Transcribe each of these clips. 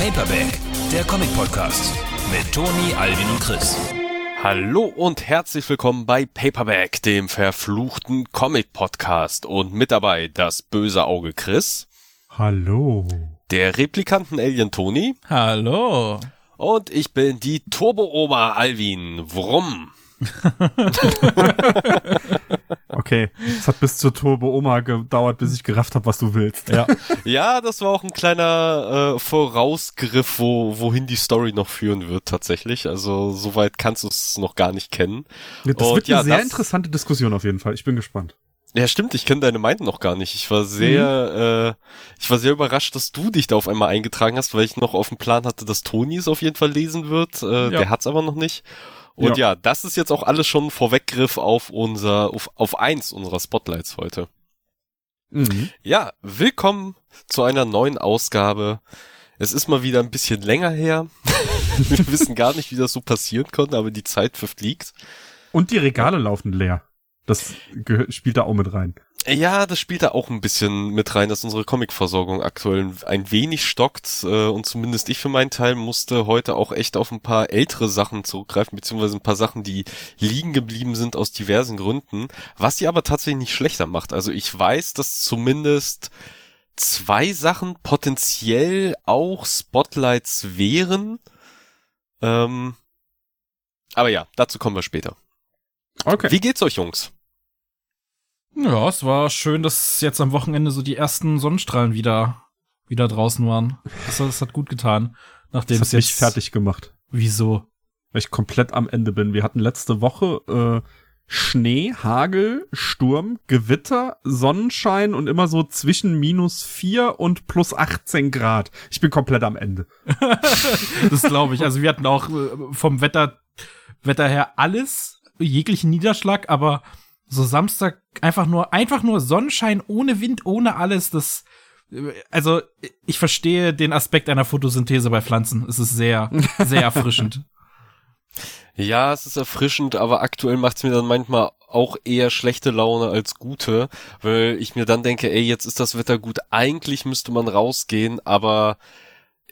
Paperback, der Comic-Podcast mit Toni, Alvin und Chris. Hallo und herzlich willkommen bei Paperback, dem verfluchten Comic-Podcast. Und mit dabei das böse Auge Chris. Hallo. Der Replikanten-Alien Toni. Hallo. Und ich bin die Turbo-Oma Alvin. Wrum? okay, es hat bis zur Turbo Oma gedauert, bis ich gerafft habe, was du willst. Ja, ja, das war auch ein kleiner äh, Vorausgriff, wo wohin die Story noch führen wird tatsächlich. Also soweit kannst du es noch gar nicht kennen. Das Und, wird eine ja, sehr das, interessante Diskussion auf jeden Fall. Ich bin gespannt. Ja, stimmt, ich kenne deine Meinung noch gar nicht. Ich war sehr, mhm. äh, ich war sehr überrascht, dass du dich da auf einmal eingetragen hast, weil ich noch auf dem Plan hatte, dass Toni es auf jeden Fall lesen wird. Äh, ja. Der hat's aber noch nicht. Und ja. ja. das ist jetzt auch alles schon Vorweggriff auf unser, auf, auf eins unserer Spotlights heute. Mhm. Ja, willkommen zu einer neuen Ausgabe. Es ist mal wieder ein bisschen länger her. Wir wissen gar nicht, wie das so passieren konnte, aber die Zeit verfliegt. Und die Regale laufen leer. Das spielt da auch mit rein. Ja, das spielt da auch ein bisschen mit rein, dass unsere Comicversorgung aktuell ein wenig stockt äh, und zumindest ich für meinen Teil musste heute auch echt auf ein paar ältere Sachen zurückgreifen, beziehungsweise ein paar Sachen, die liegen geblieben sind aus diversen Gründen, was sie aber tatsächlich nicht schlechter macht. Also ich weiß, dass zumindest zwei Sachen potenziell auch Spotlights wären. Ähm, aber ja, dazu kommen wir später. Okay. Wie geht's euch, Jungs? Ja, es war schön, dass jetzt am Wochenende so die ersten Sonnenstrahlen wieder, wieder draußen waren. Das, das hat gut getan. Nachdem das hat es jetzt mich fertig gemacht. Wieso? Weil ich komplett am Ende bin. Wir hatten letzte Woche äh, Schnee, Hagel, Sturm, Gewitter, Sonnenschein und immer so zwischen minus vier und plus 18 Grad. Ich bin komplett am Ende. das glaube ich. Also wir hatten auch äh, vom Wetter, Wetter her alles, jeglichen Niederschlag, aber so Samstag einfach nur, einfach nur Sonnenschein ohne Wind, ohne alles, das, also ich verstehe den Aspekt einer Photosynthese bei Pflanzen. Es ist sehr, sehr erfrischend. Ja, es ist erfrischend, aber aktuell macht es mir dann manchmal auch eher schlechte Laune als gute, weil ich mir dann denke, ey, jetzt ist das Wetter gut, eigentlich müsste man rausgehen, aber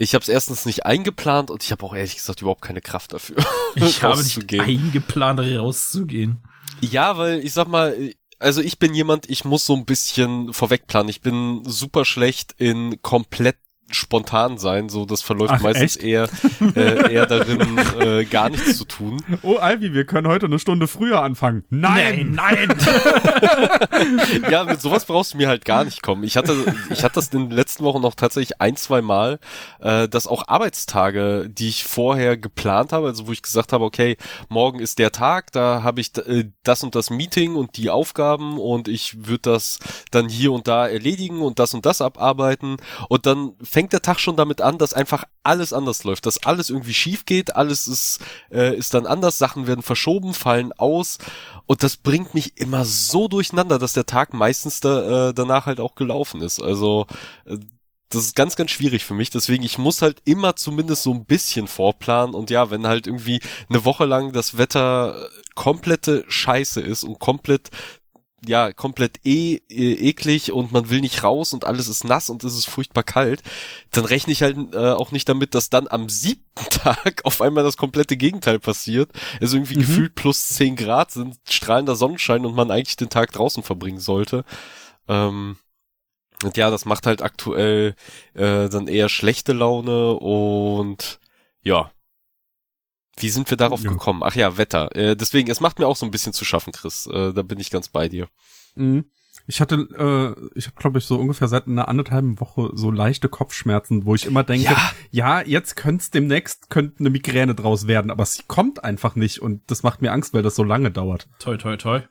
ich habe es erstens nicht eingeplant und ich habe auch ehrlich gesagt überhaupt keine Kraft dafür. Ich habe nicht eingeplant, rauszugehen. Ja, weil ich sag mal, also ich bin jemand, ich muss so ein bisschen vorwegplanen. Ich bin super schlecht in komplett spontan sein, so das verläuft Ach, meistens echt? eher äh, eher darin, äh, gar nichts zu tun. Oh, Alvi, wir können heute eine Stunde früher anfangen. Nein, nein. nein. ja, mit sowas brauchst du mir halt gar nicht kommen. Ich hatte, ich hatte das in den letzten Wochen noch tatsächlich ein, zwei Mal, äh, dass auch Arbeitstage, die ich vorher geplant habe, also wo ich gesagt habe, okay, morgen ist der Tag, da habe ich äh, das und das Meeting und die Aufgaben und ich würde das dann hier und da erledigen und das und das abarbeiten und dann fängt der Tag schon damit an, dass einfach alles anders läuft, dass alles irgendwie schief geht, alles ist, äh, ist dann anders, Sachen werden verschoben, fallen aus und das bringt mich immer so durcheinander, dass der Tag meistens da, äh, danach halt auch gelaufen ist. Also äh, das ist ganz, ganz schwierig für mich. Deswegen, ich muss halt immer zumindest so ein bisschen vorplanen. Und ja, wenn halt irgendwie eine Woche lang das Wetter komplette Scheiße ist und komplett ja komplett eh äh, eklig und man will nicht raus und alles ist nass und es ist furchtbar kalt, dann rechne ich halt äh, auch nicht damit, dass dann am siebten Tag auf einmal das komplette Gegenteil passiert. Also irgendwie mhm. gefühlt plus zehn Grad sind strahlender Sonnenschein und man eigentlich den Tag draußen verbringen sollte. Ähm, und ja, das macht halt aktuell äh, dann eher schlechte Laune und ja, wie sind wir darauf ja. gekommen? Ach ja, Wetter. Äh, deswegen, es macht mir auch so ein bisschen zu schaffen, Chris. Äh, da bin ich ganz bei dir. Mhm. Ich hatte, äh, ich habe glaube ich so ungefähr seit einer anderthalben Woche so leichte Kopfschmerzen, wo ich immer denke, ja, ja jetzt könnte es demnächst könnte eine Migräne draus werden, aber sie kommt einfach nicht und das macht mir Angst, weil das so lange dauert. Toi toi toi.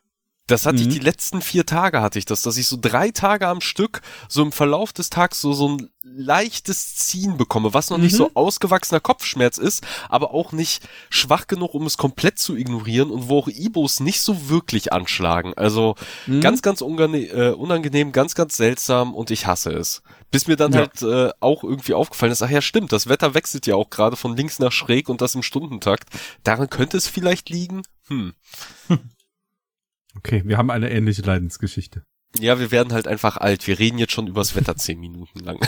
Das hatte mhm. ich die letzten vier Tage hatte ich das, dass ich so drei Tage am Stück so im Verlauf des Tags so so ein leichtes Ziehen bekomme, was noch mhm. nicht so ausgewachsener Kopfschmerz ist, aber auch nicht schwach genug, um es komplett zu ignorieren und wo auch Ibos nicht so wirklich anschlagen. Also mhm. ganz, ganz äh, unangenehm, ganz, ganz seltsam und ich hasse es. Bis mir dann ja. halt äh, auch irgendwie aufgefallen ist, ach ja, stimmt, das Wetter wechselt ja auch gerade von links nach schräg und das im Stundentakt. Daran könnte es vielleicht liegen. Hm. Okay, wir haben eine ähnliche Leidensgeschichte. Ja, wir werden halt einfach alt. Wir reden jetzt schon übers Wetter zehn Minuten lang.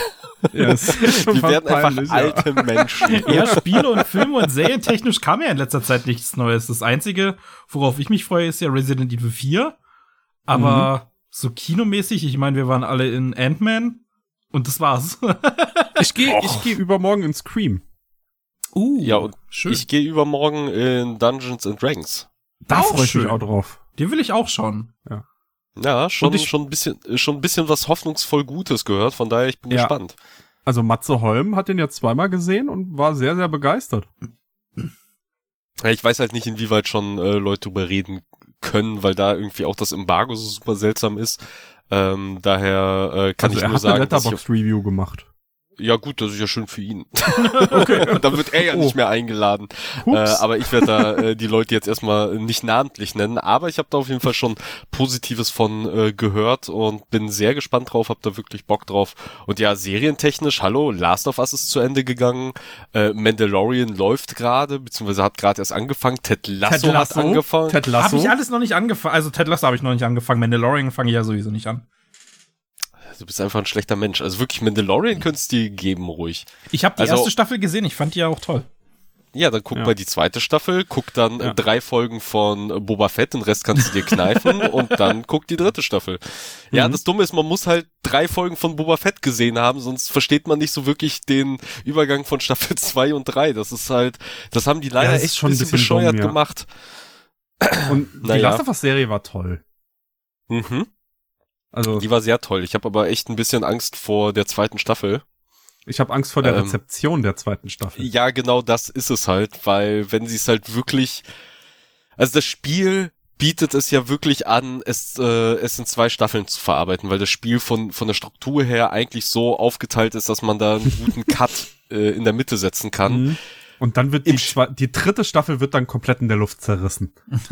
Ja, es ist schon Wir werden einfach ja. alte Menschen. Ja, Spiele und Filme und Serien technisch kam ja in letzter Zeit nichts Neues. Das Einzige, worauf ich mich freue, ist ja Resident Evil 4. Aber so kinomäßig, ich meine, wir waren alle in Ant-Man und das war's. Ich gehe ich geh übermorgen in Scream. uh, Ja, und schön. ich gehe übermorgen in Dungeons and Dragons. Da freue ich mich auch drauf. Den will ich auch schauen. Ja, schon, Und ich- schon ein bisschen, schon ein bisschen was hoffnungsvoll Gutes gehört, von daher ich bin Ja. gespannt. Also Matze Holm hat den ja zweimal gesehen und war sehr, sehr begeistert. Ja, Ich weiß halt nicht, inwieweit schon äh, Leute drüber reden können, weil da irgendwie auch das Embargo so super seltsam ist. Ähm, daher äh, kann also ich er nur hat eine sagen, dass ich, Letterbox-Review gemacht. Ja gut, das ist ja schön für ihn. okay. Dann wird er ja Oh. nicht mehr eingeladen. Äh, aber ich werde da äh, die Leute jetzt erstmal nicht namentlich nennen, aber ich habe da auf jeden Fall schon Positives von äh, gehört und bin sehr gespannt drauf, hab da wirklich Bock drauf. Und ja, serientechnisch, hallo, Last of Us ist zu Ende gegangen, äh, Mandalorian läuft gerade, beziehungsweise hat gerade erst angefangen, Ted Lasso, hat angefangen. Ted Habe Lasso. ich alles noch nicht angefangen. Also Ted Lasso habe ich noch nicht angefangen. Mandalorian fange ich ja sowieso nicht an. Du bist einfach ein schlechter Mensch. Also wirklich, Mandalorian könntest du dir geben, ruhig. Ich habe die Also- erste Staffel gesehen. Ich fand die ja auch toll. Ja, dann guck Ja. mal die zweite Staffel, guck dann äh, Ja. drei Folgen von äh, Boba Fett, den Rest kannst du dir kneifen und dann guck die dritte Staffel. Ja, Mhm. das Dumme ist, man muss halt drei Folgen von Boba Fett gesehen haben, sonst versteht man nicht so wirklich den Übergang von Staffel 2 und 3. Das ist halt, das haben die leider ist echt schon ein bisschen, bisschen bescheuert dumm, ja. gemacht. Und die Naja. Last of Us Serie war toll. Mhm. Also Die war sehr toll. Ich habe aber echt ein bisschen Angst vor der zweiten Staffel. ich habe Angst vor der Ähm, Rezeption der zweiten Staffel. Ja, genau das ist es halt, weil wenn sie es halt wirklich, also das Spiel bietet es ja wirklich an, es, äh, es in zwei Staffeln zu verarbeiten, weil das Spiel von, von der Struktur her eigentlich so aufgeteilt ist, dass man da einen guten Cut äh, in der Mitte setzen kann. Mhm. Und dann wird die, die dritte Staffel wird dann komplett in der Luft zerrissen.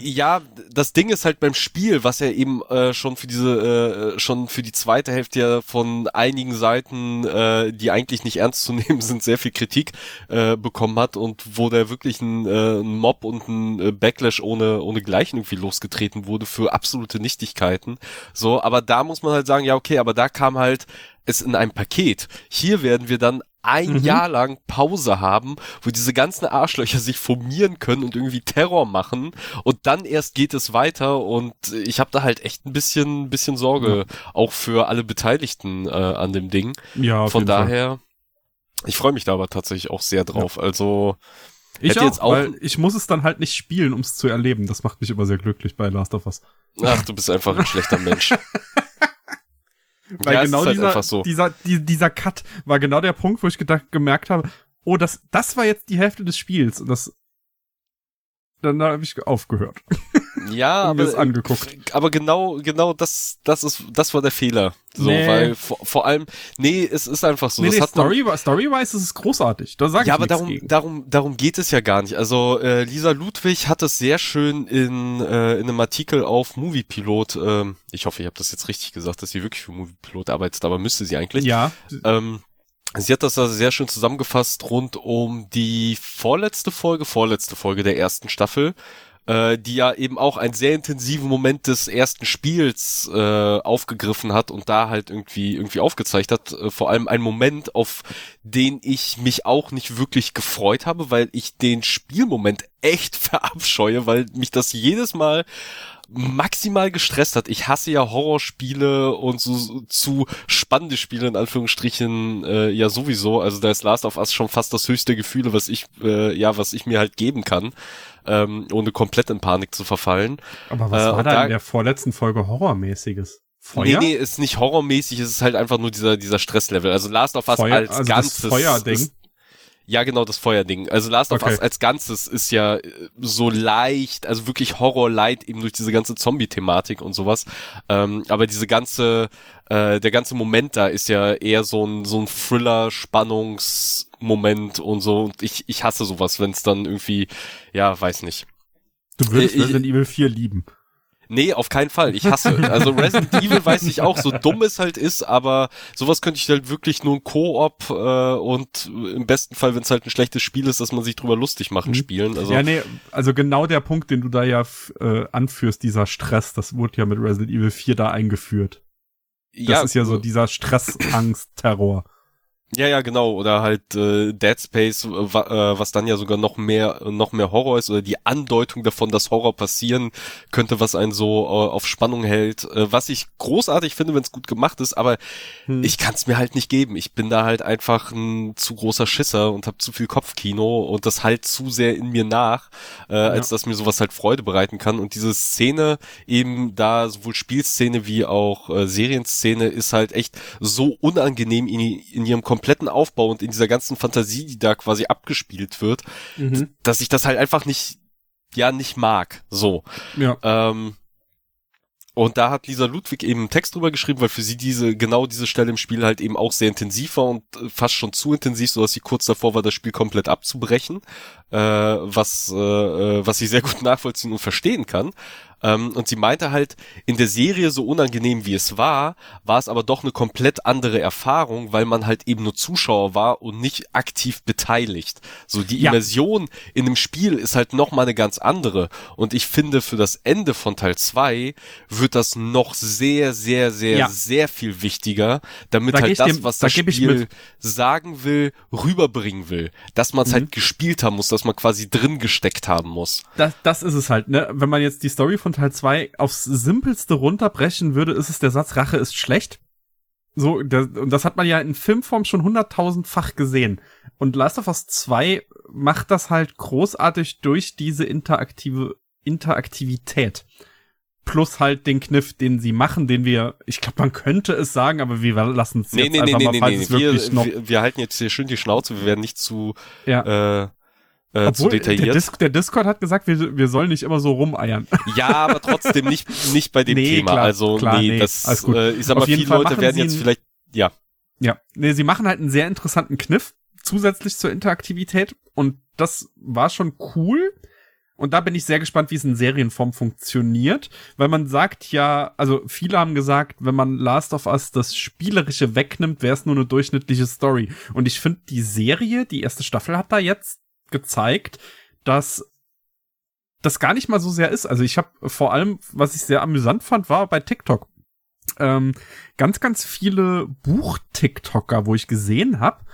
Ja, das Ding ist halt beim Spiel, was ja eben äh, schon für diese, äh, schon für die zweite Hälfte ja von einigen Seiten, äh, die eigentlich nicht ernst zu nehmen sind, sehr viel Kritik äh, bekommen hat und wo da wirklich ein, äh, ein Mob und ein äh, Backlash ohne ohne Gleichen irgendwie losgetreten wurde für absolute Nichtigkeiten. So, aber da muss man halt sagen, ja okay, aber da kam halt es in einem Paket. Hier werden wir dann ein Mhm. Jahr lang Pause haben, wo diese ganzen Arschlöcher sich formieren können und irgendwie Terror machen und dann erst geht es weiter und ich habe da halt echt ein bisschen bisschen Sorge auch für alle Beteiligten äh, an dem Ding. Ja, Von jeden Fall. daher ich freue mich da aber tatsächlich auch sehr drauf. Also Ich auch, jetzt auch- weil ich muss es dann halt nicht spielen, um es zu erleben. Das macht mich immer sehr glücklich bei Last of Us. ach, du bist einfach ein schlechter Mensch. Weil ja, genau halt dieser, so. dieser, die, dieser Cut war genau der Punkt, wo ich gedacht, gemerkt habe, oh, das, das war jetzt die Hälfte des Spiels. Und das, dann habe ich aufgehört. Ja, aber aber genau, genau das, das ist, das war der Fehler. So, Nee. weil vor, vor allem, nee, es ist einfach so. nee, nee, hat man- Story, Story-wise ist es großartig. Da sage ja, ich aber darum, gegen. darum, darum geht es ja gar nicht. Also äh, Lisa Ludwig hat es sehr schön in, äh, in einem Artikel auf Moviepilot. Ähm, ich hoffe, ich habe das jetzt richtig gesagt, dass sie wirklich für Moviepilot arbeitet, aber müsste sie eigentlich. Ja, Ähm, sie hat das also sehr schön zusammengefasst rund um die vorletzte Folge, vorletzte Folge der ersten Staffel, äh, die ja eben auch einen sehr intensiven Moment des ersten Spiels äh, aufgegriffen hat und da halt irgendwie irgendwie aufgezeigt hat. Äh, vor allem ein Moment, auf den ich mich auch nicht wirklich gefreut habe, weil ich den Spielmoment echt verabscheue, weil mich das jedes Mal maximal gestresst hat. Ich hasse ja Horrorspiele und so, so zu spannende Spiele in Anführungsstrichen äh, ja sowieso. Also da ist Last of Us schon fast das höchste Gefühl, was ich äh, ja was ich mir halt geben kann, ähm, ohne komplett in Panik zu verfallen. aber was Äh, war da- in der vorletzten Folge Horrormäßiges? Feuer? Nee, nee, ist nicht horrormäßig, es ist halt einfach nur dieser dieser Stresslevel. Also Last of Us Feuer, als also Ganzes das Feuerding. Ist, ja, genau, das Feuerding. Also Last of Okay. Us als Ganzes ist ja äh, so leicht, also wirklich Horror-light eben durch diese ganze Zombie-Thematik und sowas. Ähm, aber diese ganze, äh, der ganze Moment da ist ja eher so ein, so ein Thriller-Spannungsmoment und so. Und ich, ich hasse sowas, wenn es dann irgendwie, ja, weiß nicht. Du würdest Ich- Resident Evil 4 lieben. Nee, auf keinen Fall. Ich hasse. Also Resident Evil weiß ich auch, so dumm es halt ist, aber sowas könnte ich halt wirklich nur ein Koop äh, und im besten Fall, wenn es halt ein schlechtes Spiel ist, dass man sich drüber lustig machen, spielen. Also, Ja, nee, also genau der Punkt, den du da ja äh, anführst, dieser Stress, das wurde ja mit Resident Evil 4 da eingeführt. Das ist ja so dieser Stress, Angst, Terror. Ja, ja, genau. Oder halt äh, Dead Space, äh, äh, was dann ja sogar noch mehr, noch mehr Horror ist, oder die Andeutung davon, dass Horror passieren könnte, was einen so äh, auf Spannung hält. Äh, was ich großartig finde, wenn es gut gemacht ist, aber Hm. ich kann es mir halt nicht geben. Ich bin da halt einfach ein zu großer Schisser und habe zu viel Kopfkino und das halt zu sehr in mir nach, äh, als dass mir sowas halt Freude bereiten kann. Und diese Szene, eben da sowohl Spielszene wie auch äh, Serienszene, ist halt echt so unangenehm in, in ihrem kompletten Aufbau und in dieser ganzen Fantasie, die da quasi abgespielt wird, Mhm. dass ich das halt einfach nicht, ja, nicht mag. So. Ja. Ähm, und da hat Lisa Ludwig eben einen Text drüber geschrieben, weil für sie diese, genau diese Stelle im Spiel halt eben auch sehr intensiv war und äh, fast schon zu intensiv, so dass sie kurz davor war, das Spiel komplett abzubrechen, äh, was, äh, äh, was ich sehr gut nachvollziehen und verstehen kann. Ähm, und sie meinte halt, in der Serie so unangenehm wie es war, war es aber doch eine komplett andere Erfahrung, weil man halt eben nur Zuschauer war und nicht aktiv beteiligt. So die Ja. Immersion in dem Spiel ist halt noch mal eine ganz andere. Und ich finde, für das Ende von Teil 2 wird das noch sehr, sehr, sehr, Ja. sehr viel wichtiger, damit Da halt das, dem- was da das ich Spiel sagen will, rüberbringen will. Dass man es Mhm. halt gespielt haben muss, dass man quasi drin gesteckt haben muss. Das, das ist es halt, ne? Wenn man jetzt die Story von Teil 2 aufs simpelste runterbrechen würde, ist es der Satz, Rache ist schlecht. So, der, und das hat man ja in Filmform schon hunderttausendfach gesehen. Und Last of Us 2 macht das halt großartig durch diese interaktive Interaktivität. Plus halt den Kniff, den sie machen, den wir, ich glaube, man könnte es sagen, aber wir lassen es Nee, jetzt nee, nee, einfach nee, mal, nee, falls nee. es wirklich noch, Wir, wir, wir halten jetzt hier schön die Schnauze, wir werden nicht zu, ja. äh, äh, zu Obwohl, der, detailliert. Dis der Discord hat gesagt, wir, wir sollen nicht immer so rumeiern. Ja, aber trotzdem nicht, nicht bei dem Nee, Thema. klar, also, klar, nee, nee, das, äh, ich sag mal, viele Fall Leute werden jetzt vielleicht, ja, Ja, nee, sie machen halt einen sehr interessanten Kniff zusätzlich zur Interaktivität und das war schon cool. Und da bin ich sehr gespannt, wie es in Serienform funktioniert, weil man sagt ja, also viele haben gesagt, wenn man Last of Us das Spielerische wegnimmt, wäre es nur eine durchschnittliche Story. Und ich finde, die Serie, die erste Staffel hat da jetzt gezeigt, dass das gar nicht mal so sehr ist. Also ich habe vor allem, was ich sehr amüsant fand, war bei TikTok. Ähm, ganz, ganz viele Buch-TikToker, wo ich gesehen habe,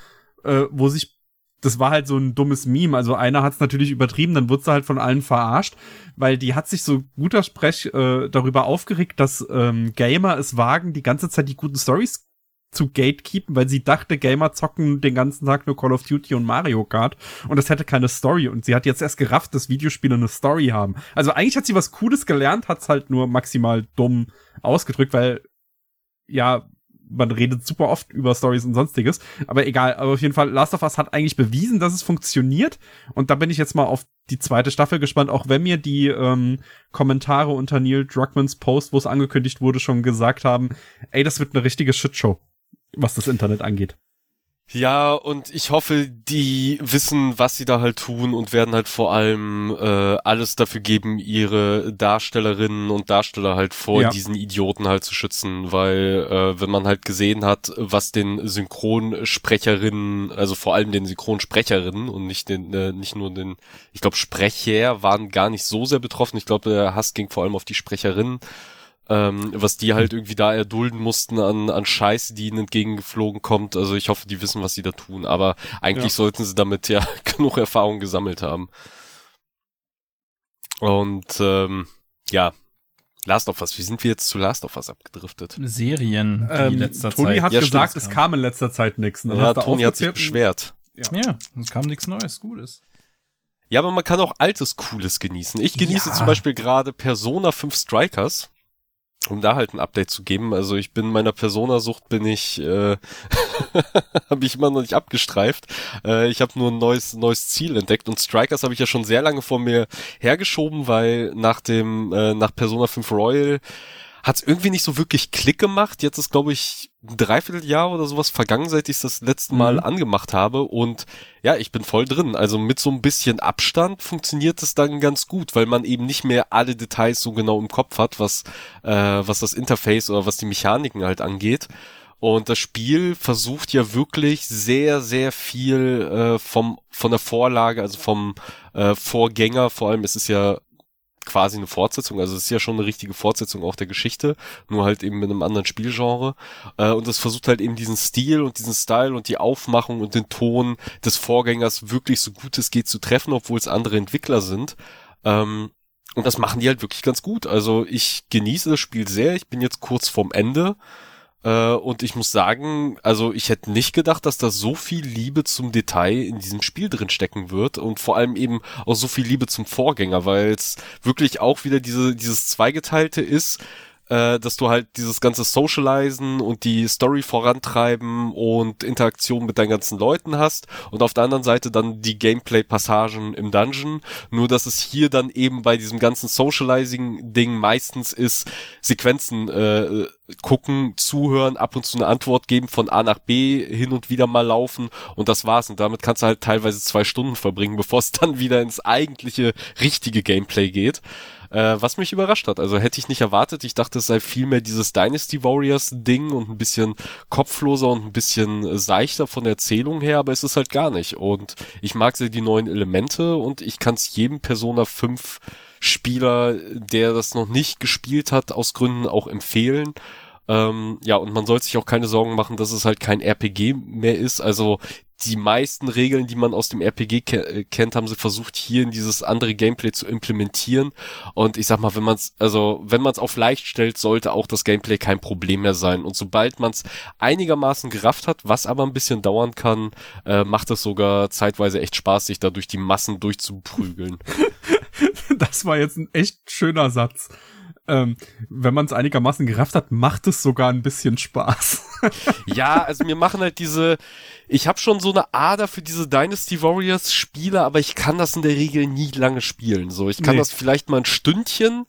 äh, wo sich das war halt so ein dummes Meme. Also einer hat es natürlich übertrieben, dann wurde sie halt von allen verarscht, weil die hat sich so guter Sprech äh, darüber aufgeregt, dass ähm, Gamer es wagen, die ganze Zeit die guten Stories zu gatekeepen, weil sie dachte, Gamer zocken den ganzen Tag nur Call of Duty und Mario Kart und das hätte keine Story und sie hat jetzt erst gerafft, dass Videospiele eine Story haben. Also eigentlich hat sie was Cooles gelernt, hat's halt nur maximal dumm ausgedrückt, weil ja, man redet super oft über Stories und sonstiges, aber egal, aber auf jeden Fall Last of Us hat eigentlich bewiesen, dass es funktioniert und da bin ich jetzt mal auf die zweite Staffel gespannt, auch wenn mir die ähm, Kommentare unter Neil Druckmans Post, wo es angekündigt wurde, schon gesagt haben, ey, das wird eine richtige Shitshow, was das Internet angeht. Ja, und ich hoffe, die wissen, was sie da halt tun und werden halt vor allem äh, alles dafür geben, ihre Darstellerinnen und Darsteller halt vor Ja. diesen Idioten halt zu schützen, weil äh, wenn man halt gesehen hat, was den Synchronsprecherinnen, also vor allem den Synchronsprecherinnen und nicht den, äh, nicht nur den, ich glaube Sprecher waren gar nicht so sehr betroffen. Ich glaube, der Hass ging vor allem auf die Sprecherinnen ähm, was die halt irgendwie da erdulden mussten an, an Scheiße, die ihnen entgegengeflogen kommt. Also ich hoffe, die wissen, was sie da tun. Aber eigentlich Ja. sollten sie damit ja genug Erfahrung gesammelt haben. Und ähm, ja, Last of Us. Wie sind wir jetzt zu Last of Us abgedriftet? Serien, die Ähm, letzter Toni Zeit. hat Ja, gesagt, stimmt. es kam in letzter Zeit nichts. Dann Ja, Toni hat sich beschwert. Ja, es kam nichts Neues, Gutes. Ja, aber man kann auch altes Cooles genießen. Ich genieße Ja. zum Beispiel gerade Persona 5 Strikers, um da halt ein Update zu geben. Also ich bin meiner Persona-Sucht bin ich äh, habe ich immer noch nicht abgestreift. Äh, ich habe nur ein neues neues Ziel entdeckt und Strikers habe ich ja schon sehr lange vor mir hergeschoben, weil nach dem äh, nach Persona 5 Royal hat es irgendwie nicht so wirklich Klick gemacht. Jetzt ist, glaube ich, ein Dreivierteljahr oder sowas vergangen, seit ich das letzte Mal Mhm. angemacht habe. Und ja, ich bin voll drin. Also mit so ein bisschen Abstand funktioniert es dann ganz gut, weil man eben nicht mehr alle Details so genau im Kopf hat, was, äh, was das Interface oder was die Mechaniken halt angeht. Und das Spiel versucht ja wirklich sehr, sehr viel äh, vom von der Vorlage, also vom äh, Vorgänger, vor allem es ist ja quasi eine Fortsetzung, also es ist ja schon eine richtige Fortsetzung auch der Geschichte, nur halt eben mit einem anderen Spielgenre. Äh, und es versucht halt eben diesen Stil und diesen Style und die Aufmachung und den Ton des Vorgängers wirklich so gut es geht zu treffen, obwohl es andere Entwickler sind. Ähm, und das machen die halt wirklich ganz gut. Also ich genieße das Spiel sehr. Ich bin jetzt kurz vorm Ende. Äh, und ich muss sagen, also ich hätte nicht gedacht, dass da so viel Liebe zum Detail in diesem Spiel drin stecken wird und vor allem eben auch so viel Liebe zum Vorgänger, weil es wirklich auch wieder diese, dieses Zweigeteilte ist, äh, dass du halt dieses ganze Socializen und die Story vorantreiben und Interaktion mit deinen ganzen Leuten hast und auf der anderen Seite dann die Gameplay-Passagen im Dungeon. Nur, dass es hier dann eben bei diesem ganzen Socializing-Ding meistens ist, Sequenzen äh, gucken, zuhören, ab und zu eine Antwort geben, von A nach B hin und wieder mal laufen und das war's. Und damit kannst du halt teilweise zwei Stunden verbringen, bevor es dann wieder ins eigentliche, richtige Gameplay geht. Äh, was mich überrascht hat. Also hätte ich nicht erwartet. Ich dachte, es sei vielmehr dieses Dynasty Warriors Ding und ein bisschen kopfloser und ein bisschen seichter von der Erzählung her, aber es ist halt gar nicht. Und ich mag sehr die neuen Elemente und ich kann es jedem Persona 5 Spieler, der das noch nicht gespielt hat, aus Gründen auch empfehlen. Ähm, ja, und man soll sich auch keine Sorgen machen, dass es halt kein RPG mehr ist. Also die meisten Regeln, die man aus dem RPG ke äh, kennt, haben sie versucht hier in dieses andere Gameplay zu implementieren. Und ich sag mal, wenn man es, also wenn man es auf leicht stellt, sollte auch das Gameplay kein Problem mehr sein. Und sobald man es einigermaßen gerafft hat, was aber ein bisschen dauern kann, äh, macht es sogar zeitweise echt Spaß, sich da durch die Massen durchzuprügeln. Das war jetzt ein echt schöner Satz. Ähm, wenn man es einigermaßen gerafft hat, macht es sogar ein bisschen Spaß. Ja, also mir machen halt diese, ich habe schon so eine Ader für diese Dynasty Warriors Spiele, aber ich kann das in der Regel nie lange spielen. So, ich kann Nee. das vielleicht mal ein Stündchen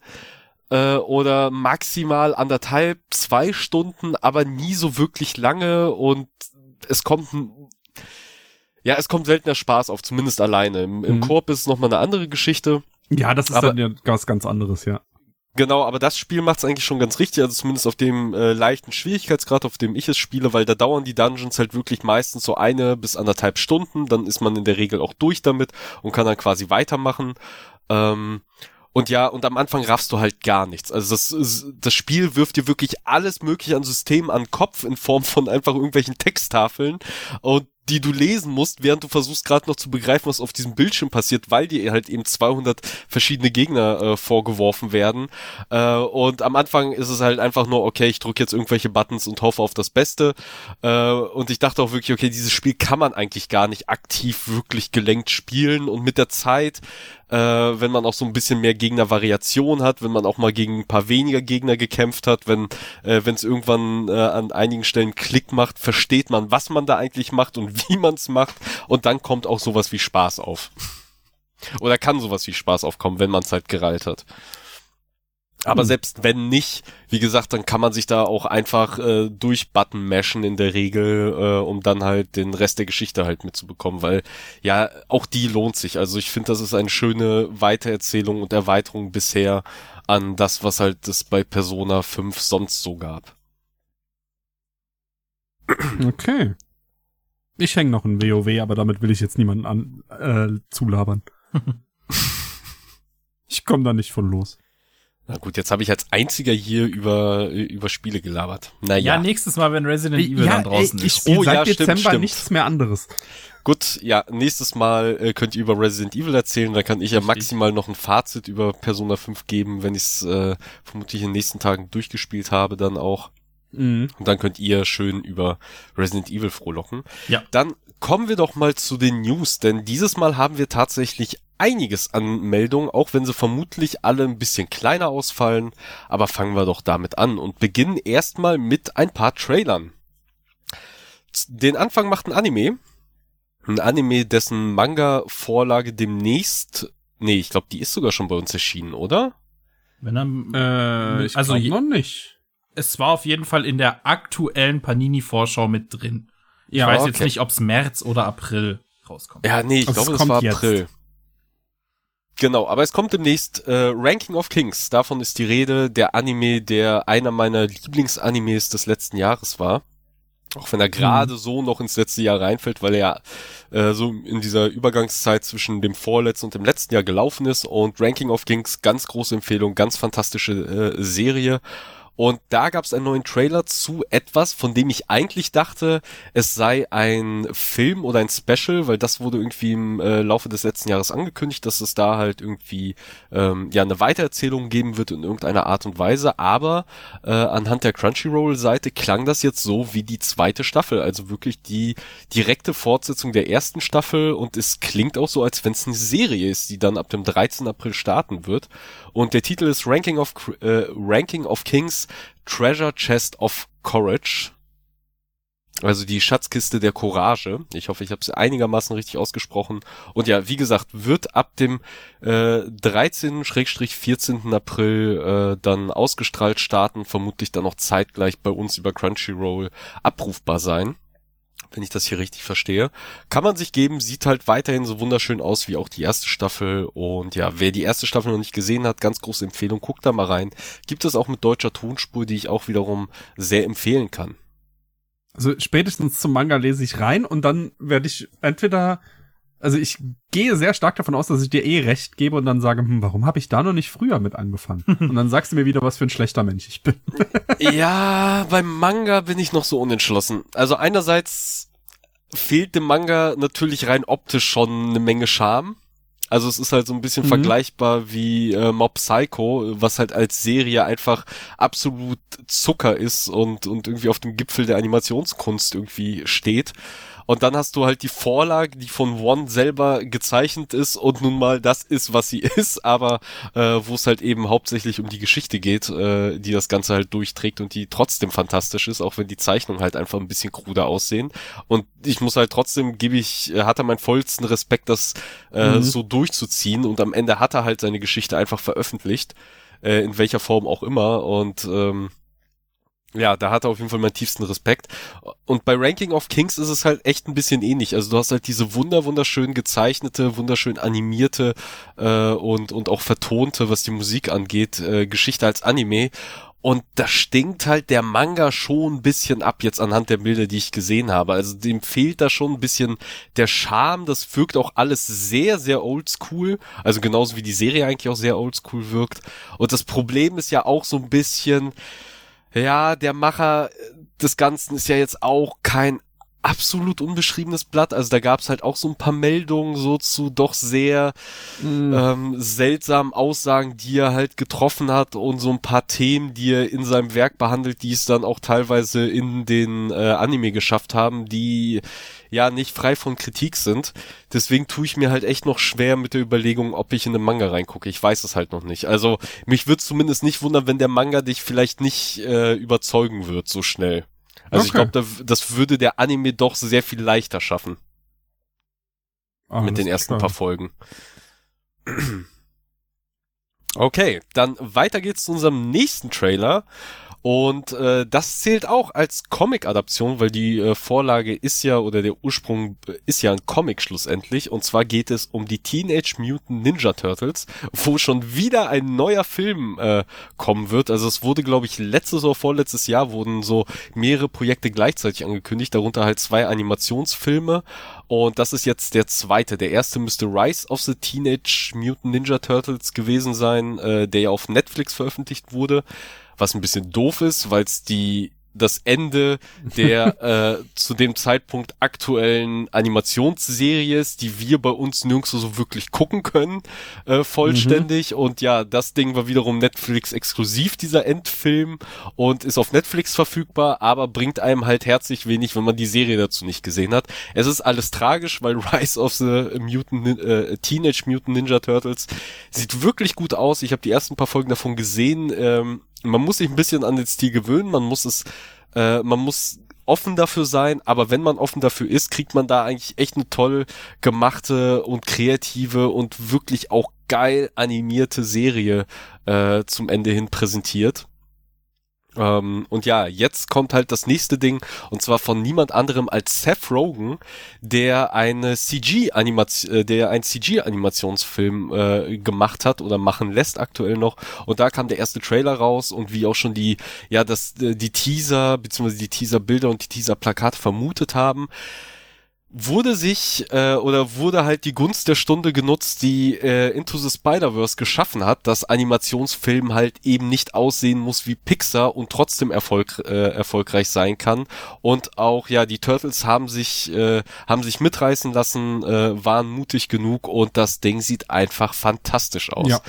äh, oder maximal anderthalb, zwei Stunden, aber nie so wirklich lange und es kommt ein, ja, es kommt seltener Spaß auf, zumindest alleine. Im, im Mhm. Koop ist es nochmal eine andere Geschichte. ja, das ist Aber- dann ja was ganz anderes, ja. Genau, aber das Spiel macht es eigentlich schon ganz richtig, also zumindest auf dem äh, leichten Schwierigkeitsgrad, auf dem ich es spiele, weil da dauern die Dungeons halt wirklich meistens so eine bis anderthalb Stunden, dann ist man in der Regel auch durch damit und kann dann quasi weitermachen. Ähm, und ja, und am Anfang raffst du halt gar nichts. Also das, das Spiel wirft dir wirklich alles mögliche an Systemen an Kopf in Form von einfach irgendwelchen Texttafeln und die du lesen musst, während du versuchst gerade noch zu begreifen, was auf diesem Bildschirm passiert, weil dir halt eben 200 verschiedene Gegner äh, vorgeworfen werden. Äh, und am Anfang ist es halt einfach nur, okay, ich drücke jetzt irgendwelche Buttons und hoffe auf das Beste. Äh, und ich dachte auch wirklich, okay, dieses Spiel kann man eigentlich gar nicht aktiv wirklich gelenkt spielen. Und mit der Zeit, äh, wenn man auch so ein bisschen mehr Gegnervariation hat, wenn man auch mal gegen ein paar weniger Gegner gekämpft hat, wenn äh, wenn es irgendwann äh, an einigen Stellen Klick macht, versteht man, was man da eigentlich macht und wie man es macht. Und dann kommt auch sowas wie Spaß auf. Oder kann sowas wie Spaß aufkommen, wenn man es halt gereilt hat. Aber Hm. selbst wenn nicht, wie gesagt, dann kann man sich da auch einfach äh, durch Button mashen in der Regel, äh, um dann halt den Rest der Geschichte halt mitzubekommen, weil ja, auch die lohnt sich. Also ich finde, das ist eine schöne Weitererzählung und Erweiterung bisher an das, was halt es bei Persona 5 sonst so gab. Okay. Ich hänge noch ein WoW, aber damit will ich jetzt niemanden an, äh, zulabern. ich komme da nicht von los. Na gut, jetzt habe ich als einziger hier über, über Spiele gelabert. Ja, Naja, nächstes Mal, wenn Resident Evil dann draußen ey, ich ist. Oh, seit ja, stimmt, Dezember stimmt. nichts mehr anderes. gut, ja, nächstes Mal äh, könnt ihr über Resident Evil erzählen, da kann ich ja maximal noch ein Fazit über Persona 5 geben, wenn ich es äh, vermutlich in den nächsten Tagen durchgespielt habe dann auch. Mhm. Und dann könnt ihr schön über Resident Evil frohlocken. Ja. Dann kommen wir doch mal zu den News, denn dieses Mal haben wir tatsächlich einiges an Meldungen, auch wenn sie vermutlich alle ein bisschen kleiner ausfallen. Aber fangen wir doch damit an und beginnen erstmal mit ein paar Trailern. Den Anfang macht ein Anime. Ein Anime, dessen Manga-Vorlage demnächst, nee, ich glaube, die ist sogar schon bei uns erschienen, oder? Wenn er, Äh, ich Also noch nicht. es war auf jeden Fall in der aktuellen Panini-Vorschau mit drin. Ich Ja, weiß okay. jetzt nicht, ob's März oder April rauskommt. Ja, nee, ich Also es glaube, kommt war jetzt. Genau, aber es kommt demnächst äh, Ranking of Kings. Davon ist die Rede. Der Anime, der einer meiner Lieblingsanimes des letzten Jahres war. Auch wenn er gerade so noch ins letzte Jahr reinfällt, weil er äh, so in dieser Übergangszeit zwischen dem vorletzten und dem letzten Jahr gelaufen ist. Und Ranking of Kings, ganz große Empfehlung, ganz fantastische äh, Serie. Und da gab es einen neuen Trailer zu etwas, von dem ich eigentlich dachte, es sei ein Film oder ein Special, weil das wurde irgendwie im äh, Laufe des letzten Jahres angekündigt, dass es da halt irgendwie ähm, ja eine Weitererzählung geben wird in irgendeiner Art und Weise. Aber äh, anhand der Crunchyroll-Seite klang das jetzt so wie die zweite Staffel, also wirklich die direkte Fortsetzung der ersten Staffel und es klingt auch so, als wenn es eine Serie ist, die dann ab dem 13. April starten wird. Und der Titel ist Ranking of äh, Ranking of Kings Treasure Chest of Courage. Also die Schatzkiste der Courage. Ich hoffe, ich habe es einigermaßen richtig ausgesprochen. Und ja, wie gesagt, wird ab dem äh, 13-14. April äh, dann ausgestrahlt starten, vermutlich dann noch zeitgleich bei uns über Crunchyroll abrufbar sein. Wenn ich das hier richtig verstehe. Kann man sich geben, sieht halt weiterhin so wunderschön aus wie auch die erste Staffel. Und ja, wer die erste Staffel noch nicht gesehen hat, ganz große Empfehlung, guckt da mal rein. Gibt es auch mit deutscher Tonspur, die ich auch wiederum sehr empfehlen kann. Also spätestens zum Manga lese ich rein und dann werde ich entweder, also ich gehe sehr stark davon aus, dass ich dir eh recht gebe und dann sage, hm, warum habe ich da noch nicht früher mit angefangen? und dann sagst du mir wieder, was für ein schlechter Mensch ich bin. Ja, beim Manga bin ich noch so unentschlossen. Also einerseits fehlt dem Manga natürlich rein optisch schon eine Menge Charme. Also es ist halt so ein bisschen Mhm. vergleichbar wie äh, Mob Psycho, was halt als Serie einfach absolut Zucker ist und, und irgendwie auf dem Gipfel der Animationskunst irgendwie steht. Und dann hast du halt die Vorlage, die von One selber gezeichnet ist und nun mal das ist, was sie ist, aber äh, wo es halt eben hauptsächlich um die Geschichte geht, äh, die das Ganze halt durchträgt und die trotzdem fantastisch ist, auch wenn die Zeichnungen halt einfach ein bisschen kruder aussehen. Und ich muss halt trotzdem, gebe ich, äh, hat er meinen vollsten Respekt, das äh, Mhm. so durchzuziehen und am Ende hat er halt seine Geschichte einfach veröffentlicht, äh, in welcher Form auch immer und ähm, ja, da hat er auf jeden Fall meinen tiefsten Respekt. Und bei Ranking of Kings ist es halt echt ein bisschen ähnlich. Also du hast halt diese wunder wunderschön gezeichnete, wunderschön animierte äh, und und auch vertonte, was die Musik angeht, äh, Geschichte als Anime. Und da stinkt halt der Manga schon ein bisschen ab jetzt anhand der Bilder, die ich gesehen habe. Also dem fehlt da schon ein bisschen der Charme. Das wirkt auch alles sehr, sehr oldschool. Also genauso wie die Serie eigentlich auch sehr oldschool wirkt. Und das Problem ist ja auch so ein bisschen, ja, der Macher des Ganzen ist ja jetzt auch kein absolut unbeschriebenes Blatt. Also da gab es halt auch so ein paar Meldungen so zu doch sehr ähm, seltsamen Aussagen, die er halt getroffen hat und so ein paar Themen, die er in seinem Werk behandelt, die es dann auch teilweise in den äh, Anime geschafft haben, die ja nicht frei von Kritik sind. Deswegen tue ich mir halt echt noch schwer mit der Überlegung, ob ich in den Manga reingucke. Ich weiß es halt noch nicht. Also mich würde zumindest nicht wundern, wenn der Manga dich vielleicht nicht äh, überzeugen wird so schnell. Also ich Okay. glaube, da, das würde der Anime doch sehr viel leichter schaffen Ah, mit den ersten klar. paar Folgen. Okay, dann weiter geht's zu unserem nächsten Trailer. Und äh, das zählt auch als Comic-Adaption, weil die äh, Vorlage ist ja, oder der Ursprung äh, ist ja ein Comic schlussendlich. Und zwar geht es um die Teenage Mutant Ninja Turtles, wo schon wieder ein neuer Film äh, kommen wird. Also es wurde, glaube ich, letztes oder vorletztes Jahr wurden so mehrere Projekte gleichzeitig angekündigt, darunter halt zwei Animationsfilme. Und das ist jetzt der zweite. Der erste müsste Rise of the Teenage Mutant Ninja Turtles gewesen sein, äh, der ja auf Netflix veröffentlicht wurde. Was ein bisschen doof ist, weil es die das Ende der äh, zu dem Zeitpunkt aktuellen Animationsserie ist, die wir bei uns nirgendwo so wirklich gucken können, äh, vollständig. Und ja, das Ding war wiederum Netflix exklusiv, dieser Endfilm, und ist auf Netflix verfügbar, aber bringt einem halt herzlich wenig, wenn man die Serie dazu nicht gesehen hat. Es ist alles tragisch, weil Rise of the Mutant, äh, Teenage Mutant Ninja Turtles sieht wirklich gut aus. Ich habe die ersten paar Folgen davon gesehen. Ähm, man muss sich ein bisschen an den Stil gewöhnen, man muss es, äh, man muss offen dafür sein, aber wenn man offen dafür ist, kriegt man da eigentlich echt eine toll gemachte und kreative und wirklich auch geil animierte Serie äh, zum Ende hin präsentiert. Ähm, und ja, jetzt kommt halt das nächste Ding und zwar von niemand anderem als Seth Rogen, der eine CG Animation, äh, der ein CG Animationsfilm äh, gemacht hat oder machen lässt aktuell noch. Und da kam der erste Trailer raus und wie auch schon die ja das äh, die Teaser beziehungsweise die Teaser Bilder und die Teaser Plakate vermutet haben, wurde sich äh, oder wurde halt die Gunst der Stunde genutzt, die äh, Into the Spider-Verse geschaffen hat, dass Animationsfilm halt eben nicht aussehen muss wie Pixar und trotzdem Erfolg, äh, erfolgreich sein kann. Und auch ja, die Turtles haben sich äh, haben sich mitreißen lassen, äh, waren mutig genug und das Ding sieht einfach fantastisch aus. Ja.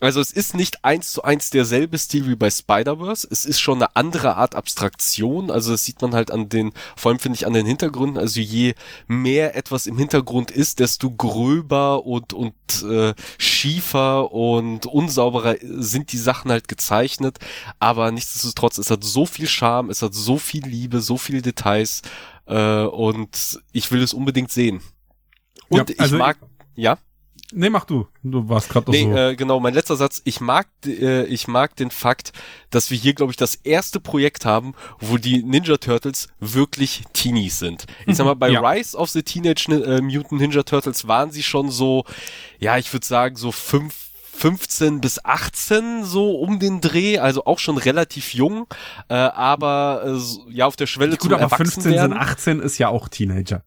Also es ist nicht eins zu eins derselbe Stil wie bei Spider-Verse. Es ist schon eine andere Art Abstraktion. Also das sieht man halt an den, vor allem finde ich an den Hintergründen. Also je mehr etwas im Hintergrund ist, desto gröber und, und äh, schiefer und unsauberer sind die Sachen halt gezeichnet. Aber nichtsdestotrotz, es hat so viel Charme, es hat so viel Liebe, so viele Details. Äh, und ich will es unbedingt sehen. Und ja, also ich mag, ja. Nee, mach du. Du warst gerade nee, so. Äh, genau, mein letzter Satz. Ich mag, äh, ich mag den Fakt, dass wir hier, glaube ich, das erste Projekt haben, wo die Ninja Turtles wirklich Teenies sind. Ich sag mal, bei ja. Rise of the Teenage äh, Mutant Ninja Turtles waren sie schon so, ja, ich würde sagen, so fünf 15 bis 18 so um den Dreh, also auch schon relativ jung, äh, aber äh, ja auf der Schwelle Gut, zum aber 15 sind 18 ist ja auch Teenager.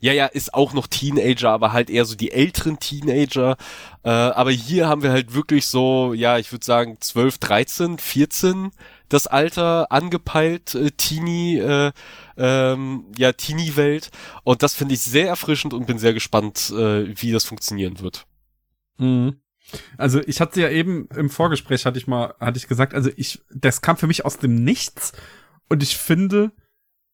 Ja, ja, ist auch noch Teenager, aber halt eher so die älteren Teenager. Äh, aber hier haben wir halt wirklich so, ja, ich würde sagen 12, 13, 14 das Alter angepeilt, äh, Teenie, äh, ähm, ja, Teenie-Welt. Und das finde ich sehr erfrischend und bin sehr gespannt, äh, wie das funktionieren wird. Mhm. Also ich hatte ja eben im Vorgespräch hatte ich mal, hatte ich gesagt, also ich, das kam für mich aus dem Nichts und ich finde,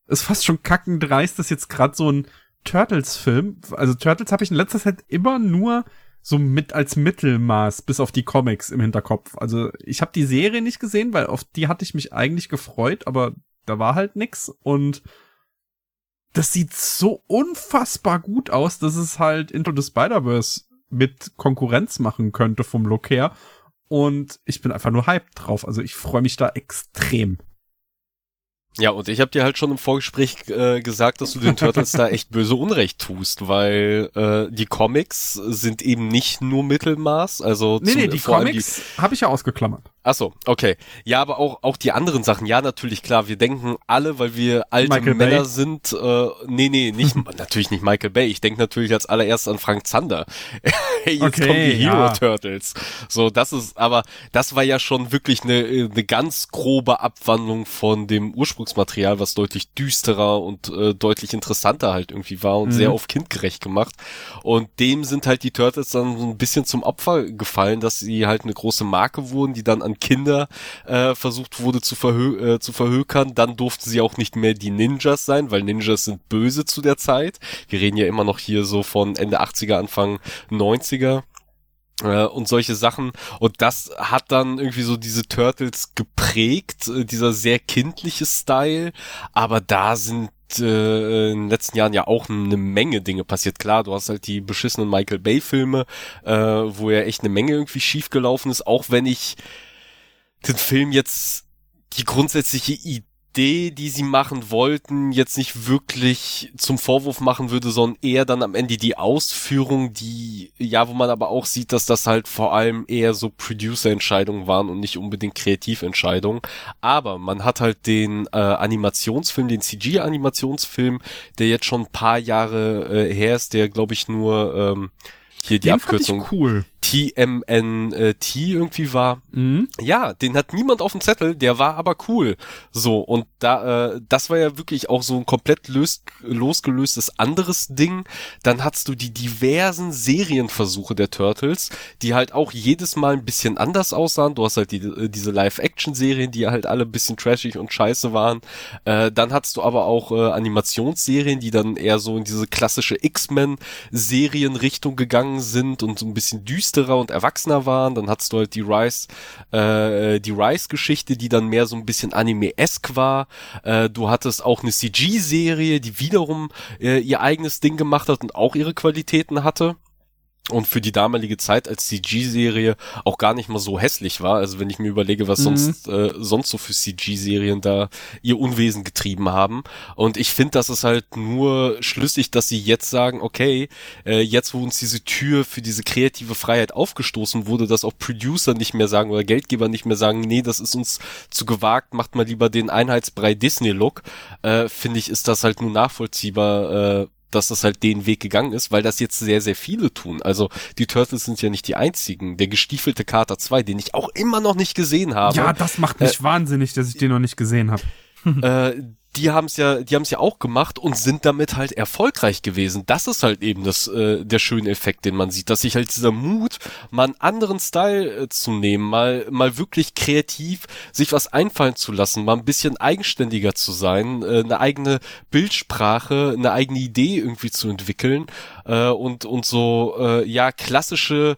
es fast schon kackend dreist, dass jetzt gerade so ein Turtles-Film, also Turtles habe ich in letzter Zeit immer nur so mit als Mittelmaß bis auf die Comics im Hinterkopf. Also ich habe die Serie nicht gesehen, weil auf die hatte ich mich eigentlich gefreut, aber da war halt nix und das sieht so unfassbar gut aus, dass es halt Into the Spider-Verse mit Konkurrenz machen könnte vom Look her. Und ich bin einfach nur hyped drauf. Also ich freue mich da extrem. Ja, und ich habe dir halt schon im Vorgespräch äh, gesagt, dass du den Turtles da echt böse Unrecht tust, weil äh, die Comics sind eben nicht nur Mittelmaß, also nee, zum, nee, die Comics habe ich ja ausgeklammert. Ach so, okay. Ja, aber auch auch die anderen Sachen. Ja, natürlich klar. Wir denken alle, weil wir alte Michael Männer Bay. sind. Äh, nee, nee, nicht natürlich nicht Michael Bay. Ich denke natürlich als allererst an Frank Zander. hey, jetzt okay, kommen die Hero ja. Turtles. So, das ist. Aber das war ja schon wirklich eine eine ganz grobe Abwandlung von dem Ursprungsmaterial, was deutlich düsterer und äh, deutlich interessanter halt irgendwie war und mhm. sehr auf kindgerecht gemacht. Und dem sind halt die Turtles dann so ein bisschen zum Opfer gefallen, dass sie halt eine große Marke wurden, die dann an an Kinder äh, versucht wurde zu, verhö äh, zu verhökern. Dann durften sie auch nicht mehr die Ninjas sein, weil Ninjas sind böse zu der Zeit. Wir reden ja immer noch hier so von Ende 80er, Anfang 90er äh, und solche Sachen. Und das hat dann irgendwie so diese Turtles geprägt, äh, dieser sehr kindliche Style. Aber da sind äh, in den letzten Jahren ja auch eine Menge Dinge passiert. Klar, du hast halt die beschissenen Michael Bay Filme, äh, wo ja echt eine Menge irgendwie schief gelaufen ist, auch wenn ich den Film jetzt die grundsätzliche Idee, die sie machen wollten, jetzt nicht wirklich zum Vorwurf machen würde, sondern eher dann am Ende die Ausführung, die, ja, wo man aber auch sieht, dass das halt vor allem eher so Producer-Entscheidungen waren und nicht unbedingt Kreativentscheidungen. Aber man hat halt den äh, Animationsfilm, den CG-Animationsfilm, der jetzt schon ein paar Jahre äh, her ist, der glaube ich nur ähm, hier die den Abkürzung cool. TMNT irgendwie war. Mhm. Ja, den hat niemand auf dem Zettel, der war aber cool. So, und da, äh, das war ja wirklich auch so ein komplett löst, losgelöstes anderes Ding. Dann hattest du die diversen Serienversuche der Turtles, die halt auch jedes Mal ein bisschen anders aussahen. Du hast halt die, äh, diese Live-Action-Serien, die halt alle ein bisschen trashig und scheiße waren. Äh, dann hattest du aber auch äh, Animationsserien, die dann eher so in diese klassische X-Men-Serienrichtung gegangen sind und so ein bisschen düster düsterer und erwachsener waren. Dann hattest du halt die Rice, äh, die Rice-Geschichte, die dann mehr so ein bisschen Anime-esk war. Äh, du hattest auch eine CG-Serie, die wiederum äh, ihr eigenes Ding gemacht hat und auch ihre Qualitäten hatte. Und für die damalige Zeit als CG-Serie auch gar nicht mal so hässlich war. Also wenn ich mir überlege, was Mhm. sonst äh, sonst so für CG-Serien da ihr Unwesen getrieben haben. Und ich finde, das ist halt nur schlüssig, dass sie jetzt sagen, okay, äh, jetzt wo uns diese Tür für diese kreative Freiheit aufgestoßen wurde, dass auch Producer nicht mehr sagen oder Geldgeber nicht mehr sagen, nee, das ist uns zu gewagt, macht mal lieber den Einheitsbrei Disney-Look, äh, finde ich, ist das halt nur nachvollziehbar, äh, dass das halt den Weg gegangen ist, weil das jetzt sehr, sehr viele tun. Also die Turtles sind ja nicht die einzigen. Der gestiefelte Kater 2, den ich auch immer noch nicht gesehen habe. Ja, das macht mich wahnsinnig, dass ich den noch nicht gesehen habe. äh, die haben es ja, die haben es ja auch gemacht und sind damit halt erfolgreich gewesen. Das ist halt eben das äh, der schöne Effekt, den man sieht, dass sich halt dieser Mut, mal einen anderen Style äh, zu nehmen, mal mal wirklich kreativ sich was einfallen zu lassen, mal ein bisschen eigenständiger zu sein, äh, eine eigene Bildsprache, eine eigene Idee irgendwie zu entwickeln äh, und und so äh, ja klassische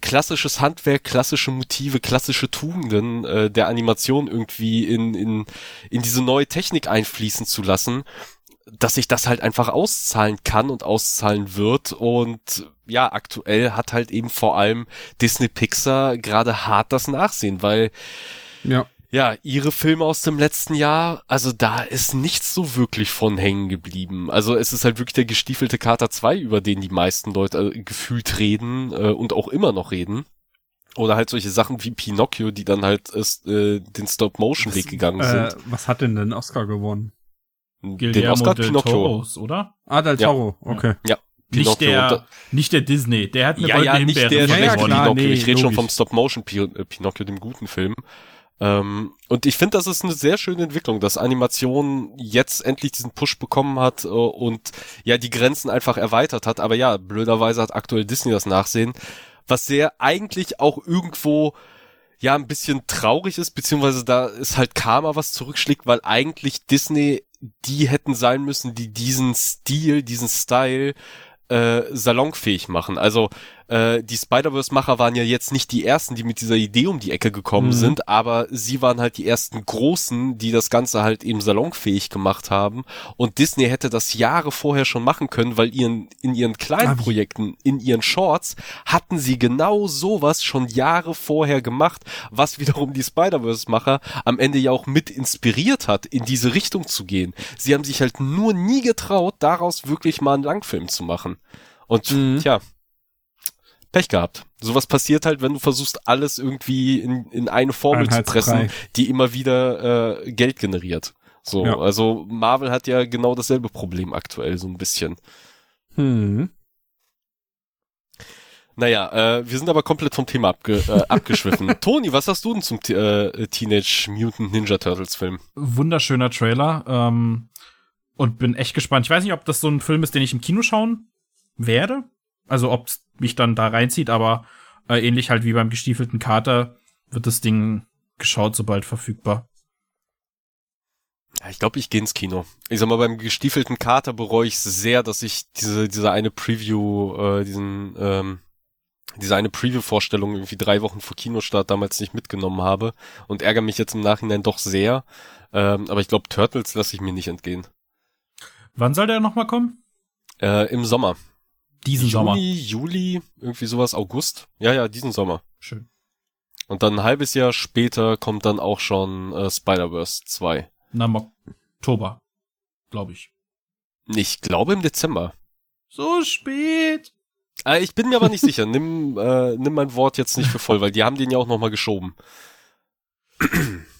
klassisches Handwerk, klassische Motive, klassische Tugenden äh, der Animation irgendwie in, in, in diese neue Technik einfließen zu lassen, dass sich das halt einfach auszahlen kann und auszahlen wird. Und ja, aktuell hat halt eben vor allem Disney Pixar gerade hart das Nachsehen, weil Ja. Ja, ihre Filme aus dem letzten Jahr, also da ist nichts so wirklich von hängen geblieben. Also es ist halt wirklich der gestiefelte Kater 2, über den die meisten Leute äh, gefühlt reden äh, und auch immer noch reden. Oder halt solche Sachen wie Pinocchio, die dann halt äh, den Stop-Motion-Weg gegangen Äh, sind. was hat denn denn Oscar gewonnen? den Oscar del Pinocchio. Toros, oder? Ah, Del Ja. Toro, okay. Ja, Nicht Pinocchio. Da- der, nicht der Disney. Der hat eine ja, ja, nicht Himbeere der Ja, ja, klar, Pinocchio. nee, ich rede schon vom Stop-Motion Pi- äh, Pinocchio, dem guten Film. Ähm, und ich finde, das ist eine sehr schöne Entwicklung, dass Animation jetzt endlich diesen Push bekommen hat äh, und ja die Grenzen einfach erweitert hat. Aber ja, blöderweise hat aktuell Disney das Nachsehen, was sehr eigentlich auch irgendwo ja ein bisschen traurig ist, beziehungsweise da ist halt Karma, was zurückschlägt, weil eigentlich Disney die hätten sein müssen, die diesen Stil, diesen Style äh, salonfähig machen. Also äh, die Spider-Verse-Macher waren ja jetzt nicht die ersten, die mit dieser Idee um die Ecke gekommen Mhm. sind, aber sie waren halt die ersten Großen, die das Ganze halt eben salonfähig gemacht haben. Und Disney hätte das Jahre vorher schon machen können, weil ihren, in ihren kleinen Ah? Projekten, in ihren Shorts, hatten sie genau sowas schon Jahre vorher gemacht, was wiederum die Spider-Verse-Macher am Ende ja auch mit inspiriert hat, in diese Richtung zu gehen. Sie haben sich halt nur nie getraut, daraus wirklich mal einen Langfilm zu machen. Und Mhm. tja, Pech gehabt. Sowas passiert halt, wenn du versuchst, alles irgendwie in, in eine Formel zu pressen, die immer wieder äh, Geld generiert. So, Ja. also Marvel hat ja genau dasselbe Problem aktuell, so ein bisschen. Hm. Naja, äh, wir sind aber komplett vom Thema abge äh, abgeschwiffen. Toni, was hast du denn zum T äh, Teenage Mutant Ninja Turtles Film? Wunderschöner Trailer. Ähm, und bin echt gespannt. Ich weiß nicht, ob das so ein Film ist, den ich im Kino schauen werde. Also ob es mich dann da reinzieht, aber äh, ähnlich halt wie beim gestiefelten Kater wird das Ding geschaut, sobald verfügbar. Ja, ich glaube, ich gehe ins Kino. Ich sag mal, beim gestiefelten Kater bereue ich sehr, dass ich diese, diese eine Preview, äh, diesen, ähm, diese eine Preview-Vorstellung irgendwie drei Wochen vor Kinostart damals nicht mitgenommen habe und ärgere mich jetzt im Nachhinein doch sehr. Ähm, aber ich glaube, Turtles lasse ich mir nicht entgehen. Wann soll der nochmal kommen? Äh, Im Sommer. Diesen Juni, Sommer. Juli, irgendwie sowas, August. Ja, ja, diesen Sommer. Schön. Und dann ein halbes Jahr später kommt dann auch schon äh, Spider-Verse 2. Na, im Oktober, glaube ich. Ich glaube im Dezember. So spät. Äh, ich bin mir aber nicht sicher. Nimm, äh, nimm mein Wort jetzt nicht für voll, weil die haben den ja auch nochmal geschoben.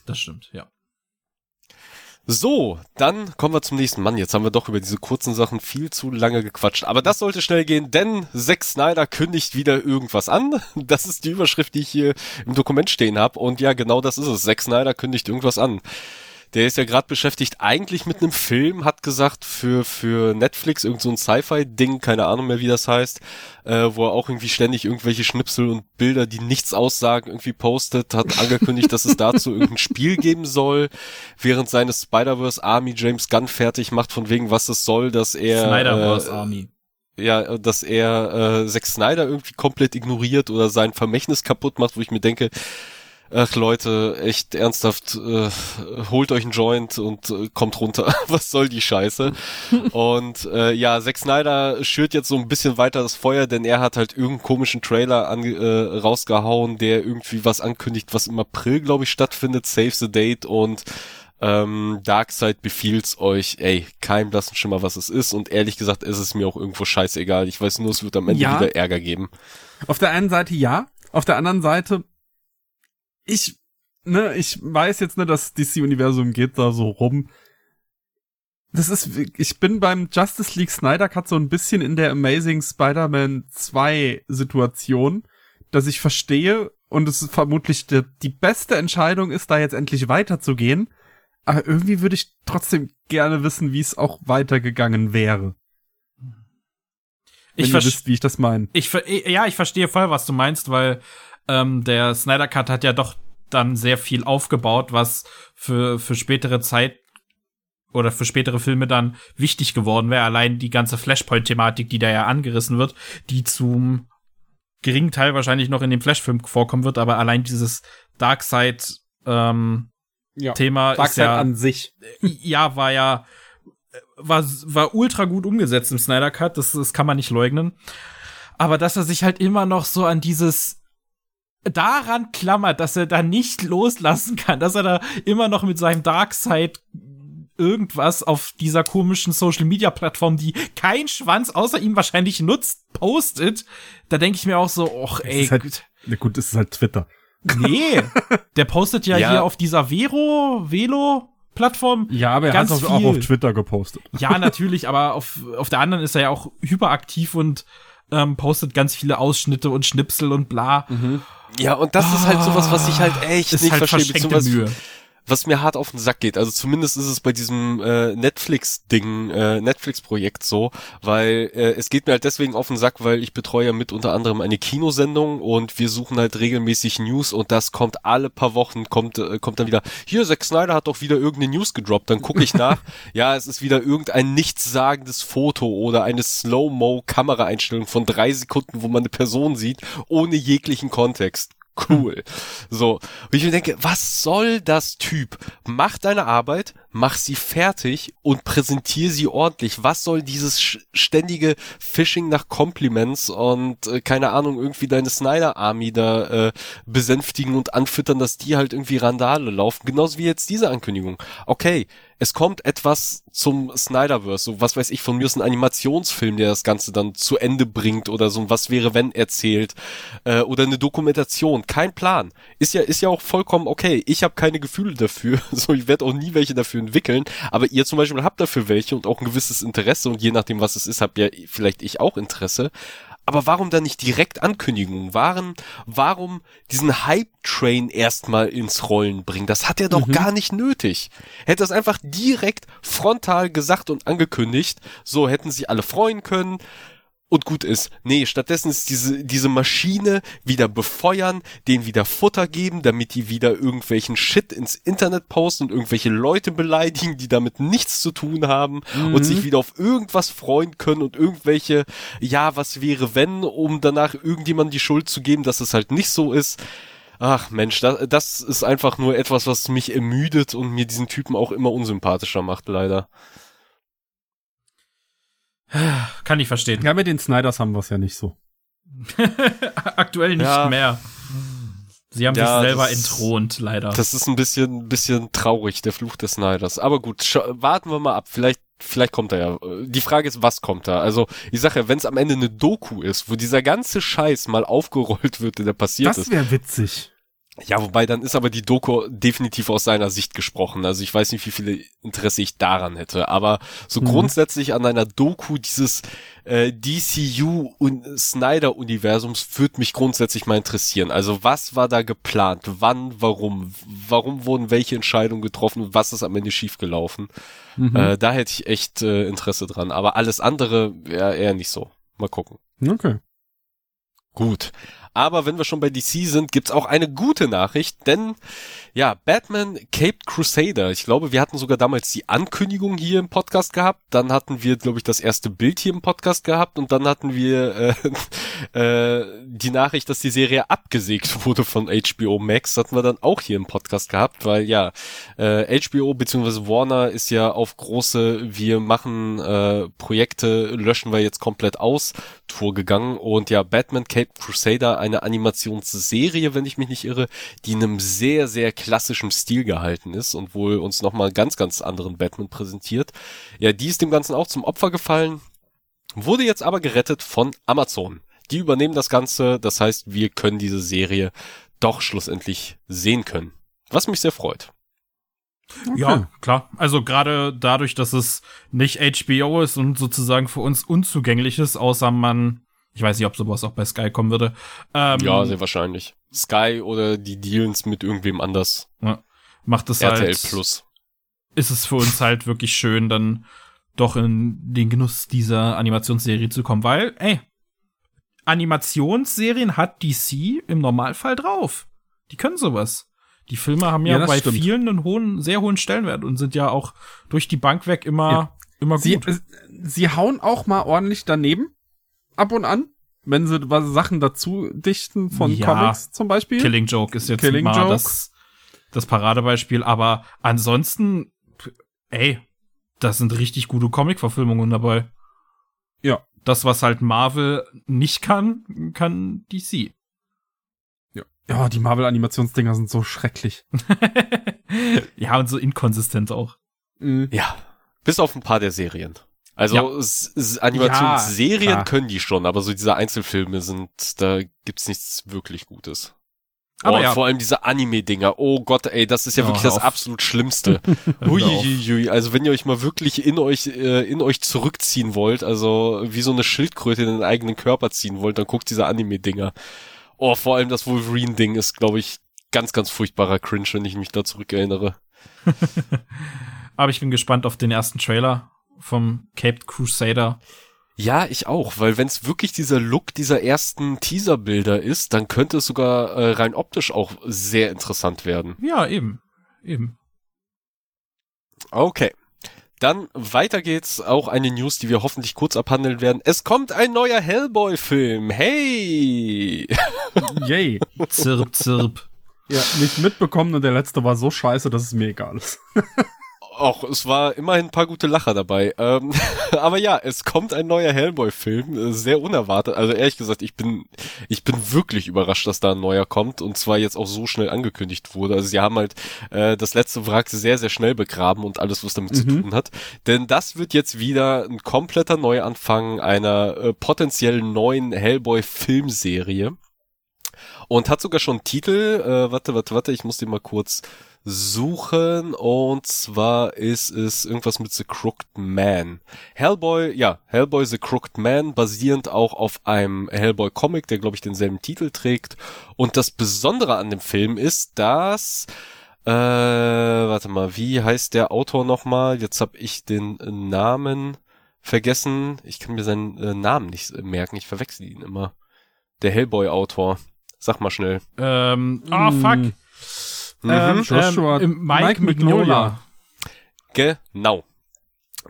Das stimmt, ja. So, dann kommen wir zum nächsten Mann. Jetzt haben wir doch über diese kurzen Sachen viel zu lange gequatscht. Aber das sollte schnell gehen, denn Zack Snyder kündigt wieder irgendwas an. Das ist die Überschrift, die ich hier im Dokument stehen habe. Und ja, genau das ist es. Zack Snyder kündigt irgendwas an. Der ist ja gerade beschäftigt eigentlich mit einem Film, hat gesagt für für Netflix irgend so ein Sci-Fi-Ding, keine Ahnung mehr wie das heißt, äh, wo er auch irgendwie ständig irgendwelche Schnipsel und Bilder, die nichts aussagen, irgendwie postet, hat angekündigt, dass es dazu irgendein Spiel geben soll, während seine Spider-Verse Army James Gunn fertig macht, von wegen was es soll, dass er Snyderverse äh, Army. ja, dass er äh, Zack Snyder irgendwie komplett ignoriert oder sein Vermächtnis kaputt macht, wo ich mir denke, ach Leute, echt ernsthaft, äh, holt euch einen Joint und äh, kommt runter. Was soll die Scheiße? und äh, ja, Zack Snyder schürt jetzt so ein bisschen weiter das Feuer, denn er hat halt irgendeinen komischen Trailer an, äh, rausgehauen, der irgendwie was ankündigt, was im April, glaube ich, stattfindet, Save the Date und ähm, Darkseid befiehlt euch, ey, kein blassen Schimmer, was es ist. Und ehrlich gesagt, ist es mir auch irgendwo scheißegal. Ich weiß nur, es wird am Ende Ja. wieder Ärger geben. Auf der einen Seite ja, auf der anderen Seite, ich, ne, ich weiß jetzt, ne, das DC-Universum geht da so rum. Das ist, ich bin beim Justice League Snyder Cut so ein bisschen in der Amazing Spider-Man 2 Situation, dass ich verstehe und es ist vermutlich die, die beste Entscheidung ist, da jetzt endlich weiterzugehen. Aber irgendwie würde ich trotzdem gerne wissen, wie es auch weitergegangen wäre. Wenn Ich verstehe. wie ich das meine. Ich, ja, ich verstehe voll, was du meinst, weil ähm, der Snyder Cut hat ja doch dann sehr viel aufgebaut, was für, für spätere Zeit oder für spätere Filme dann wichtig geworden wäre. Allein die ganze Flashpoint-Thematik, die da ja angerissen wird, die zum geringen Teil wahrscheinlich noch in dem Flash-Film vorkommen wird, aber allein dieses Darkseid ähm, Ja. Thema ist ja an sich. ja, war ja, war, war ultra gut umgesetzt im Snyder Cut, das, das kann man nicht leugnen. Aber dass er sich halt immer noch so an dieses daran klammert, dass er da nicht loslassen kann, dass er da immer noch mit seinem Darkseid irgendwas auf dieser komischen Social Media Plattform, die kein Schwanz außer ihm wahrscheinlich nutzt, postet, da denke ich mir auch so, och, ey, ist halt, na gut, es ist halt Twitter. nee, der postet ja, Ja. hier auf dieser Vero, Velo Plattform Ja, aber er Ganz hat auch viel. auf Twitter gepostet. Ja, natürlich, aber auf, auf der anderen ist er ja auch hyperaktiv und ähm, postet ganz viele Ausschnitte und Schnipsel und bla. Ja, und das ist halt sowas, was ich halt echt ist nicht halt verstehe, Mühe. Was mir hart auf den Sack geht. Also zumindest ist es bei diesem äh, Netflix-Ding, äh, Netflix-Projekt so, weil äh, es geht mir halt deswegen auf den Sack, weil ich betreue ja mit unter anderem eine Kinosendung und wir suchen halt regelmäßig News und das kommt alle paar Wochen, kommt, äh, kommt dann wieder, hier, Zack Snyder hat doch wieder irgendeine News gedroppt, dann gucke ich nach, ja, es ist wieder irgendein nichtssagendes Foto oder eine Slow-Mo-Kameraeinstellung von drei Sekunden, wo man eine Person sieht, ohne jeglichen Kontext. Cool. So. Und ich mir denke, was soll das Typ? Mach deine Arbeit, mach sie fertig und präsentier sie ordentlich. Was soll dieses ständige Phishing nach Compliments und äh, keine Ahnung, irgendwie deine Snyder Army da äh, besänftigen und anfüttern, dass die halt irgendwie Randale laufen. Genauso wie jetzt diese Ankündigung. Okay, es kommt etwas zum Snyderverse, so was weiß ich, von mir ist ein Animationsfilm, der das Ganze dann zu Ende bringt oder so ein Was wäre wenn erzählt äh, oder eine Dokumentation, kein Plan. Ist ja ist ja auch vollkommen okay. Ich habe keine Gefühle dafür, so ich werde auch nie welche dafür entwickeln, aber ihr zum Beispiel habt dafür welche und auch ein gewisses Interesse und je nachdem was es ist, habt ja vielleicht ich auch Interesse. Aber warum dann nicht direkt Ankündigungen? Warum, warum diesen Hype-Train erstmal ins Rollen bringen? Das hat er doch gar nicht nötig. Hätte das einfach direkt frontal gesagt und angekündigt, so hätten sich alle freuen können und gut ist. Nee, stattdessen ist diese, diese Maschine wieder befeuern, denen wieder Futter geben, damit die wieder irgendwelchen Shit ins Internet posten und irgendwelche Leute beleidigen, die damit nichts zu tun haben und sich wieder auf irgendwas freuen können und irgendwelche, ja, was wäre wenn, um danach irgendjemandem die Schuld zu geben, dass es halt nicht so ist. Ach Mensch, das, das ist einfach nur etwas, was mich ermüdet und mir diesen Typen auch immer unsympathischer macht, leider. Kann ich verstehen. Ja, mit den Snyders haben wir es ja nicht so. Aktuell nicht Ja. mehr. Sie haben Ja, sich selber das- entthront, leider. Das ist ein bisschen, bisschen traurig, der Fluch des Snyders. Aber gut, warten wir mal ab. Vielleicht, vielleicht kommt er ja. Die Frage ist, was kommt da? Also, ich sage ja, wenn es am Ende eine Doku ist, wo dieser ganze Scheiß mal aufgerollt wird, der passiert Das ist. wäre witzig. Ja, wobei dann ist aber die Doku definitiv aus seiner Sicht gesprochen. Also ich weiß nicht, wie viele Interesse ich daran hätte. Aber so Mhm. grundsätzlich an einer Doku dieses äh, DCU und Snyder-Universums würde mich grundsätzlich mal interessieren. Also was war da geplant? Wann? Warum? Warum wurden welche Entscheidungen getroffen? Was ist am Ende schiefgelaufen? Mhm. Äh, da hätte ich echt äh, Interesse dran. Aber alles andere ja, eher nicht so. Mal gucken. Okay. Gut. Aber wenn wir schon bei DC sind, gibt's auch eine gute Nachricht, denn ja, Batman Caped Crusader. Ich glaube, wir hatten sogar damals die Ankündigung hier im Podcast gehabt. Dann hatten wir, glaube ich, das erste Bild hier im Podcast gehabt und dann hatten wir äh, äh, die Nachricht, dass die Serie abgesägt wurde von HBO Max. Hatten wir dann auch hier im Podcast gehabt, weil ja, äh, HBO bzw. Warner ist ja auf große, wir machen äh, Projekte, löschen wir jetzt komplett aus, Tour gegangen. Und ja, Batman Caped Crusader, eine Animationsserie, wenn ich mich nicht irre, die in einem sehr, sehr klassischem Stil gehalten ist und wohl uns nochmal ganz, ganz anderen Batman präsentiert. Ja, die ist dem Ganzen auch zum Opfer gefallen, wurde jetzt aber gerettet von Amazon. Die übernehmen das Ganze, das heißt, wir können diese Serie doch schlussendlich sehen können. Was mich sehr freut. Okay. Ja, klar. Also gerade dadurch, dass es nicht HBO ist und sozusagen für uns unzugänglich ist, außer man, ich weiß nicht, ob sowas auch bei Sky kommen würde. Ähm, ja, sehr wahrscheinlich. Sky oder die Dealens mit irgendwem anders. Ja, macht es RTL halt. Plus. Ist es für uns halt wirklich schön, dann doch in den Genuss dieser Animationsserie zu kommen, weil, ey, Animationsserien hat DC im Normalfall drauf. Die können sowas. Die Filme haben ja, ja bei stimmt. vielen einen hohen, sehr hohen Stellenwert und sind ja auch durch die Bank weg immer, ja. immer gut. Sie, sie hauen auch mal ordentlich daneben. Ab und an. Wenn sie was Sachen dazu dichten von ja. Comics zum Beispiel. Killing Joke ist jetzt Killing mal Joke. das, das Paradebeispiel. Aber ansonsten, ey, das sind richtig gute Comic-Verfilmungen dabei. Ja. Das, was halt Marvel nicht kann, kann DC. Ja, die Marvel-Animationsdinger sind so schrecklich. ja, und so inkonsistent auch. Mhm. Ja, bis auf ein paar der Serien. Also ja. Animationsserien ja, können die schon, aber so diese Einzelfilme sind, da gibt's nichts wirklich Gutes. Aber oh, ja. vor allem diese Anime-Dinger. Oh Gott, ey, das ist ja oh, wirklich das absolut Schlimmste. Huiuiui. Also wenn ihr euch mal wirklich in euch, äh, in euch zurückziehen wollt, also wie so eine Schildkröte in den eigenen Körper ziehen wollt, dann guckt diese Anime-Dinger. Oh, vor allem das Wolverine-Ding ist, glaube ich, ganz, ganz furchtbarer Cringe, wenn ich mich da zurückerinnere. Aber ich bin gespannt auf den ersten Trailer vom Caped Crusader. Ja, ich auch, weil wenn es wirklich dieser Look dieser ersten Teaser-Bilder ist, dann könnte es sogar äh, rein optisch auch sehr interessant werden. Ja, eben. Eben. Okay. Dann weiter geht's, auch eine News, die wir hoffentlich kurz abhandeln werden. Es kommt ein neuer Hellboy-Film. Hey! Yay. zirp, zirp. Ja, nicht mitbekommen und der letzte war so scheiße, dass es mir egal ist. Och, es war immerhin ein paar gute Lacher dabei. Ähm, aber ja, es kommt ein neuer Hellboy-Film, äh, sehr unerwartet. Also ehrlich gesagt, ich bin, ich bin wirklich überrascht, dass da ein neuer kommt und zwar jetzt auch so schnell angekündigt wurde. Also sie haben halt äh, das letzte Wrack sehr, sehr schnell begraben und alles, was damit mhm. zu tun hat. Denn das wird jetzt wieder ein kompletter Neuanfang einer äh, potenziell neuen Hellboy-Filmserie. Und hat sogar schon Titel, äh, warte, warte, warte, ich muss den mal kurz suchen und zwar ist es irgendwas mit The Crooked Man. Hellboy, ja, Hellboy The Crooked Man, basierend auch auf einem Hellboy Comic, der glaube ich denselben Titel trägt. Und das Besondere an dem Film ist, dass äh, warte mal, wie heißt der Autor nochmal? Jetzt habe ich den Namen vergessen. Ich kann mir seinen äh, Namen nicht merken, ich verwechsel ihn immer. Der Hellboy-Autor. Sag mal schnell. Ähm, ah, oh, fuck. Mhm. Ähm, Joshua, ähm, Mike, Mike Mignola. Genau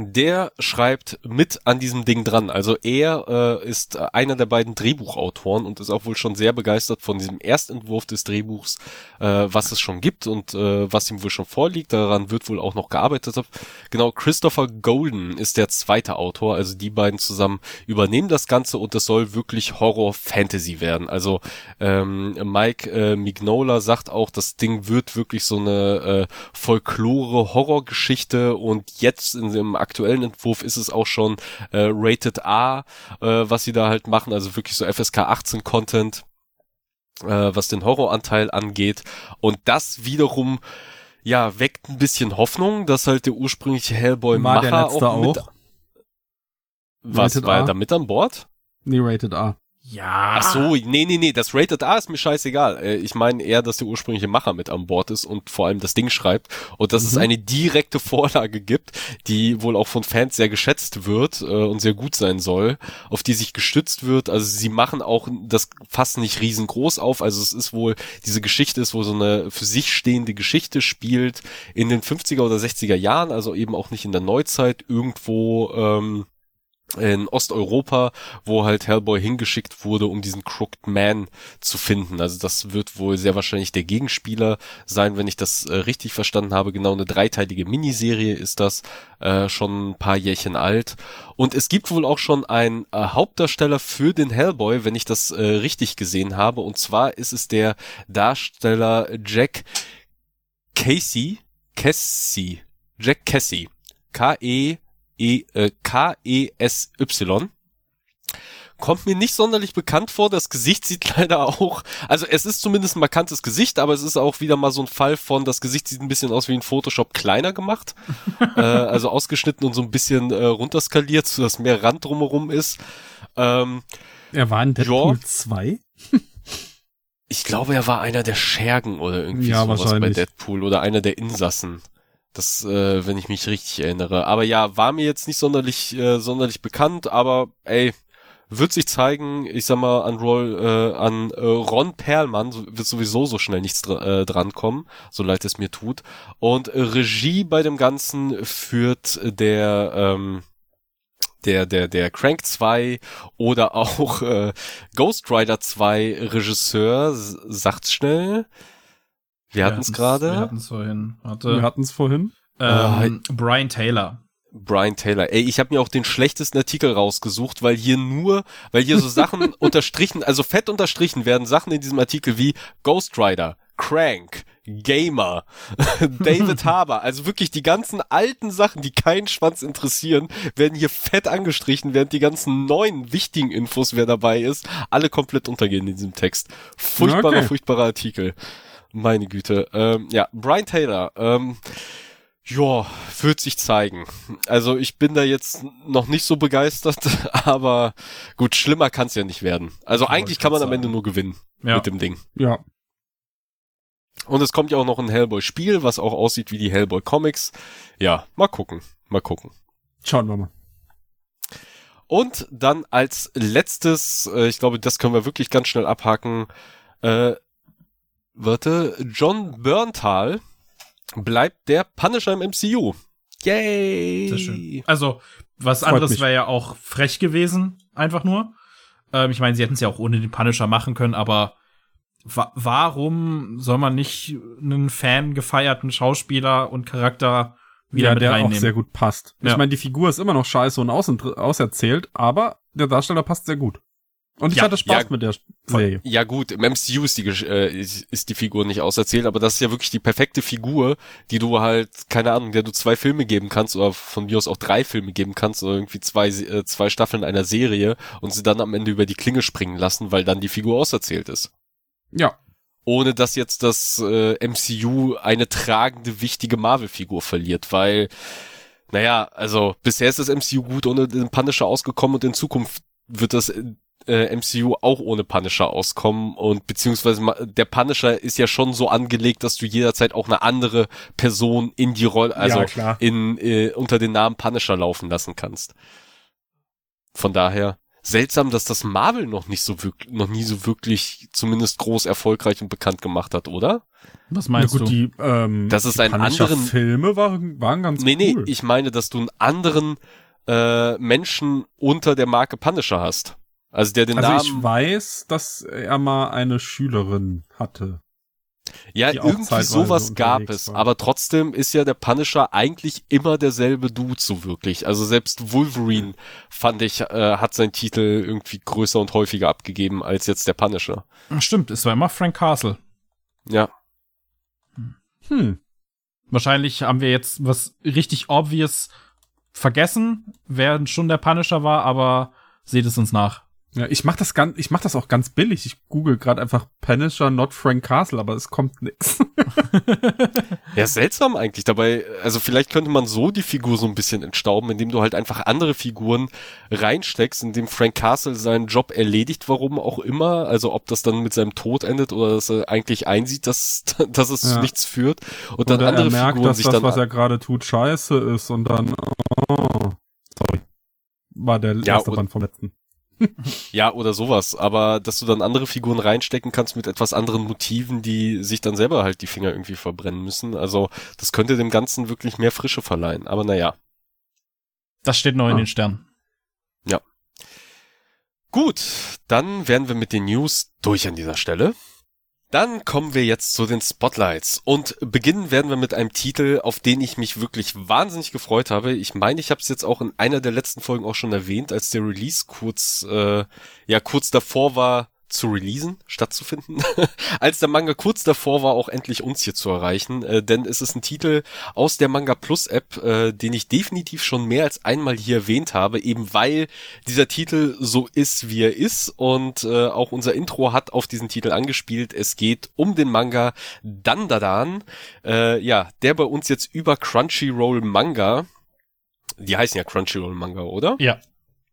der schreibt mit an diesem Ding dran. Also er äh, ist einer der beiden Drehbuchautoren und ist auch wohl schon sehr begeistert von diesem Erstentwurf des Drehbuchs, äh, was es schon gibt und äh, was ihm wohl schon vorliegt. Daran wird wohl auch noch gearbeitet. Genau, Christopher Golden ist der zweite Autor. Also die beiden zusammen übernehmen das Ganze und es soll wirklich Horror-Fantasy werden. Also ähm, Mike äh, Mignola sagt auch, das Ding wird wirklich so eine äh, Folklore-Horror-Geschichte und jetzt in dem aktuellen Entwurf ist es auch schon äh, Rated A, äh, was sie da halt machen, also wirklich so FSK 18 Content, äh, was den Horroranteil angeht. Und das wiederum ja, weckt ein bisschen Hoffnung, dass halt der ursprüngliche Hellboy-Macher auch, auch mit, Was, war er da mit an Bord? Nee, Rated A. Ja. Ach so, nee, nee, nee, das Rated R ist mir scheißegal. Äh, Ich meine eher, dass der ursprüngliche Macher mit an Bord ist und vor allem das Ding schreibt und dass es eine direkte Vorlage gibt, die wohl auch von Fans sehr geschätzt wird äh, und sehr gut sein soll, auf die sich gestützt wird. Also sie machen auch das Fass nicht riesengroß auf. Also es ist wohl, diese Geschichte ist wohl so eine für sich stehende Geschichte, spielt in den 50er oder 60er Jahren, also eben auch nicht in der Neuzeit, irgendwo ähm, in Osteuropa, wo halt Hellboy hingeschickt wurde, um diesen Crooked Man zu finden. Also das wird wohl sehr wahrscheinlich der Gegenspieler sein, wenn ich das äh, richtig verstanden habe. Genau eine dreiteilige Miniserie ist das, äh, schon ein paar Jährchen alt. Und es gibt wohl auch schon einen äh, Hauptdarsteller für den Hellboy, wenn ich das äh, richtig gesehen habe. Und zwar ist es der Darsteller Jack Casey, Casey, Jack Casey, K-E E, äh, K-E-S-Y. Kommt mir nicht sonderlich bekannt vor. Das Gesicht sieht leider auch, also es ist zumindest ein markantes Gesicht, aber es ist auch wieder mal so ein Fall von, das Gesicht sieht ein bisschen aus wie in Photoshop kleiner gemacht. äh, also ausgeschnitten und so ein bisschen äh, runterskaliert, so dass mehr Rand drumherum ist. Ähm, Er war in Deadpool Ja. 2? ich glaube, er war einer der Schergen oder irgendwie Ja, sowas bei. Deadpool oder einer der Insassen. Das, äh, wenn ich mich richtig erinnere. Aber ja, war mir jetzt nicht sonderlich, äh, sonderlich bekannt, aber ey, wird sich zeigen, ich sag mal, an, Roll, äh, an äh, Ron Perlmann wird sowieso so schnell nichts dr äh, drankommen, so leid es mir tut. Und äh, Regie bei dem Ganzen führt der, ähm, der, der, der Crank 2 oder auch äh, Ghost Rider 2 Regisseur, sagt's schnell. Wir hatten's Wir gerade. hatten's vorhin. Wir Warte. hatten es vorhin. Ähm, Brian Taylor. Brian Taylor. Ey, ich habe mir auch den schlechtesten Artikel rausgesucht, weil hier nur, weil hier so Sachen unterstrichen, also fett unterstrichen werden Sachen in diesem Artikel wie Ghost Rider, Crank, Gamer, David Harbour, also wirklich die ganzen alten Sachen, die keinen Schwanz interessieren, werden hier fett angestrichen, während die ganzen neuen wichtigen Infos, wer dabei ist, alle komplett untergehen in diesem Text. Furchtbarer, Okay. furchtbarer Artikel. Meine Güte. Ähm, ja, Brian Taylor. Ähm, ja, wird sich zeigen. Also ich bin da jetzt noch nicht so begeistert, aber gut, schlimmer kann's ja nicht werden. Also wollte eigentlich kann man grad am Ende sagen. nur gewinnen Ja. mit dem Ding. Ja. Und es kommt ja auch noch ein Hellboy-Spiel, was auch aussieht wie die Hellboy-Comics. Ja, mal gucken, mal gucken. Schauen wir mal. Und dann als letztes, äh, ich glaube, das können wir wirklich ganz schnell abhaken, äh, warte, John Berntal bleibt der Punisher im MCU. Yay! Sehr schön. Also, was Freut anderes wäre ja auch frech gewesen, einfach nur. Ähm, ich meine, sie hätten es ja auch ohne den Punisher machen können, aber wa warum soll man nicht einen Fan gefeierten Schauspieler und Charakter wieder ja, mit der reinnehmen? auch sehr gut passt. Ja. Ich meine, die Figur ist immer noch scheiße und auserzählt, aber der Darsteller passt sehr gut. Und ich Ja, hatte Spaß ja, mit der Serie. Ja gut, im MCU ist die, äh, ist, ist die Figur nicht auserzählt, aber das ist ja wirklich die perfekte Figur, die du halt, keine Ahnung, der du zwei Filme geben kannst oder von mir aus auch drei Filme geben kannst oder irgendwie zwei, äh, zwei Staffeln einer Serie und sie dann am Ende über die Klinge springen lassen, weil dann die Figur auserzählt ist. Ja. Ohne dass jetzt das äh, MCU eine tragende, wichtige Marvel-Figur verliert, weil, naja, also bisher ist das MCU gut ohne den Punisher ausgekommen und in Zukunft wird das äh, MCU auch ohne Punisher auskommen und beziehungsweise der Punisher ist ja schon so angelegt, dass du jederzeit auch eine andere Person in die Rolle, also Ja, klar. in äh, unter den Namen Punisher laufen lassen kannst. Von daher seltsam, dass das Marvel noch nicht so wirklich, noch nie so wirklich zumindest groß erfolgreich und bekannt gemacht hat, oder? Was meinst gut, du? die, ähm, Das ist ein anderen- Filme waren, waren ganz Nee, nee, cool. ich meine, dass du einen anderen äh, Menschen unter der Marke Punisher hast. Also der den also Namen ich weiß, dass er mal eine Schülerin hatte. Ja, irgendwie sowas gab es. war. Aber trotzdem ist ja der Punisher eigentlich immer derselbe Dude so wirklich. Also selbst Wolverine, fand ich, äh, hat seinen Titel irgendwie größer und häufiger abgegeben als jetzt der Punisher. Stimmt, es war immer Frank Castle. Ja. Hm. Wahrscheinlich haben wir jetzt was richtig obvious vergessen, wer schon der Punisher war, aber seht es uns nach. Ja, ich mach das ganz, ich mach das auch ganz billig. Ich google gerade einfach Punisher, not Frank Castle, aber es kommt nix. Ja, seltsam eigentlich. Dabei, also vielleicht könnte man so die Figur so ein bisschen entstauben, indem du halt einfach andere Figuren reinsteckst, indem Frank Castle seinen Job erledigt, warum auch immer. Also ob das dann mit seinem Tod endet oder dass er eigentlich einsieht, dass, dass es Ja. zu nichts führt. Und dann Oder andere er merkt, Figuren dass sich das, dann was er gerade tut, scheiße ist und dann, oh, sorry, war der Ja, erste Band vom letzten. Ja, oder sowas. Aber dass du dann andere Figuren reinstecken kannst mit etwas anderen Motiven, die sich dann selber halt die Finger irgendwie verbrennen müssen. Also das könnte dem Ganzen wirklich mehr Frische verleihen. Aber naja. Das steht noch in Ah. den Sternen. Gut, dann wären wir mit den News durch an dieser Stelle. Dann kommen wir jetzt zu den Spotlights und beginnen werden wir mit einem Titel, auf den ich mich wirklich wahnsinnig gefreut habe. Ich meine, ich habe es jetzt auch in einer der letzten Folgen auch schon erwähnt, als der Release kurz äh, ja kurz davor war zu releasen, stattzufinden, als der Manga kurz davor war, auch endlich uns hier zu erreichen, äh, denn es ist ein Titel aus der Manga Plus App, äh, den ich definitiv schon mehr als einmal hier erwähnt habe, eben weil dieser Titel so ist, wie er ist und äh, auch unser Intro hat auf diesen Titel angespielt. Es geht um den Manga Dandadan, äh, ja, der bei uns jetzt über Crunchyroll Manga, die heißen ja Crunchyroll Manga, oder? Ja.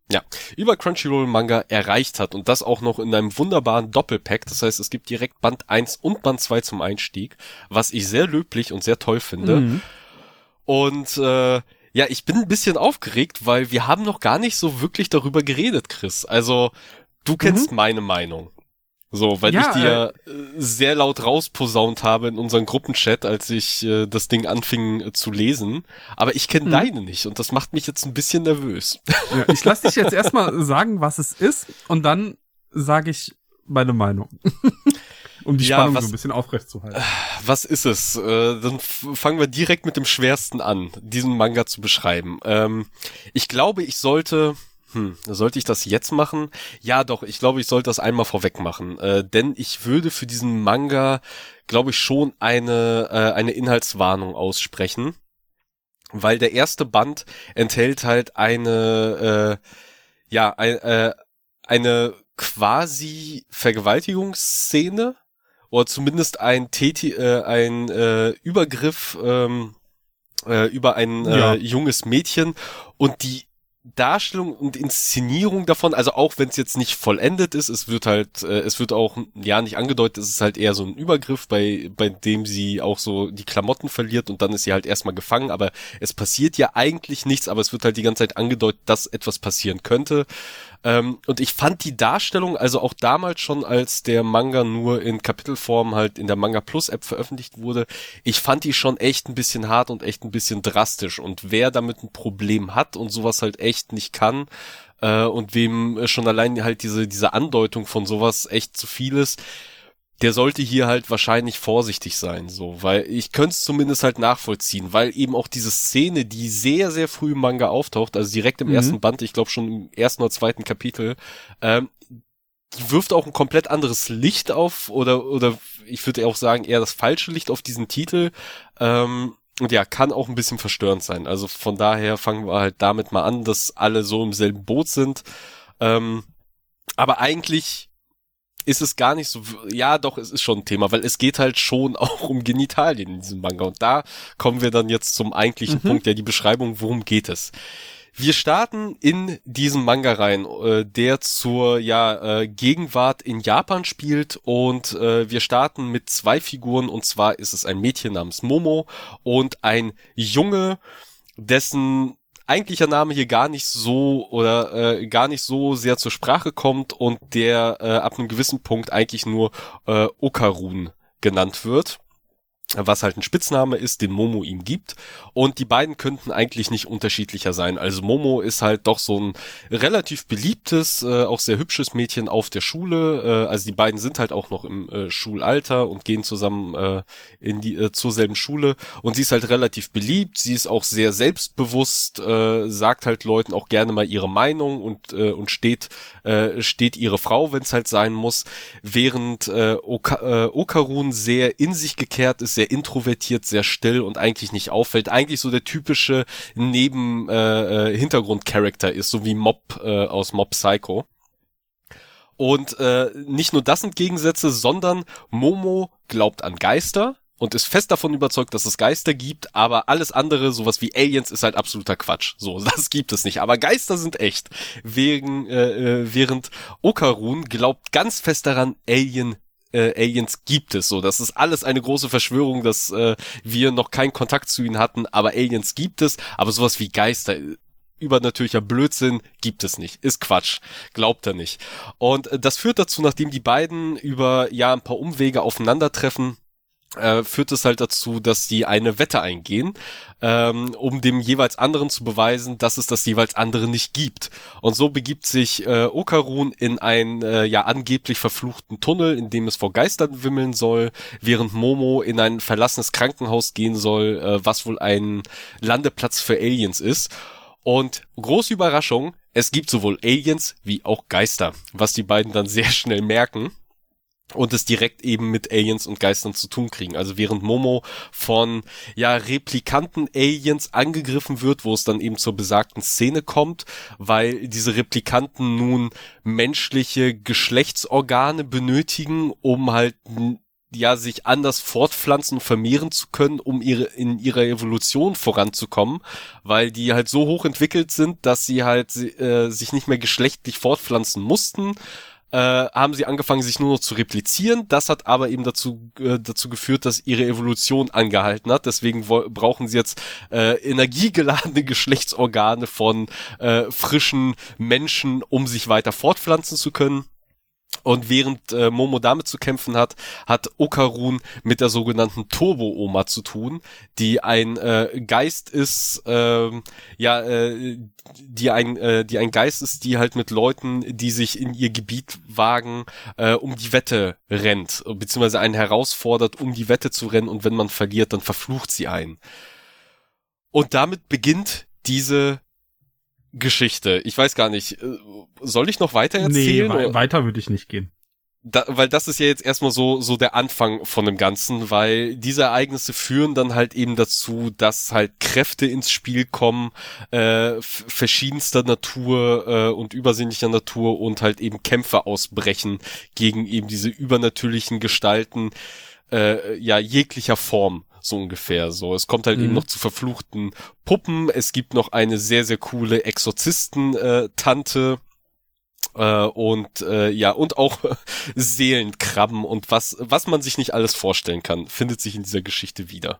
Ja, über Crunchyroll Manga erreicht hat und das auch noch in einem wunderbaren Doppelpack. Das heißt, es gibt direkt Band 1 und Band 2 zum Einstieg, was ich sehr löblich und sehr toll finde. Mhm. Und äh, ja, ich bin ein bisschen aufgeregt, weil wir haben noch gar nicht so wirklich darüber geredet, Chris. Also, du kennst meine Meinung. So, weil. Ja, ich dir äh, sehr laut rausposaunt habe in unseren Gruppenchat, als ich äh, das Ding anfing äh, zu lesen. Aber ich kenne Mhm. deine nicht und das macht mich jetzt ein bisschen nervös. Ja, ich lasse dich jetzt erstmal sagen, was es ist und dann sage ich meine Meinung. um die Ja, Spannung was- so ein bisschen aufrechtzuhalten. Was ist es? Äh, dann fangen wir direkt mit dem Schwersten an, diesen Manga zu beschreiben. Ähm, ich glaube, ich sollte, hm, sollte ich das jetzt machen? Ja, doch, ich glaube, ich sollte das einmal vorweg machen, äh, denn ich würde für diesen Manga, glaube ich, schon eine äh, eine Inhaltswarnung aussprechen, weil der erste Band enthält halt eine, äh, ja, ein, äh, eine quasi Vergewaltigungsszene oder zumindest ein Täti äh, ein äh, Übergriff ähm, äh, über ein Ja. äh, junges Mädchen und die Darstellung und Inszenierung davon, also auch wenn es jetzt nicht vollendet ist, es wird halt, äh, es wird auch ja nicht angedeutet, es ist halt eher so ein Übergriff, bei bei dem sie auch so die Klamotten verliert und dann ist sie halt erstmal gefangen, aber es passiert ja eigentlich nichts, aber es wird halt die ganze Zeit angedeutet, dass etwas passieren könnte. Ähm, und ich fand die Darstellung, also auch damals schon, als der Manga nur in Kapitelform halt in der Manga Plus App veröffentlicht wurde, ich fand die schon echt ein bisschen hart und echt ein bisschen drastisch. Und wer damit ein Problem hat und sowas halt echt nicht kann, äh, und wem schon allein halt diese, diese Andeutung von sowas echt zu viel ist, der sollte hier halt wahrscheinlich vorsichtig sein, so, weil ich könnte es zumindest halt nachvollziehen, weil eben auch diese Szene, die sehr, sehr früh im Manga auftaucht, also direkt im Mhm. ersten Band, ich glaube schon im ersten oder zweiten Kapitel, ähm, die wirft auch ein komplett anderes Licht auf oder oder ich würde auch sagen eher das falsche Licht auf diesen Titel ähm, und ja kann auch ein bisschen verstörend sein. Also von daher fangen wir halt damit mal an, dass alle so im selben Boot sind. Ähm, aber eigentlich ist es gar nicht so, ja doch, es ist schon ein Thema, weil es geht halt schon auch um Genitalien in diesem Manga und da kommen wir dann jetzt zum eigentlichen Mhm. Punkt, ja die Beschreibung, worum geht es. Wir starten in diesen Manga rein, äh, der zur ja äh, Gegenwart in Japan spielt. Und äh, wir starten mit zwei Figuren. Und zwar ist es ein Mädchen namens Momo und ein Junge, dessen eigentlicher Name hier gar nicht so oder äh, gar nicht so sehr zur Sprache kommt und der äh, ab einem gewissen Punkt eigentlich nur äh, Okarun genannt wird was halt ein Spitzname ist, den Momo ihm gibt. Und die beiden könnten eigentlich nicht unterschiedlicher sein. Also Momo ist halt doch so ein relativ beliebtes, äh, auch sehr hübsches Mädchen auf der Schule. Äh, also die beiden sind halt auch noch im äh, Schulalter und gehen zusammen äh, in die äh, zur selben Schule. Und sie ist halt relativ beliebt. Sie ist auch sehr selbstbewusst, äh, sagt halt Leuten auch gerne mal ihre Meinung und äh, und steht äh, steht ihre Frau, wenn es halt sein muss. Während äh, Oka, äh, Okarun sehr in sich gekehrt ist, sehr introvertiert, sehr still und eigentlich nicht auffällt. Eigentlich so der typische Neben äh, äh, Hintergrund-Charakter ist, so wie Mob äh, aus Mob Psycho. Und äh, nicht nur das sind Gegensätze, sondern Momo glaubt an Geister, und ist fest davon überzeugt, dass es Geister gibt, aber alles andere, sowas wie Aliens, ist halt absoluter Quatsch. So, das gibt es nicht. Aber Geister sind echt. Wegen, äh, äh während Okarun glaubt ganz fest daran, Alien äh, Aliens gibt es. So, das ist alles eine große Verschwörung, dass äh, wir noch keinen Kontakt zu ihnen hatten, aber Aliens gibt es. Aber sowas wie Geister, übernatürlicher Blödsinn gibt es nicht. Ist Quatsch. Glaubt er nicht. Und äh, das führt dazu, nachdem die beiden über ja ein paar Umwege aufeinandertreffen, äh, führt es halt dazu, dass die eine Wette eingehen, ähm, um dem jeweils anderen zu beweisen, dass es das jeweils andere nicht gibt. Und so begibt sich äh, Okarun in einen äh, ja angeblich verfluchten Tunnel, in dem es vor Geistern wimmeln soll, während Momo in ein verlassenes Krankenhaus gehen soll, äh, was wohl ein Landeplatz für Aliens ist. Und große Überraschung, es gibt sowohl Aliens wie auch Geister, was die beiden dann sehr schnell merken und es direkt eben mit Aliens und Geistern zu tun kriegen. Also während Momo von ja Replikanten Aliens angegriffen wird, wo es dann eben zur besagten Szene kommt, weil diese Replikanten nun menschliche Geschlechtsorgane benötigen, um halt ja sich anders fortpflanzen und vermehren zu können, um ihre in ihrer Evolution voranzukommen, weil die halt so hoch entwickelt sind, dass sie halt äh, sich nicht mehr geschlechtlich fortpflanzen mussten, äh, haben sie angefangen, sich nur noch zu replizieren. Das hat aber eben dazu, äh, dazu geführt, dass ihre Evolution angehalten hat. Deswegen brauchen sie jetzt äh, energiegeladene Geschlechtsorgane von äh, frischen Menschen, um sich weiter fortpflanzen zu können. Und während äh, Momo damit zu kämpfen hat, hat Okarun mit der sogenannten Turbo-Oma zu tun, die ein äh, Geist ist, äh, ja, äh, die ein, äh, die ein Geist ist, die halt mit Leuten, die sich in ihr Gebiet wagen, äh, um die Wette rennt, beziehungsweise einen herausfordert, um die Wette zu rennen und wenn man verliert, dann verflucht sie einen. Und damit beginnt diese Geschichte. Ich weiß gar nicht, äh, soll ich noch weiter erzählen? Nee, weiter würde ich nicht gehen. Da, weil das ist ja jetzt erstmal so so der Anfang von dem Ganzen, weil diese Ereignisse führen dann halt eben dazu, dass halt Kräfte ins Spiel kommen, äh, verschiedenster Natur äh, und übersinnlicher Natur und halt eben Kämpfe ausbrechen gegen eben diese übernatürlichen Gestalten, äh, ja jeglicher Form so ungefähr. So, es kommt halt mhm. eben noch zu verfluchten Puppen. Es gibt noch eine sehr sehr coole Exorzisten-Tante. Äh, und äh, ja und auch Seelenkrabben und was was man sich nicht alles vorstellen kann, findet sich in dieser Geschichte wieder.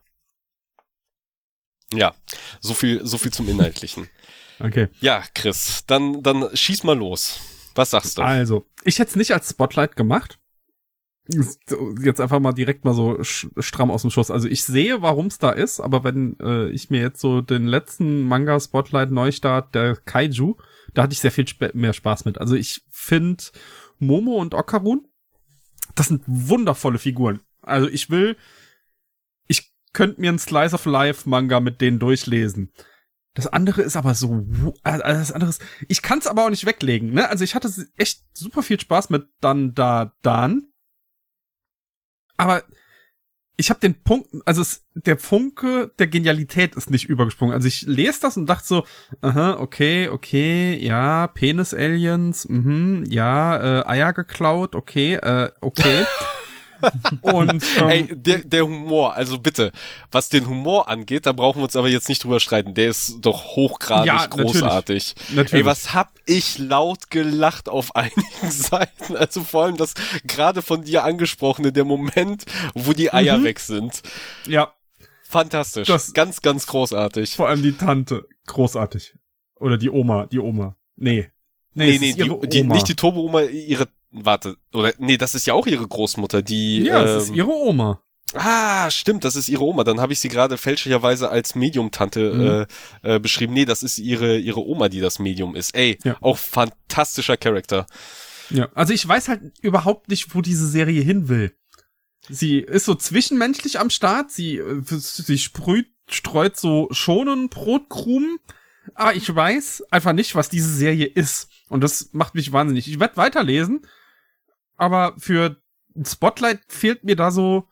Ja, so viel so viel zum Inhaltlichen. Okay. Ja, Chris, dann dann schieß mal los. Was sagst du? Also, ich hätte es nicht als Spotlight gemacht jetzt einfach mal direkt mal so stramm aus dem Schuss. Also ich sehe, warum es da ist, aber wenn äh, ich mir jetzt so den letzten Manga Spotlight Neustart der Kaiju, da hatte ich sehr viel mehr Spaß mit. Also ich finde Momo und Okarun, das sind wundervolle Figuren. Also ich will, ich könnte mir ein Slice of Life Manga mit denen durchlesen. Das andere ist aber so, also das andere ist, ich kann es aber auch nicht weglegen, ne? Also ich hatte echt super viel Spaß mit Dan Da Dan aber ich habe den Punkt, also es, der Funke der Genialität ist nicht übergesprungen. Also ich lese das und dachte so, aha, okay, okay, ja, Penis-Aliens, mhm, ja, äh, Eier geklaut, okay, äh, okay. Und ähm, Ey, der, der Humor, also bitte, was den Humor angeht, da brauchen wir uns aber jetzt nicht drüber streiten. Der ist doch hochgradig ja, großartig. Natürlich, natürlich. Ey, was hab ich laut gelacht auf einigen Seiten. Also vor allem das gerade von dir angesprochene, der Moment, wo die Eier mhm. weg sind. Ja. Fantastisch. Das, ganz, ganz großartig. Vor allem die Tante. Großartig. Oder die Oma, die Oma. Nee. Nee, nee, nee die, die, nicht die Turbo-Oma, ihre warte, oder nee, das ist ja auch ihre Großmutter, die. Ja, das ähm, ist ihre Oma. Ah, stimmt, das ist ihre Oma. Dann habe ich sie gerade fälschlicherweise als Medium-Tante mhm. äh, äh, beschrieben. Nee, das ist ihre ihre Oma, die das Medium ist. Ey, ja. auch fantastischer Charakter. Ja, also ich weiß halt überhaupt nicht, wo diese Serie hin will. Sie ist so zwischenmenschlich am Start. Sie äh, sie sprüht streut so schonen Brotkrumen. Aber ich weiß einfach nicht, was diese Serie ist. Und das macht mich wahnsinnig. Ich werde weiterlesen, aber für Spotlight fehlt mir da so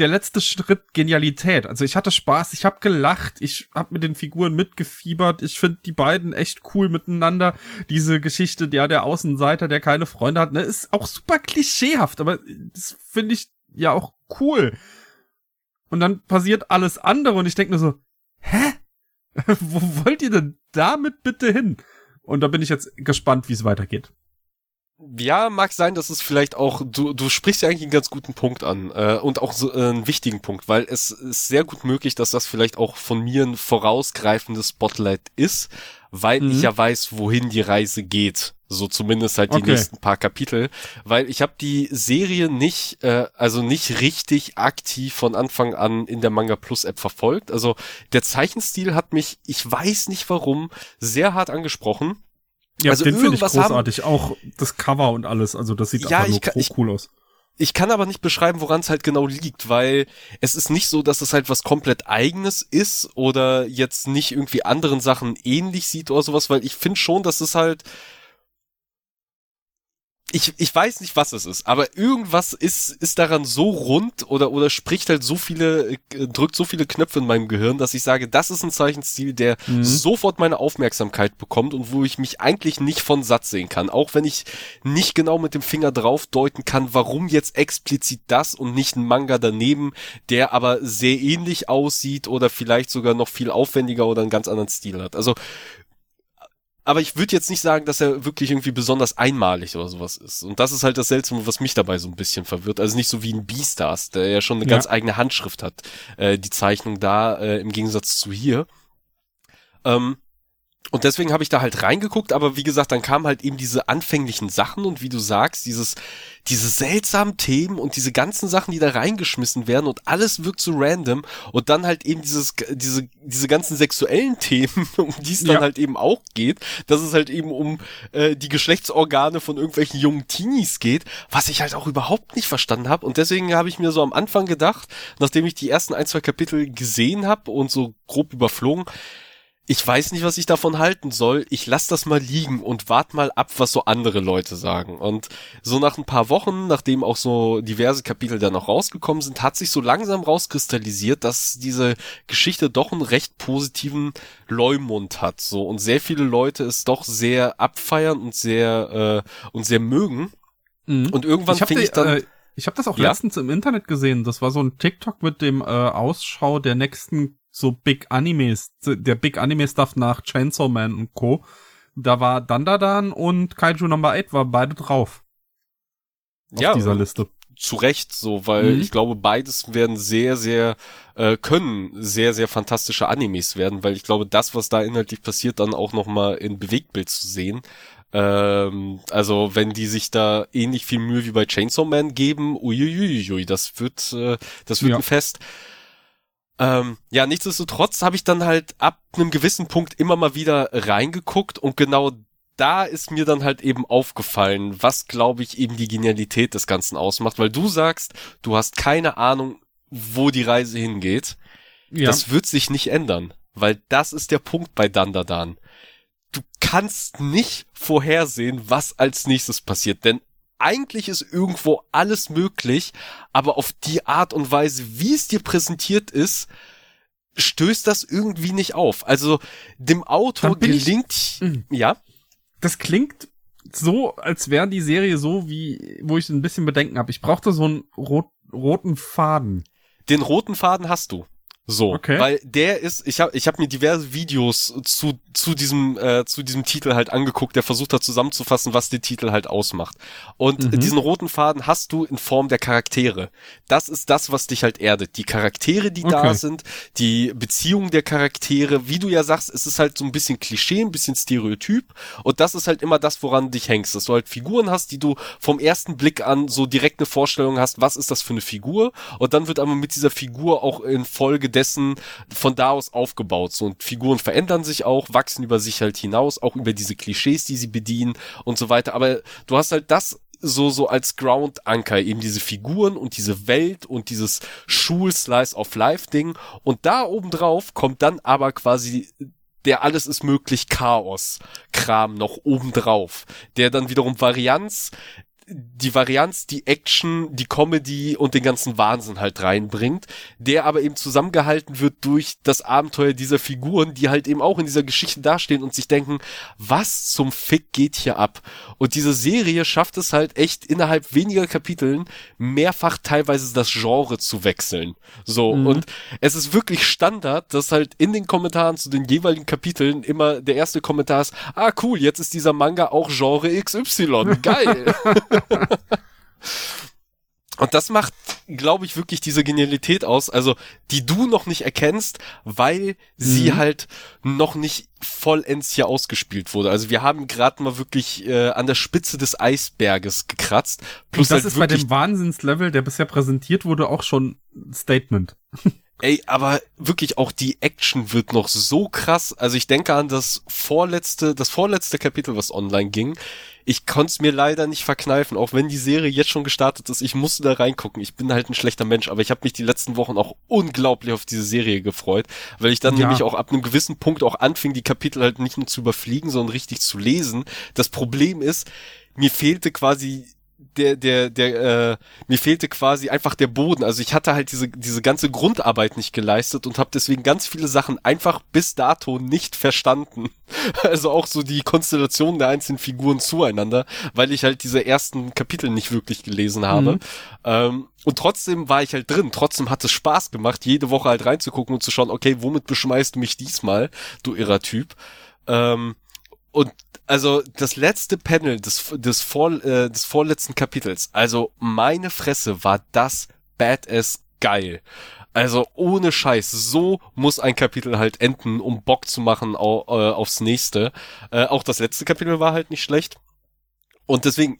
der letzte Schritt Genialität. Also ich hatte Spaß, ich habe gelacht, ich habe mit den Figuren mitgefiebert. Ich finde die beiden echt cool miteinander. Diese Geschichte, ja, der Außenseiter, der keine Freunde hat, ne, ist auch super klischeehaft, aber das finde ich ja auch cool. und dann passiert alles andere und ich denke mir so, hä? Wo wollt ihr denn damit bitte hin? Und da bin ich jetzt gespannt, wie es weitergeht. Ja, mag sein, dass es vielleicht auch, du, du sprichst ja eigentlich einen ganz guten Punkt an äh, und auch so äh, einen wichtigen Punkt, weil es ist sehr gut möglich, dass das vielleicht auch von mir ein vorausgreifendes Spotlight ist, weil mhm. ich ja weiß, wohin die Reise geht. So zumindest halt die okay. nächsten paar Kapitel. Weil ich habe die Serie nicht, äh, also nicht richtig aktiv von Anfang an in der Manga Plus App verfolgt. Also der Zeichenstil hat mich, ich weiß nicht warum, sehr hart angesprochen. Ja, also den finde ich großartig. Haben, auch das Cover und alles. Also das sieht ja, einfach nur kann, ich, cool aus. Ich kann aber nicht beschreiben, woran es halt genau liegt, weil es ist nicht so, dass es halt was komplett eigenes ist oder jetzt nicht irgendwie anderen Sachen ähnlich sieht oder sowas, weil ich finde schon, dass es halt ich, ich weiß nicht, was es ist, aber irgendwas ist, ist daran so rund oder, oder spricht halt so viele, äh, drückt so viele Knöpfe in meinem Gehirn, dass ich sage, das ist ein Zeichenstil, der mhm. sofort meine Aufmerksamkeit bekommt und wo ich mich eigentlich nicht von satt sehen kann. Auch wenn ich nicht genau mit dem Finger drauf deuten kann, warum jetzt explizit das und nicht ein Manga daneben, der aber sehr ähnlich aussieht oder vielleicht sogar noch viel aufwendiger oder einen ganz anderen Stil hat. Also aber ich würde jetzt nicht sagen, dass er wirklich irgendwie besonders einmalig oder sowas ist. Und das ist halt das Seltsame, was mich dabei so ein bisschen verwirrt. Also nicht so wie ein Beastars, der ja schon eine ja. ganz eigene Handschrift hat, äh, die Zeichnung da äh, im Gegensatz zu hier. Ähm, und deswegen habe ich da halt reingeguckt, aber wie gesagt, dann kamen halt eben diese anfänglichen Sachen und wie du sagst, dieses, diese seltsamen Themen und diese ganzen Sachen, die da reingeschmissen werden und alles wirkt so random und dann halt eben dieses, diese, diese ganzen sexuellen Themen, um die es dann ja. halt eben auch geht, dass es halt eben um äh, die Geschlechtsorgane von irgendwelchen jungen Teenies geht, was ich halt auch überhaupt nicht verstanden habe und deswegen habe ich mir so am Anfang gedacht, nachdem ich die ersten ein, zwei Kapitel gesehen habe und so grob überflogen, ich weiß nicht, was ich davon halten soll. Ich lass das mal liegen und wart mal ab, was so andere Leute sagen. Und so nach ein paar Wochen, nachdem auch so diverse Kapitel dann noch rausgekommen sind, hat sich so langsam rauskristallisiert, dass diese Geschichte doch einen recht positiven Leumund hat. So und sehr viele Leute es doch sehr abfeiern und sehr äh, und sehr mögen. Mhm. Und irgendwann fing ich dann äh ich habe das auch ja? letztens im Internet gesehen. Das war so ein TikTok mit dem äh, Ausschau der nächsten so Big Animes, der Big Anime Stuff nach Chainsaw Man und Co. Da war Dandadan und Kaiju Number 8 war beide drauf. Auf ja, dieser Liste. Zu Recht so, weil mhm. ich glaube, beides werden sehr, sehr, äh, können sehr, sehr fantastische Animes werden, weil ich glaube, das, was da inhaltlich passiert, dann auch nochmal in Bewegtbild zu sehen. Ähm, also wenn die sich da ähnlich viel Mühe wie bei Chainsaw Man geben, uiuiuiui, das wird, äh, das wird ja. ein Fest. Ähm, ja, nichtsdestotrotz habe ich dann halt ab einem gewissen Punkt immer mal wieder reingeguckt und genau da ist mir dann halt eben aufgefallen, was glaube ich eben die Genialität des Ganzen ausmacht, weil du sagst, du hast keine Ahnung, wo die Reise hingeht. Ja. Das wird sich nicht ändern, weil das ist der Punkt bei Dandadan. Du kannst nicht vorhersehen, was als nächstes passiert, denn eigentlich ist irgendwo alles möglich, aber auf die Art und Weise, wie es dir präsentiert ist, stößt das irgendwie nicht auf. Also dem Autor gelingt, ich, mhm. ja. Das klingt so, als wäre die Serie so, wie, wo ich ein bisschen Bedenken habe. Ich brauchte so einen rot, roten Faden. Den roten Faden hast du. So, okay. weil der ist, ich habe ich hab mir diverse Videos zu zu diesem äh, zu diesem Titel halt angeguckt, der versucht hat zusammenzufassen, was den Titel halt ausmacht. Und mhm. diesen roten Faden hast du in Form der Charaktere. Das ist das, was dich halt erdet. Die Charaktere, die okay. da sind, die Beziehungen der Charaktere, wie du ja sagst, es ist halt so ein bisschen Klischee, ein bisschen Stereotyp und das ist halt immer das, woran dich hängst, dass du halt Figuren hast, die du vom ersten Blick an so direkt eine Vorstellung hast, was ist das für eine Figur und dann wird aber mit dieser Figur auch in Folge dessen von da aus aufgebaut. So, und Figuren verändern sich auch, wachsen über sich halt hinaus, auch über diese Klischees, die sie bedienen und so weiter. Aber du hast halt das so, so als Ground-Anker, eben diese Figuren und diese Welt und dieses Schul-Slice-of-Life-Ding. Und da obendrauf kommt dann aber quasi der alles ist möglich Chaos Kram noch obendrauf, der dann wiederum Varianz die Varianz, die Action, die Comedy und den ganzen Wahnsinn halt reinbringt, der aber eben zusammengehalten wird durch das Abenteuer dieser Figuren, die halt eben auch in dieser Geschichte dastehen und sich denken, was zum Fick geht hier ab? Und diese Serie schafft es halt echt innerhalb weniger Kapiteln mehrfach teilweise das Genre zu wechseln. So, mhm. und es ist wirklich Standard, dass halt in den Kommentaren zu den jeweiligen Kapiteln immer der erste Kommentar ist, ah cool, jetzt ist dieser Manga auch Genre XY. Geil. Und das macht, glaube ich, wirklich diese Genialität aus, also die du noch nicht erkennst, weil sie mhm. halt noch nicht vollends hier ausgespielt wurde. Also wir haben gerade mal wirklich äh, an der Spitze des Eisberges gekratzt. Plus Und das halt ist bei dem Wahnsinnslevel, der bisher präsentiert wurde, auch schon Statement. Ey, aber wirklich auch die Action wird noch so krass. Also ich denke an das vorletzte, das vorletzte Kapitel, was online ging. Ich konnte es mir leider nicht verkneifen, auch wenn die Serie jetzt schon gestartet ist. Ich musste da reingucken. Ich bin halt ein schlechter Mensch, aber ich habe mich die letzten Wochen auch unglaublich auf diese Serie gefreut, weil ich dann ja. nämlich auch ab einem gewissen Punkt auch anfing, die Kapitel halt nicht nur zu überfliegen, sondern richtig zu lesen. Das Problem ist, mir fehlte quasi der, der, der, äh, mir fehlte quasi einfach der Boden. Also ich hatte halt diese, diese ganze Grundarbeit nicht geleistet und habe deswegen ganz viele Sachen einfach bis dato nicht verstanden. Also auch so die Konstellation der einzelnen Figuren zueinander, weil ich halt diese ersten Kapitel nicht wirklich gelesen habe. Mhm. Ähm, und trotzdem war ich halt drin. Trotzdem hat es Spaß gemacht, jede Woche halt reinzugucken und zu schauen, okay, womit beschmeißt du mich diesmal, du irrer Typ? Ähm, und also das letzte Panel des, des, vor, äh, des vorletzten Kapitels, also meine Fresse war das badass geil. Also ohne Scheiß, so muss ein Kapitel halt enden, um Bock zu machen au, äh, aufs nächste. Äh, auch das letzte Kapitel war halt nicht schlecht. Und deswegen,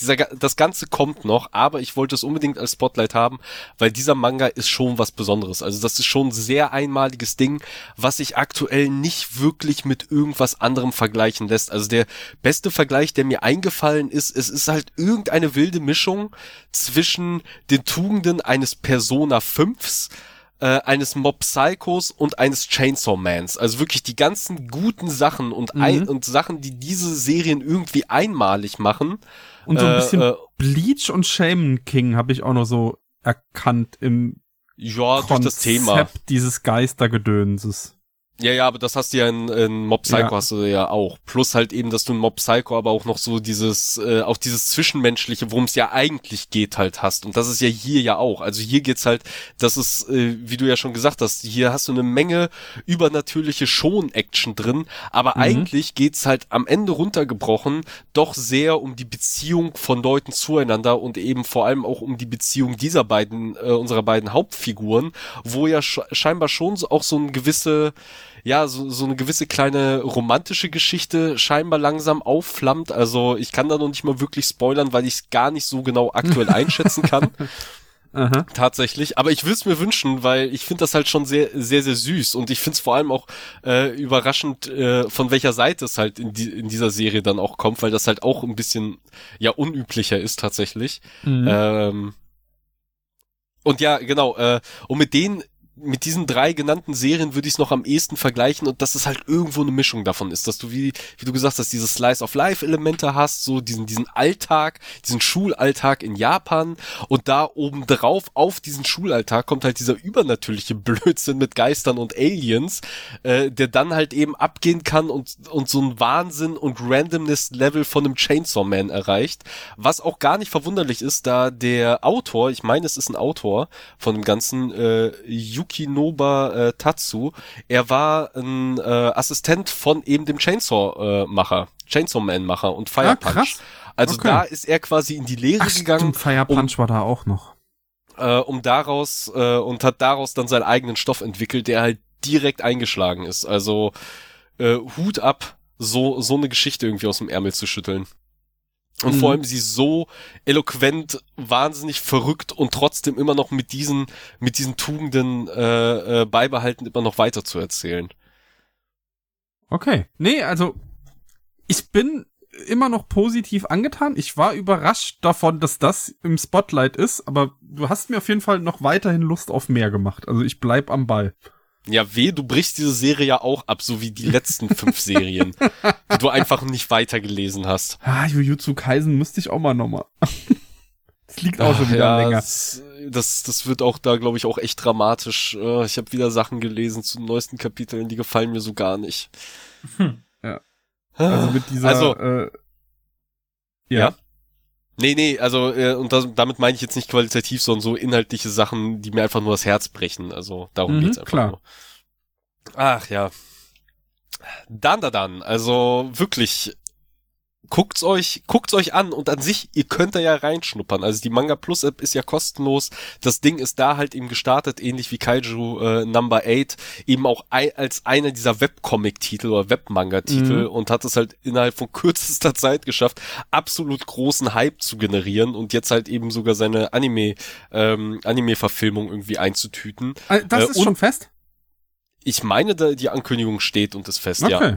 dieser, das Ganze kommt noch, aber ich wollte es unbedingt als Spotlight haben, weil dieser Manga ist schon was Besonderes. Also das ist schon ein sehr einmaliges Ding, was sich aktuell nicht wirklich mit irgendwas anderem vergleichen lässt. Also der beste Vergleich, der mir eingefallen ist, es ist halt irgendeine wilde Mischung zwischen den Tugenden eines Persona 5s, äh, eines Mob Psychos und eines Chainsaw Mans. Also wirklich die ganzen guten Sachen und, ein, mhm. und Sachen, die diese Serien irgendwie einmalig machen. Und so ein bisschen äh, Bleach und Shaman King habe ich auch noch so erkannt im ja, Konzept das Thema dieses Geistergedönses. Ja, ja, aber das hast du ja in, in Mob Psycho ja. hast du ja auch. Plus halt eben, dass du in Mob Psycho aber auch noch so dieses, äh, auch dieses Zwischenmenschliche, worum es ja eigentlich geht, halt hast. Und das ist ja hier ja auch. Also hier geht's halt, das ist, äh, wie du ja schon gesagt hast, hier hast du eine Menge übernatürliche Schon-Action drin, aber mhm. eigentlich geht's halt am Ende runtergebrochen doch sehr um die Beziehung von Leuten zueinander und eben vor allem auch um die Beziehung dieser beiden, äh, unserer beiden Hauptfiguren, wo ja scheinbar schon so, auch so ein gewisse ja, so, so eine gewisse kleine romantische Geschichte scheinbar langsam aufflammt. Also ich kann da noch nicht mal wirklich spoilern, weil ich es gar nicht so genau aktuell einschätzen kann. Aha. Tatsächlich. Aber ich würde es mir wünschen, weil ich finde das halt schon sehr, sehr, sehr süß. Und ich finde es vor allem auch äh, überraschend, äh, von welcher Seite es halt in, die, in dieser Serie dann auch kommt, weil das halt auch ein bisschen ja unüblicher ist tatsächlich. Mhm. Ähm, und ja, genau, äh, und mit denen mit diesen drei genannten Serien würde ich es noch am ehesten vergleichen und dass es halt irgendwo eine Mischung davon ist, dass du wie wie du gesagt hast, diese Slice of Life Elemente hast, so diesen diesen Alltag, diesen Schulalltag in Japan und da oben drauf auf diesen Schulalltag kommt halt dieser übernatürliche Blödsinn mit Geistern und Aliens, äh, der dann halt eben abgehen kann und und so ein Wahnsinn und Randomness Level von einem Chainsaw Man erreicht, was auch gar nicht verwunderlich ist, da der Autor, ich meine, es ist ein Autor von dem ganzen äh, Yukinoba äh, Tatsu. Er war ein äh, Assistent von eben dem Chainsaw-Macher, äh, Chainsaw Man-Macher und Fire ah, Punch. Also okay. da ist er quasi in die Lehre Ach, gegangen. Stimmt, Fire Punch um, war da auch noch. Äh, um daraus äh, und hat daraus dann seinen eigenen Stoff entwickelt, der halt direkt eingeschlagen ist. Also äh, Hut ab, so so eine Geschichte irgendwie aus dem Ärmel zu schütteln. Und mhm. vor allem sie so eloquent, wahnsinnig verrückt und trotzdem immer noch mit diesen, mit diesen Tugenden äh, äh, beibehalten, immer noch weiter zu erzählen. Okay. Nee, also ich bin immer noch positiv angetan. Ich war überrascht davon, dass das im Spotlight ist, aber du hast mir auf jeden Fall noch weiterhin Lust auf mehr gemacht. Also ich bleib am Ball. Ja, weh, du brichst diese Serie ja auch ab, so wie die letzten fünf Serien, die du einfach nicht weitergelesen hast. Ah, Jujutsu Kaisen müsste ich auch mal nochmal. Das liegt auch schon wieder ja, länger. Das, das, das wird auch da, glaube ich, auch echt dramatisch. Äh, Ich habe wieder Sachen gelesen zu den neuesten Kapiteln, die gefallen mir so gar nicht. Ja. Also mit dieser, Also- äh, Ja. Nee, nee, also äh, und das, damit meine ich jetzt nicht qualitativ, sondern so inhaltliche Sachen, die mir einfach nur das Herz brechen. Also darum Mhm, geht's einfach klar. nur. Ach ja. Dann, da, dann. Also wirklich, guckt's euch, guckt's euch an und an sich, ihr könnt da ja reinschnuppern. Also die Manga Plus App ist ja kostenlos. Das Ding ist da halt eben gestartet, ähnlich wie Kaiju äh, Number 8, eben auch ei- als einer dieser Webcomic-Titel oder Webmanga-Titel Mhm. und hat es halt innerhalb von kürzester Zeit geschafft, absolut großen Hype zu generieren und jetzt halt eben sogar seine Anime, ähm, Anime-Verfilmung irgendwie einzutüten. Äh, Das Äh, ist schon fest? Ich meine, da die Ankündigung steht und ist fest, Okay. ja.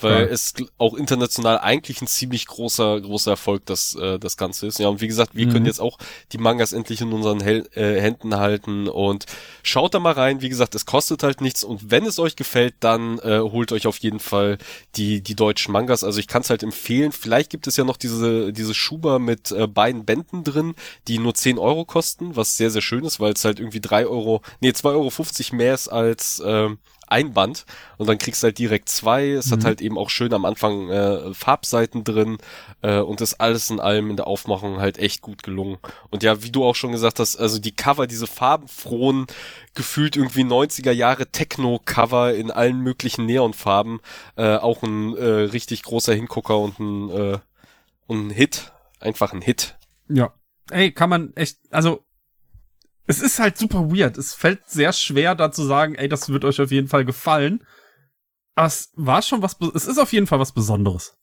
Weil Ja. es auch international eigentlich ein ziemlich großer, großer Erfolg, das, äh, das Ganze ist. Ja, und wie gesagt, wir Mhm. können jetzt auch die Mangas endlich in unseren Hel äh, Händen halten und schaut da mal rein. Wie gesagt, es kostet halt nichts und wenn es euch gefällt, dann äh, holt euch auf jeden Fall die, die deutschen Mangas. Also ich kann es halt empfehlen. Vielleicht gibt es ja noch diese, diese Schuber mit äh, beiden Bänden drin, die nur 10 Euro kosten, was sehr, sehr schön ist, weil es halt irgendwie 3 Euro, nee, 2,50 Euro mehr ist als, ähm, ein Band und dann kriegst du halt direkt zwei. Es hat Mhm. halt eben auch schön am Anfang äh, Farbseiten drin äh, und ist alles in allem in der Aufmachung halt echt gut gelungen. Und ja, wie du auch schon gesagt hast, also die Cover, diese farbenfrohen, gefühlt irgendwie 90er Jahre Techno-Cover in allen möglichen Neonfarben, äh, auch ein äh, richtig großer Hingucker und ein, äh, und ein Hit. Einfach ein Hit. Ja. Ey, kann man echt, also, es ist halt super weird. Es fällt sehr schwer, da zu sagen, ey, das wird euch auf jeden Fall gefallen. Aber es war schon was, es ist auf jeden Fall was Besonderes.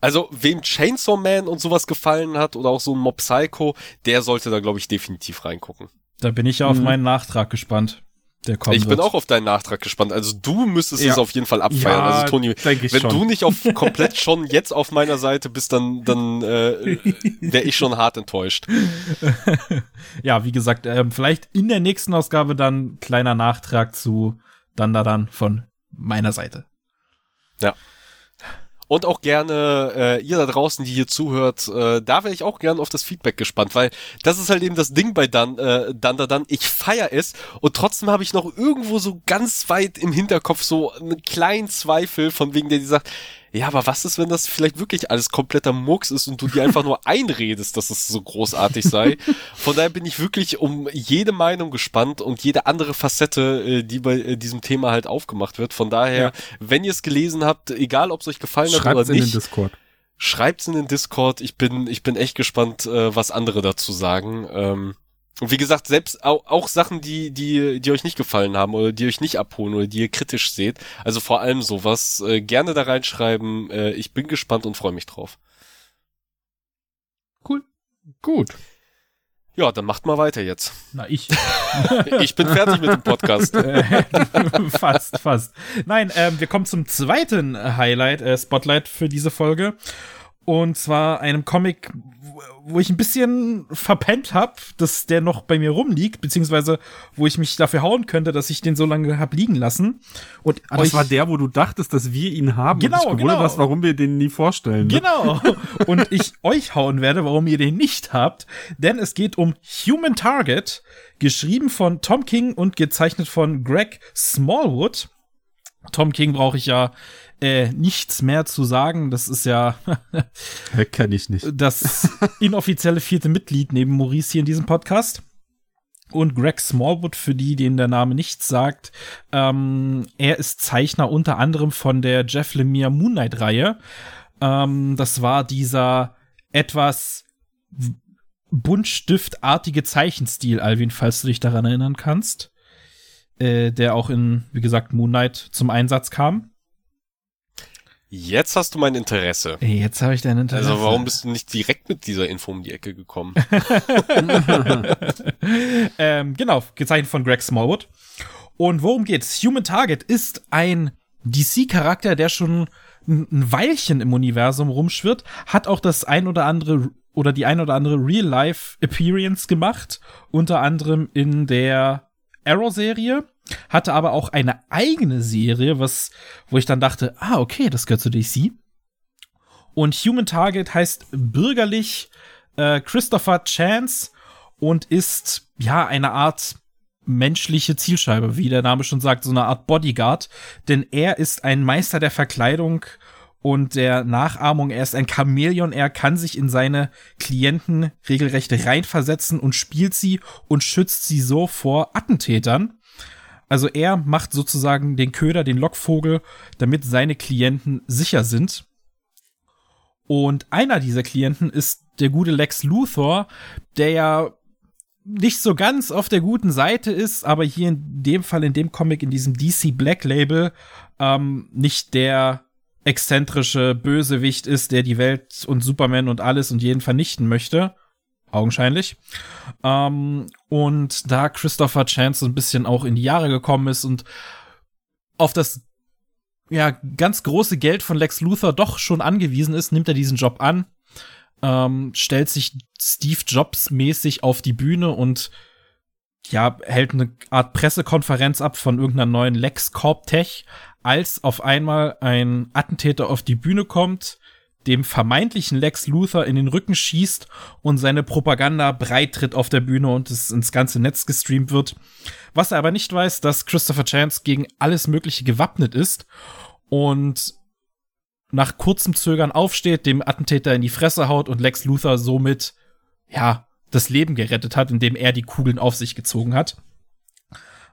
Also, wem Chainsaw Man und sowas gefallen hat oder auch so ein Mob Psycho, der sollte da, glaube ich, definitiv reingucken. Da bin ich ja auf Mhm. meinen Nachtrag gespannt. Der kommt. ich bin auch auf deinen Nachtrag gespannt. Also du müsstest Ja. es auf jeden Fall abfeiern. also Toni, wenn schon. du nicht auf komplett schon jetzt auf meiner Seite bist, dann dann äh, wäre ich schon hart enttäuscht. ja, wie gesagt, ähm, vielleicht in der nächsten Ausgabe dann kleiner Nachtrag zu dann da dann von meiner Seite. Und auch gerne äh, ihr da draußen, die hier zuhört, äh, da wäre ich auch gerne auf das Feedback gespannt, weil das ist halt eben das Ding bei Dan, äh, Dan da Dan. Ich feier es und trotzdem habe ich noch irgendwo so ganz weit im Hinterkopf so einen kleinen Zweifel von wegen der, die sagt, ja, aber was ist, wenn das vielleicht wirklich alles kompletter Murks ist und du dir einfach nur einredest, dass es so großartig sei? Von daher bin ich wirklich um jede Meinung gespannt und jede andere Facette, äh, die bei äh, diesem Thema halt aufgemacht wird. Von daher, Ja. wenn ihr es gelesen habt, egal ob es euch gefallen hat Schreibt's oder in den nicht, Discord. schreibt's in den Discord. Ich bin, ich bin echt gespannt, äh, was andere dazu sagen. Und wie gesagt, selbst auch, auch Sachen, die, die, die euch nicht gefallen haben oder die euch nicht abholen oder die ihr kritisch seht. Also vor allem sowas, äh, gerne da reinschreiben. Äh, ich bin gespannt und freue mich drauf. Gut. Ja, dann macht mal weiter jetzt. Na, ich. Ich bin fertig mit dem Podcast. Äh, fast, fast. Nein, ähm, wir kommen zum zweiten Highlight, äh, Spotlight für diese Folge. Und zwar einem Comic, wo- ich ein bisschen verpennt hab, dass der noch bei mir rumliegt, beziehungsweise wo ich mich dafür hauen könnte, dass ich den so lange hab liegen lassen. Und Ah, das war der, wo du dachtest, dass wir ihn haben. Genau, und gewundert genau. hast, warum wir den nie vorstellen. Ne? Genau. Und ich euch hauen werde, warum ihr den nicht habt. Denn es geht um Human Target, geschrieben von Tom King und gezeichnet von Greg Smallwood. Tom King brauche ich ja äh, nichts mehr zu sagen. Das ist ja Hä, kenn ich nicht. das inoffizielle vierte Mitglied neben Maurice hier in diesem Podcast. Und Greg Smallwood, für die, denen der Name nichts sagt, ähm, er ist Zeichner unter anderem von der Jeff Lemire Moon Knight Reihe. Ähm, das war dieser etwas buntstiftartige Zeichenstil, Alvin, falls du dich daran erinnern kannst. Äh, der auch in, wie gesagt, Moon Knight zum Einsatz kam. Jetzt hast du mein Interesse. Jetzt habe ich dein Interesse. Also warum bist du nicht direkt mit dieser Info um die Ecke gekommen? ähm, genau, gezeichnet von Greg Smallwood. Und worum geht's? Human Target ist ein DC-Charakter, der schon ein ein Weilchen im Universum rumschwirrt, hat auch das ein oder andere oder die ein oder andere Real-Life-Appearance gemacht, unter anderem in der Arrow-Serie, hatte aber auch eine eigene Serie, was, wo ich dann dachte, ah, okay, das gehört zu DC. Und Human Target heißt bürgerlich äh, Christopher Chance und ist ja eine Art menschliche Zielscheibe, wie der Name schon sagt, so eine Art Bodyguard, denn er ist ein Meister der Verkleidung und der Nachahmung. Er ist ein Chamäleon, er kann sich in seine Klienten regelrecht reinversetzen und spielt sie und schützt sie so vor Attentätern. Also er macht sozusagen den Köder, den Lockvogel, damit seine Klienten sicher sind. Und einer dieser Klienten ist der gute Lex Luthor, der ja nicht so ganz auf der guten Seite ist, aber hier in dem Fall, in dem Comic, in diesem DC Black Label, ähm, nicht der exzentrische Bösewicht ist, der die Welt und Superman und alles und jeden vernichten möchte. Augenscheinlich. Ähm, und da Christopher Chance so ein bisschen auch in die Jahre gekommen ist und auf das ja ganz große Geld von Lex Luthor doch schon angewiesen ist, nimmt er diesen Job an, ähm, stellt sich Steve Jobs mäßig auf die Bühne und ja, hält eine Art Pressekonferenz ab von irgendeiner neuen Lex Corp Tech, als auf einmal ein Attentäter auf die Bühne kommt, dem vermeintlichen Lex Luthor in den Rücken schießt und seine Propaganda breit tritt auf der Bühne und es ins ganze Netz gestreamt wird. Was er aber nicht weiß, dass Christopher Chance gegen alles Mögliche gewappnet ist und nach kurzem Zögern aufsteht, dem Attentäter in die Fresse haut und Lex Luthor somit, ja, das Leben gerettet hat, indem er die Kugeln auf sich gezogen hat.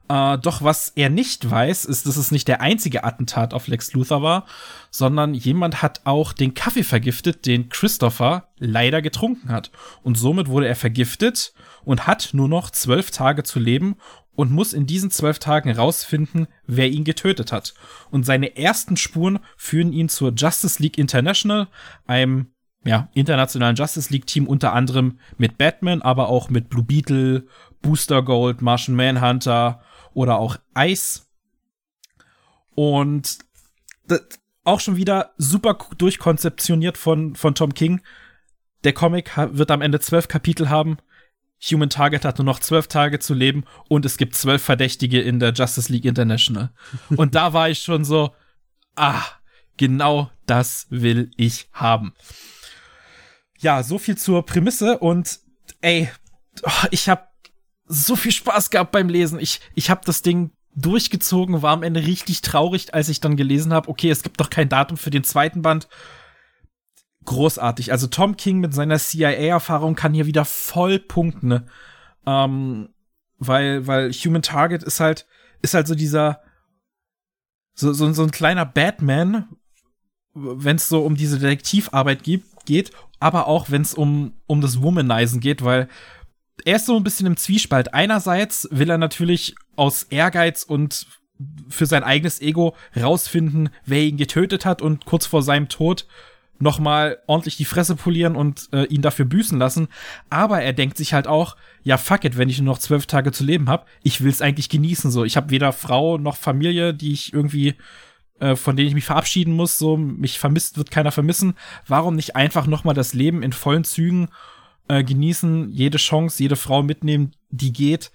Äh, doch was er nicht weiß, ist, dass es nicht der einzige Attentat auf Lex Luthor war, sondern jemand hat auch den Kaffee vergiftet, den Christopher leider getrunken hat. Und somit wurde er vergiftet und hat nur noch zwölf Tage zu leben und muss in diesen zwölf Tagen rausfinden, wer ihn getötet hat. Und seine ersten Spuren führen ihn zur Justice League International, einem ja, internationalen Justice League Team unter anderem mit Batman, aber auch mit Blue Beetle, Booster Gold, Martian Manhunter oder auch Ice. Und auch schon wieder super durchkonzeptioniert von, von Tom King. Der Comic wird am Ende zwölf Kapitel haben. Human Target hat nur noch zwölf Tage zu leben und es gibt zwölf Verdächtige in der Justice League International. Und da war ich schon so, ah, genau das will ich haben. Ja, so viel zur Prämisse und ey, oh, ich habe so viel Spaß gehabt beim Lesen. Ich, ich habe das Ding durchgezogen, war am Ende richtig traurig, als ich dann gelesen habe, okay, es gibt doch kein Datum für den zweiten Band. Großartig. Also Tom King mit seiner CIA-Erfahrung kann hier wieder voll punkten. Ne? Ähm, weil, weil Human Target ist halt, ist halt so dieser, so, so, so ein kleiner Batman, wenn es so um diese Detektivarbeit geht, geht aber auch wenn es um, um das Womanizen geht, weil er ist so ein bisschen im Zwiespalt. Einerseits will er natürlich aus Ehrgeiz und für sein eigenes Ego rausfinden, wer ihn getötet hat und kurz vor seinem Tod nochmal ordentlich die Fresse polieren und äh, ihn dafür büßen lassen. Aber er denkt sich halt auch, ja fuck it, wenn ich nur noch zwölf Tage zu leben habe, ich will's eigentlich genießen. So, ich habe weder Frau noch Familie, die ich irgendwie äh, von denen ich mich verabschieden muss. So, mich vermisst wird keiner vermissen. Warum nicht einfach nochmal das Leben in vollen Zügen äh, genießen, jede Chance, jede Frau mitnehmen, die geht.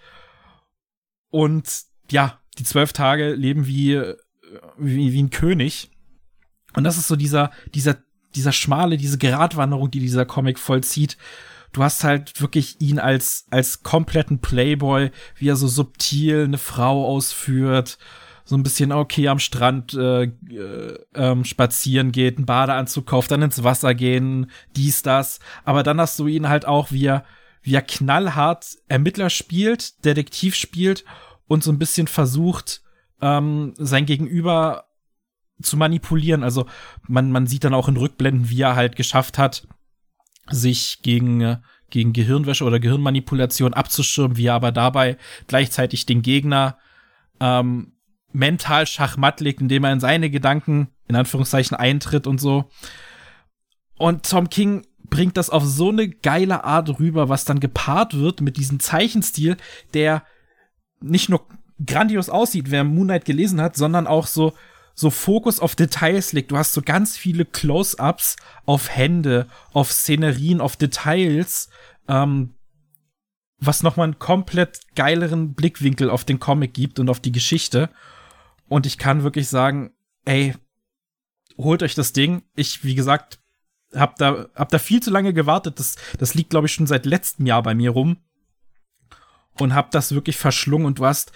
Und ja, die zwölf Tage leben wie, äh, wie, wie ein König. Und das ist so dieser, dieser, dieser schmale, diese Gratwanderung, die dieser Comic vollzieht. Du hast halt wirklich ihn als, als kompletten Playboy, wie er so subtil eine Frau ausführt, so ein bisschen okay am Strand äh, äh, ähm, spazieren geht, einen Badeanzug kauft, dann ins Wasser gehen, dies, das. Aber dann hast du ihn halt auch, wie er, wie er knallhart Ermittler spielt, Detektiv spielt und so ein bisschen versucht, ähm, sein Gegenüber zu manipulieren. Also man, man sieht dann auch in Rückblenden, wie er halt geschafft hat, sich gegen, gegen Gehirnwäsche oder Gehirnmanipulation abzuschirmen, wie er aber dabei gleichzeitig den Gegner ähm, mental Schachmatt legt, indem er in seine Gedanken in Anführungszeichen eintritt und so. Und Tom King bringt das auf so eine geile Art rüber, was dann gepaart wird mit diesem Zeichenstil, der nicht nur grandios aussieht, wer Moon Knight gelesen hat, sondern auch so so Fokus auf Details legt. Du hast so ganz viele Close-ups auf Hände, auf Szenerien, auf Details, ähm, was nochmal einen komplett geileren Blickwinkel auf den Comic gibt und auf die Geschichte. Und ich kann wirklich sagen, ey, holt euch das Ding. Ich, wie gesagt, hab da, hab da viel zu lange gewartet. Das, das liegt, glaube ich, schon seit letztem Jahr bei mir rum. Und hab das wirklich verschlungen. Und du hast,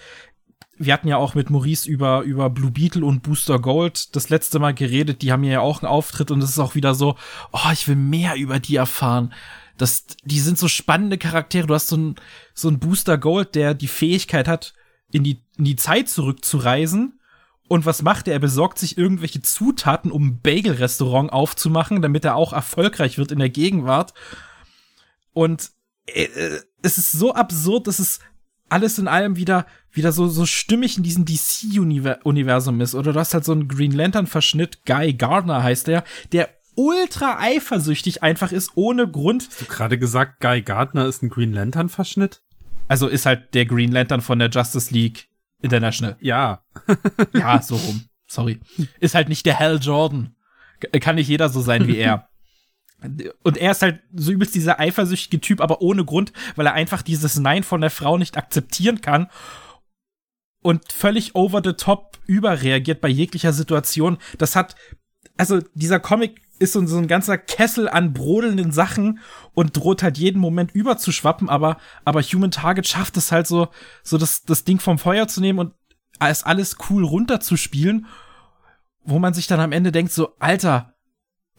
wir hatten ja auch mit Maurice über, über Blue Beetle und Booster Gold das letzte Mal geredet. Die haben ja auch einen Auftritt und es ist auch wieder so, oh, ich will mehr über die erfahren. Das, die sind so spannende Charaktere. Du hast so ein, so ein Booster Gold, der die Fähigkeit hat, in die, in die Zeit zurückzureisen. Und was macht er? Er besorgt sich irgendwelche Zutaten, um ein Bagel-Restaurant aufzumachen, damit er auch erfolgreich wird in der Gegenwart. Und äh, es ist so absurd, dass es alles in allem wieder, wieder so, so stimmig in diesem DC-Universum ist. Oder du hast halt so einen Green Lantern-Verschnitt, Guy Gardner heißt der, der ultra eifersüchtig einfach ist, ohne Grund. Hast du gerade gesagt, Guy Gardner ist ein Green Lantern-Verschnitt? Also ist halt der Green Lantern von der Justice League International. Ja. ja, so rum. Sorry. Ist halt nicht der Hal Jordan. Kann nicht jeder so sein wie er. Und er ist halt so übelst dieser eifersüchtige Typ, aber ohne Grund, weil er einfach dieses Nein von der Frau nicht akzeptieren kann und völlig over the top überreagiert bei jeglicher Situation. Das hat, also dieser Comic ist so, ein ganzer Kessel an brodelnden Sachen und droht halt jeden Moment überzuschwappen, aber, aber Human Target schafft es halt so, so das, das Ding vom Feuer zu nehmen und es alles cool runterzuspielen, wo man sich dann am Ende denkt so, Alter,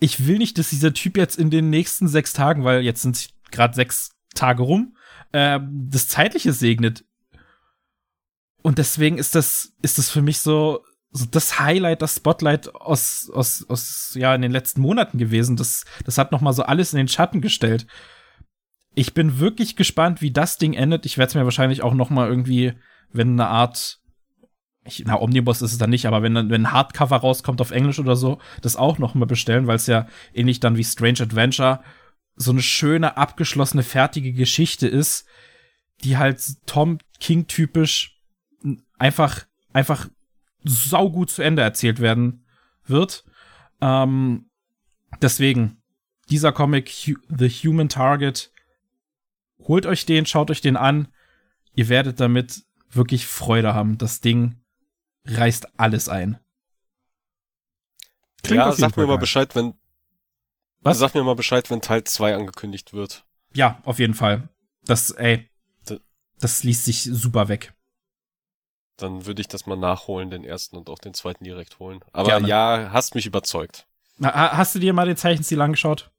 ich will nicht, dass dieser Typ jetzt in den nächsten sechs Tagen, weil jetzt sind gerade sechs Tage rum, äh, das Zeitliche segnet. Und deswegen ist das, ist das für mich so, so das Highlight, das Spotlight aus, aus, aus, ja, in den letzten Monaten gewesen. Das, das hat nochmal so alles in den Schatten gestellt. Ich bin wirklich gespannt, wie das Ding endet. Ich werde es mir wahrscheinlich auch nochmal irgendwie, wenn eine Art ich, na, Omnibus ist es dann nicht, aber wenn, wenn ein Hardcover rauskommt auf Englisch oder so, das auch noch mal bestellen, weil es ja ähnlich dann wie Strange Adventure so eine schöne, abgeschlossene, fertige Geschichte ist, die halt Tom King typisch einfach, einfach saugut zu Ende erzählt werden wird. Ähm, deswegen, dieser Comic, The Human Target, holt euch den, schaut euch den an. Ihr werdet damit wirklich Freude haben. Das Ding reißt alles ein. Klingt ja, sag mir mal Bescheid, wenn. Was? Sag mir mal Bescheid, wenn Teil 2 angekündigt wird. Ja, auf jeden Fall. Das, ey, das liest sich super weg. Dann würde ich das mal nachholen, den ersten und auch den zweiten direkt holen. Aber Gerne. ja, hast mich überzeugt. Na, hast du dir mal den Zeichenstil angeschaut?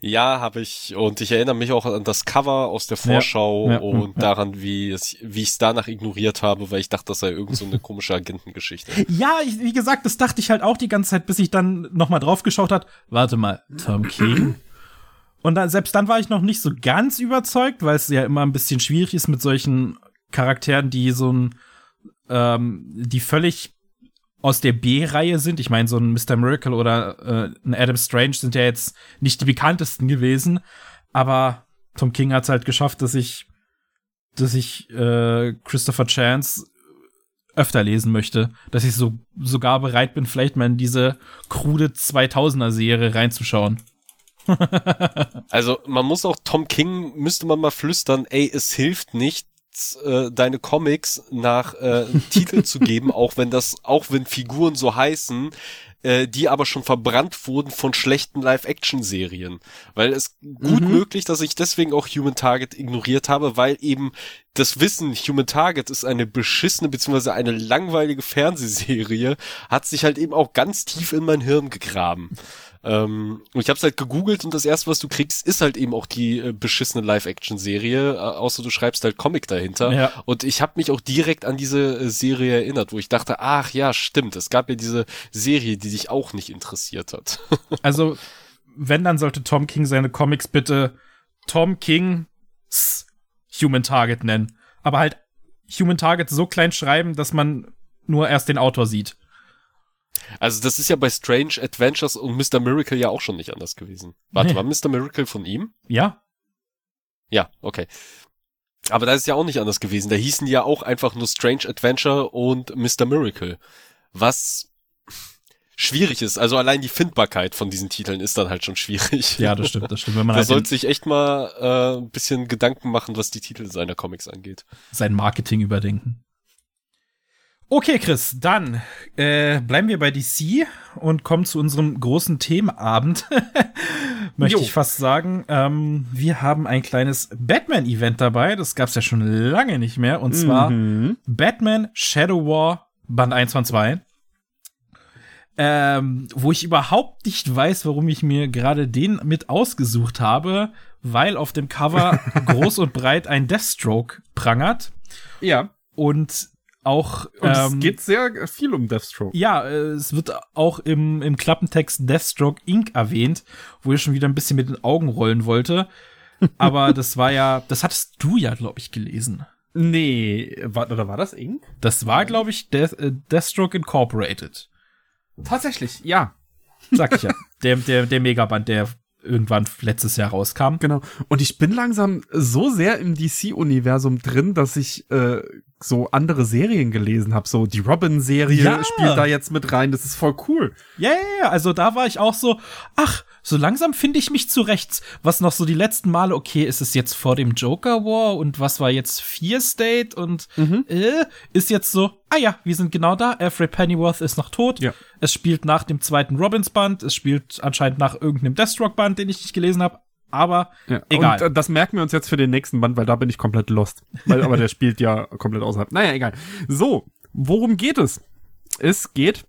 Ja, habe ich und ich erinnere mich auch an das Cover aus der Vorschau ja, ja, und ja. daran, wie es, wie ich es danach ignoriert habe, weil ich dachte, das sei irgend so eine komische Agentengeschichte. Ja, ich, wie gesagt, das dachte ich halt auch die ganze Zeit, bis ich dann nochmal drauf geschaut hat. Warte mal, Tom King? Und dann, selbst dann war ich noch nicht so ganz überzeugt, weil es ja immer ein bisschen schwierig ist mit solchen Charakteren, die so ein, ähm, die völlig aus der B-Reihe sind. Ich meine, so ein Mr. Miracle oder äh, ein Adam Strange sind ja jetzt nicht die bekanntesten gewesen, aber Tom King hat es halt geschafft, dass ich, dass ich äh, Christopher Chance öfter lesen möchte, dass ich so sogar bereit bin, vielleicht mal in diese krude 2000er Serie reinzuschauen. also man muss auch Tom King müsste man mal flüstern, ey, es hilft nicht, äh, deine Comics nach äh, Titel zu geben, auch wenn das, auch wenn Figuren so heißen, äh, die aber schon verbrannt wurden von schlechten Live-Action-Serien. Weil es gut mhm. möglich, dass ich deswegen auch Human Target ignoriert habe, weil eben das Wissen, Human Target ist eine beschissene beziehungsweise eine langweilige Fernsehserie, hat sich halt eben auch ganz tief in mein Hirn gegraben. Ähm, und ich habe halt gegoogelt und das erste, was du kriegst, ist halt eben auch die äh, beschissene Live-Action-Serie, äh, außer du schreibst halt Comic dahinter. Ja. Und ich habe mich auch direkt an diese äh, Serie erinnert, wo ich dachte, ach ja, stimmt, es gab ja diese Serie, die dich auch nicht interessiert hat. also, wenn, dann sollte Tom King seine Comics bitte Tom King's Human Target nennen. Aber halt Human Target so klein schreiben, dass man nur erst den Autor sieht. Also das ist ja bei Strange Adventures und Mr. Miracle ja auch schon nicht anders gewesen. Warte, nee. war Mr. Miracle von ihm? Ja. Ja, okay. Aber da ist ja auch nicht anders gewesen. Da hießen ja auch einfach nur Strange Adventure und Mr. Miracle. Was schwierig ist. Also allein die Findbarkeit von diesen Titeln ist dann halt schon schwierig. Ja, das stimmt, das stimmt. Wenn man Da halt sollte sich echt mal äh, ein bisschen Gedanken machen, was die Titel seiner Comics angeht. sein Marketing überdenken. Okay, Chris, dann äh, bleiben wir bei DC und kommen zu unserem großen Themenabend. Möchte Jo. ich fast sagen. Ähm, wir haben ein kleines Batman-Event dabei. Das gab's ja schon lange nicht mehr. Und zwar Mhm. Batman Shadow War Band 1 von 2. Ähm, wo ich überhaupt nicht weiß, warum ich mir gerade den mit ausgesucht habe, weil auf dem Cover groß und breit ein Deathstroke prangert Ja. und auch Und es ähm, geht sehr viel um Deathstroke. ja, äh, es wird auch im, im Klappentext Deathstroke Inc. erwähnt, wo ich schon wieder ein bisschen mit den Augen rollen wollte. Aber das war ja, das hattest du ja, glaube ich, gelesen. Nee, war, oder war das Ink? Das war, glaube ich, Death, äh, Deathstroke Incorporated. Tatsächlich, ja. Sag ich ja. der, der, der Megaband, der irgendwann letztes Jahr rauskam. Genau. Und ich bin langsam so sehr im DC-Universum drin, dass ich äh, so andere Serien gelesen habe. So die Robin-Serie Ja. spielt da jetzt mit rein. Das ist voll cool. Ja, ja, also da war ich auch so, ach, so langsam finde ich mich zurecht. Was noch so die letzten Male, okay, ist es jetzt vor dem Joker War und was war jetzt Fear State und äh, ist jetzt so, ah ja, wir sind genau da, Alfred Pennyworth ist noch tot. Ja. Es spielt nach dem zweiten Robins-Band, es spielt anscheinend nach irgendeinem Deathstroke-Band, den ich nicht gelesen habe, aber Ja. egal. Und äh, das merken wir uns jetzt für den nächsten Band, weil da bin ich komplett lost. Weil, aber der spielt ja komplett außerhalb. Naja, egal. So, worum geht es? Es geht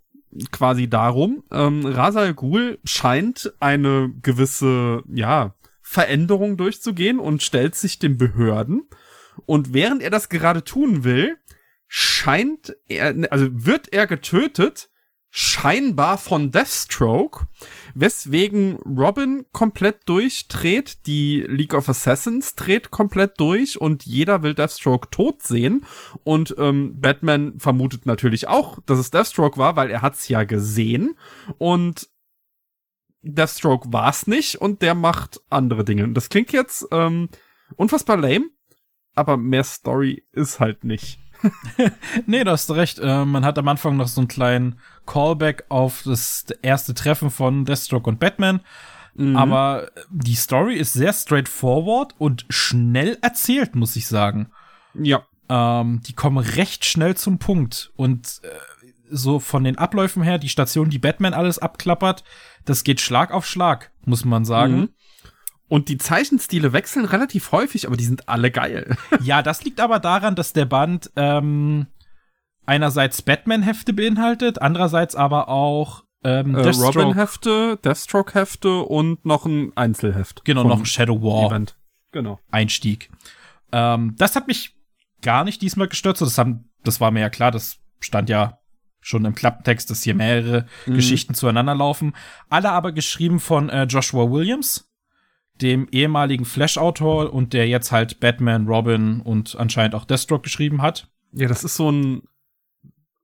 quasi darum, ähm, Ra's al Ghul scheint eine gewisse, ja, Veränderung durchzugehen und stellt sich den Behörden. Und während er das gerade tun will, scheint er, also wird er getötet, scheinbar von Deathstroke, weswegen Robin komplett durchdreht, die League of Assassins dreht komplett durch und jeder will Deathstroke tot sehen und ähm, Batman vermutet natürlich auch, dass es Deathstroke war, weil er hat's ja gesehen und Deathstroke war's nicht und der macht andere Dinge. Und das klingt jetzt ähm, unfassbar lame, aber mehr Story ist halt nicht. Nee, du hast recht. Äh, man hat am Anfang noch so einen kleinen Callback auf das erste Treffen von Deathstroke und Batman. Mhm. Aber die Story ist sehr straightforward und schnell erzählt, muss ich sagen. Ja. Ähm, die kommen recht schnell zum Punkt. Und äh, so von den Abläufen her, die Station, die Batman alles abklappert, das geht Schlag auf Schlag, muss man sagen. Mhm. Und die Zeichenstile wechseln relativ häufig, aber die sind alle geil. Ja, das liegt aber daran, dass der Band ähm, einerseits Batman-Hefte beinhaltet, andererseits aber auch ähm, Äh. Robin-Hefte, Deathstroke-Hefte und noch ein Einzelheft. Genau, noch ein Shadow War Event. Genau. Einstieg. Ähm, das hat mich gar nicht diesmal gestört. So, das, haben, das war mir ja klar, das stand ja schon im Klappentext, dass hier mehrere Mhm. Geschichten zueinander laufen. Alle aber geschrieben von äh, Joshua Williams, dem ehemaligen Flash-Autor und der jetzt halt Batman, Robin und anscheinend auch Deathstroke geschrieben hat. Ja, das ist so ein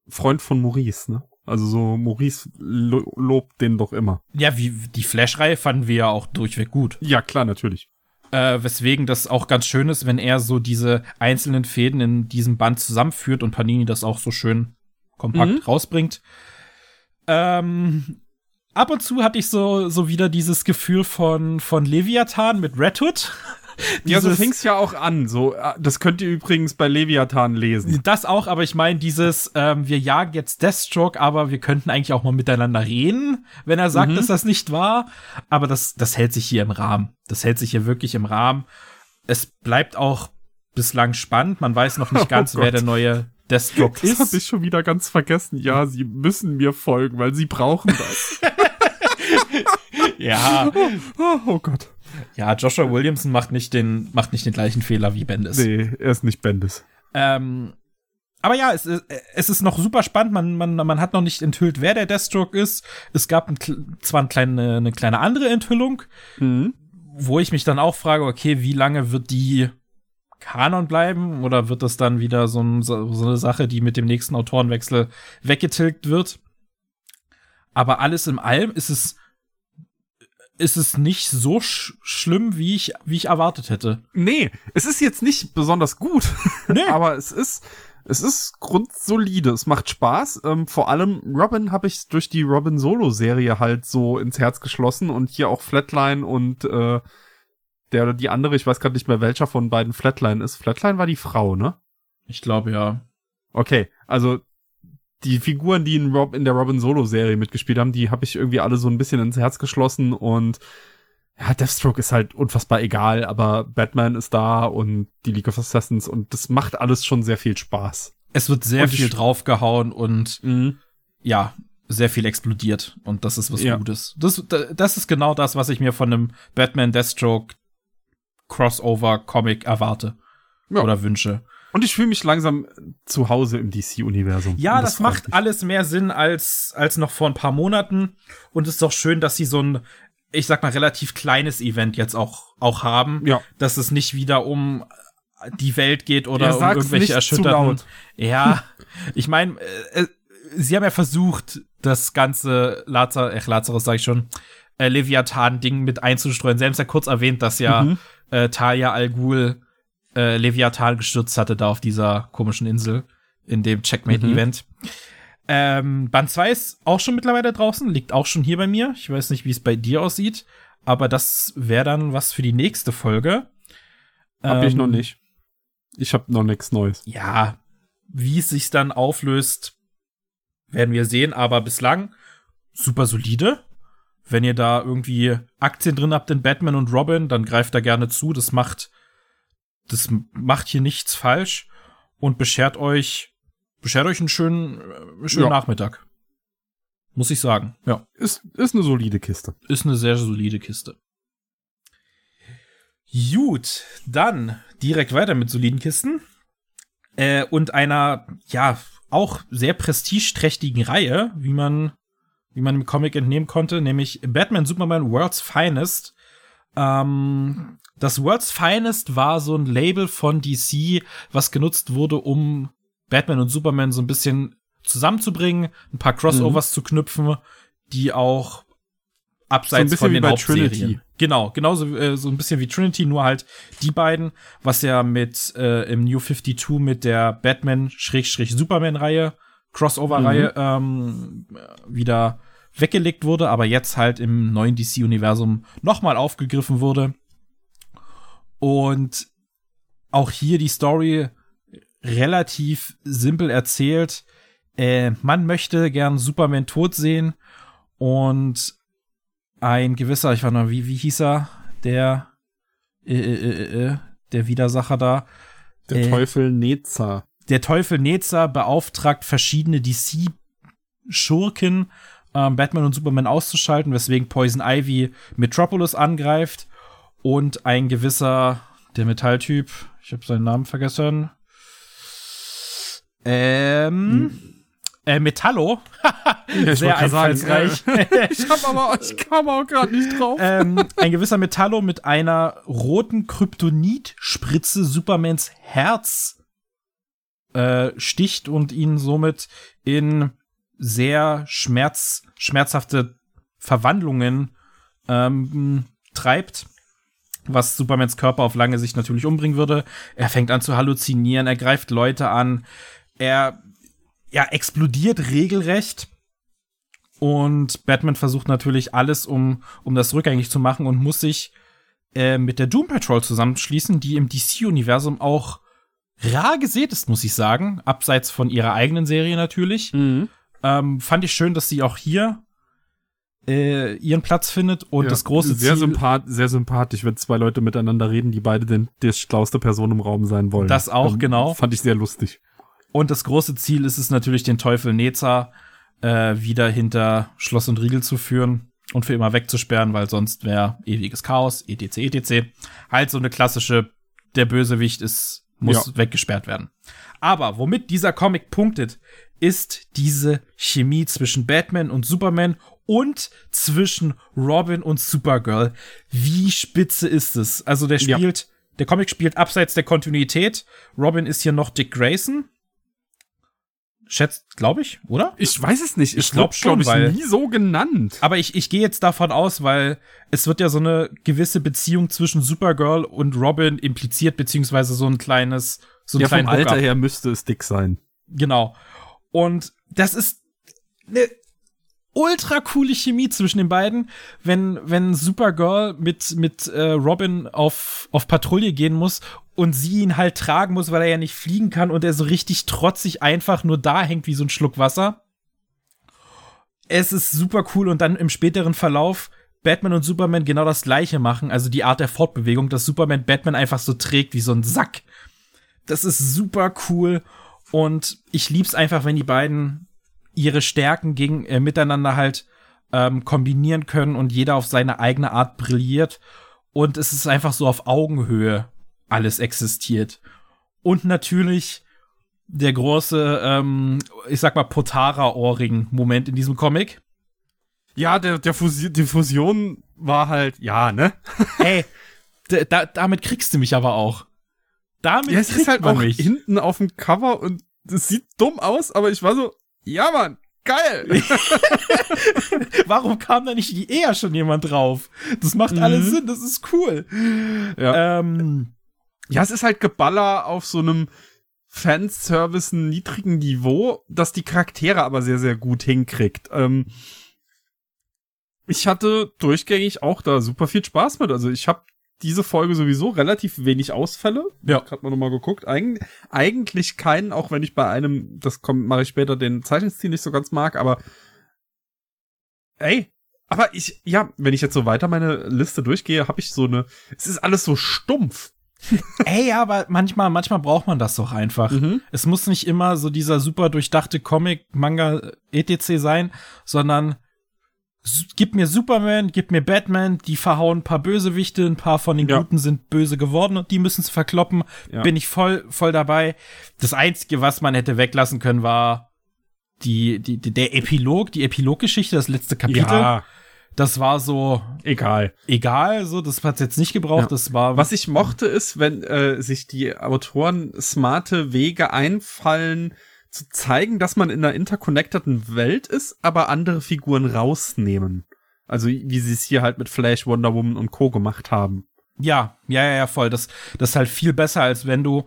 Freund von Maurice, ne? Also so Maurice lo lobt den doch immer. Ja, wie die Flash-Reihe fanden wir ja auch durchweg gut. Ja, klar, natürlich. Äh, weswegen das auch ganz schön ist, wenn er so diese einzelnen Fäden in diesem Band zusammenführt und Panini das auch so schön kompakt Mhm. rausbringt. Ähm, ab und zu hatte ich so, so wieder dieses Gefühl von, von Leviathan mit Red Hood. Ja, so fing's ja auch an. So, äh, das könnt ihr übrigens bei Leviathan lesen. Das auch, aber ich meine, dieses, ähm, wir jagen jetzt Deathstroke, aber wir könnten eigentlich auch mal miteinander reden, wenn er sagt, Mhm. dass das nicht war. Aber das, das hält sich hier im Rahmen. Das hält sich hier wirklich im Rahmen. Es bleibt auch bislang spannend. Man weiß noch nicht Oh ganz, wer Gott. der neue Deathstroke Das hab ist. ich schon wieder ganz vergessen. Ja, sie müssen mir folgen, weil sie brauchen das. Ja, oh, oh Gott. ja, Joshua Williamson macht nicht den, macht nicht den gleichen Fehler wie Bendis. Nee, er ist nicht Bendis. Ähm, aber ja, es, ist- es ist noch super spannend. Man, man, man hat noch nicht enthüllt, wer der Deathstroke ist. Es gab ein, zwar eine kleine, eine kleine andere Enthüllung, Mhm. wo ich mich dann auch frage, okay, wie lange wird die Kanon bleiben? Oder wird das dann wieder so, ein, so so eine Sache, die mit dem nächsten Autorenwechsel weggetilgt wird? Aber alles in allem ist es, ist es nicht so sch schlimm, wie ich, wie ich erwartet hätte. Nee, es ist jetzt nicht besonders gut, Nee. aber es ist Es ist grundsolide, es macht Spaß. Ähm, vor allem Robin habe ich durch die Robin Solo-Serie halt so ins Herz geschlossen und hier auch Flatline und äh, der oder die andere, ich weiß gerade nicht mehr welcher von beiden Flatline ist. Flatline war die Frau, ne? Ich glaube ja. Okay, also die Figuren, die in, Rob, in der Robin Solo-Serie mitgespielt haben, die habe ich irgendwie alle so ein bisschen ins Herz geschlossen und ja, Deathstroke ist halt unfassbar egal, aber Batman ist da und die League of Assassins und das macht alles schon sehr viel Spaß. Es wird sehr Und viel draufgehauen und Mhm. ja, sehr viel explodiert und das ist was Ja. Gutes. Das, das ist genau das, was ich mir von einem Batman Deathstroke Crossover Comic erwarte Ja. oder wünsche. Und ich fühle mich langsam zu Hause im DC-Universum. Ja, das, freut macht alles mehr Sinn als, als noch vor ein paar Monaten. Und es ist doch schön, dass sie so ein, ich sag mal, relativ kleines Event jetzt auch, auch haben. Ja. Dass es nicht wieder um die Welt geht oder Ja, um irgendwelche erschütterten. Ja, ich meine, äh, äh, sie haben ja versucht, das ganze Lazar, äh, Lazarus sag ich schon, äh, Leviathan-Ding mit einzustreuen. Sie haben es ja kurz erwähnt, dass ja Mhm. äh, Talia Al Ghul äh, Leviathan gestürzt hatte da auf dieser komischen Insel in dem Checkmate-Event. Ähm, Band 2 ist auch schon mittlerweile draußen, liegt auch schon hier bei mir. Ich weiß nicht, wie es bei dir aussieht, aber das wäre dann was für die nächste Folge. Hab ich Ähm, noch nicht. Ich habe noch nichts Neues. Ja, wie es sich dann auflöst, werden wir sehen, aber bislang super solide. Wenn ihr da irgendwie Aktien drin habt in Batman und Robin, dann greift da gerne zu. Das macht, das macht hier nichts falsch und beschert euch, beschert euch einen schönen, äh, schönen Ja. Nachmittag. Muss ich sagen. Ja. Ist, ist eine solide Kiste. Ist eine sehr solide Kiste. Gut, dann direkt weiter mit soliden Kisten. Äh, und einer, ja, auch sehr prestigeträchtigen Reihe, wie man, wie man im Comic entnehmen konnte, nämlich Batman Superman World's Finest. Ähm, das World's Finest war so ein Label von DC, was genutzt wurde, um Batman und Superman so ein bisschen zusammenzubringen, ein paar Crossovers zu knüpfen, die auch abseits bisschen von wie den bei Hauptserien. Trinity. Genau, genauso äh, so ein bisschen wie Trinity, nur halt die beiden, was ja mit äh, im New 52 mit der Batman-Superman-Reihe, Crossover-Reihe ähm, wieder weggelegt wurde, aber jetzt halt im neuen DC-Universum nochmal aufgegriffen wurde. Und auch hier die Story relativ simpel erzählt. Äh, man möchte gern Superman tot sehen und ein gewisser, ich war noch, wie, wie hieß er? Der, äh, äh, äh, äh, der Widersacher da. Der Äh. Teufel Neza. Der Teufel Neza beauftragt verschiedene DC-Schurken, ähm, Batman und Superman auszuschalten, weswegen Poison Ivy Metropolis angreift und ein gewisser, der Metalltyp, ich habe seinen Namen vergessen, ähm, äh, Metallo, Ja, sehr einfallsreich. ich hab aber, ich kam auch gerade nicht drauf. ähm, ein gewisser Metallo mit einer roten Kryptonit-Spritze Supermans Herz äh, sticht und ihn somit in sehr schmerz, schmerzhafte Verwandlungen ähm, treibt, was Supermans Körper auf lange Sicht natürlich umbringen würde. Er fängt an zu halluzinieren, er greift Leute an, er ja, explodiert regelrecht. Und Batman versucht natürlich alles, um, um das rückgängig zu machen und muss sich äh, mit der Doom Patrol zusammenschließen, die im DC-Universum auch rar gesät ist, muss ich sagen. Abseits von ihrer eigenen Serie natürlich. Mhm. Ähm, fand ich schön, dass sie auch hier äh, ihren Platz findet und Ja, das große sehr Ziel, sympath sehr sympathisch, wenn zwei Leute miteinander reden, die beide den, die schlauste Person im Raum sein wollen. Das auch, Ähm, genau. Fand ich sehr lustig. Und das große Ziel ist es natürlich, den Teufel Neza äh, wieder hinter Schloss und Riegel zu führen und für immer wegzusperren, weil sonst wäre ewiges Chaos, etc., etc. Halt so eine klassische, der Bösewicht ist, muss Ja. weggesperrt werden. Aber womit dieser Comic punktet, ist diese Chemie zwischen Batman und Superman und zwischen Robin und Supergirl. Wie spitze ist es? Also der Ja. spielt, der Comic spielt abseits der Kontinuität. Robin ist hier noch Dick Grayson. Schätzt, glaube ich, oder? Ich weiß es nicht. Ich glaub wird, schon, glaub ich, weil- nie so genannt. Aber ich, ich gehe jetzt davon aus, weil es wird ja so eine gewisse Beziehung zwischen Supergirl und Robin impliziert, beziehungsweise so ein kleines So einen ja, vom kleinen Alter her müsste es dick sein. Genau. Und das ist eine ultra coole Chemie zwischen den beiden, wenn wenn Supergirl mit mit äh, Robin auf auf Patrouille gehen muss und sie ihn halt tragen muss, weil er ja nicht fliegen kann und er so richtig trotzig einfach nur da hängt wie so ein Schluck Wasser. Es ist super cool und dann im späteren Verlauf Batman und Superman genau das gleiche machen, also die Art der Fortbewegung, dass Superman Batman einfach so trägt wie so ein Sack. Das ist super cool und ich lieb's einfach, wenn die beiden ihre Stärken gegen äh, miteinander halt ähm, kombinieren können und jeder auf seine eigene Art brilliert und es ist einfach so auf Augenhöhe alles existiert. Und natürlich der große, ähm, ich sag mal, Potara-Ohrring-Moment in diesem Comic. Ja, der, der Fusi die Fusion war halt, ja, ne? Ey, da, damit kriegst du mich aber auch. Damit Ja, es kriegt ist halt man auch mich. hinten auf dem Cover und es sieht dumm aus, aber ich war so, ja, Mann, geil. Warum kam da nicht eher schon jemand drauf? Das macht Mhm. alles Sinn, das ist cool. ja. Ähm, ja, es ist halt Geballer auf so einem Fanservice niedrigen Niveau, das die Charaktere aber sehr, sehr gut hinkriegt. Ähm, ich hatte durchgängig auch da super viel Spaß mit. Also ich habe diese Folge sowieso relativ wenig Ausfälle. Ja. Hat man nochmal geguckt. Eig eigentlich keinen, auch wenn ich bei einem, das kommt, mache ich später, den Zeichenstil nicht so ganz mag, aber ey, aber ich, ja, wenn ich jetzt so weiter meine Liste durchgehe, habe ich so eine, es ist alles so stumpf. ey, aber manchmal, manchmal braucht man das doch einfach. Mhm. Es muss nicht immer so dieser super durchdachte Comic, Manga, etc. sein, sondern gib mir Superman, gib mir Batman, die verhauen ein paar Bösewichte, ein paar von den Ja. Guten sind böse geworden und die müssen es verkloppen. Ja. Bin ich voll, voll dabei. Das Einzige, was man hätte weglassen können, war die, die, die der Epilog, die Epiloggeschichte, das letzte Kapitel. Ja, Das war so egal. egal, so, das hat's jetzt nicht gebraucht, Ja. das war Was ich mochte, ist, wenn äh, sich die Autoren smarte Wege einfallen, zu zeigen, dass man in einer interconnecteden Welt ist, aber andere Figuren rausnehmen. Also wie sie es hier halt mit Flash, Wonder Woman und Co. gemacht haben. Ja, ja, ja, ja, voll. Das, das ist halt viel besser, als wenn du,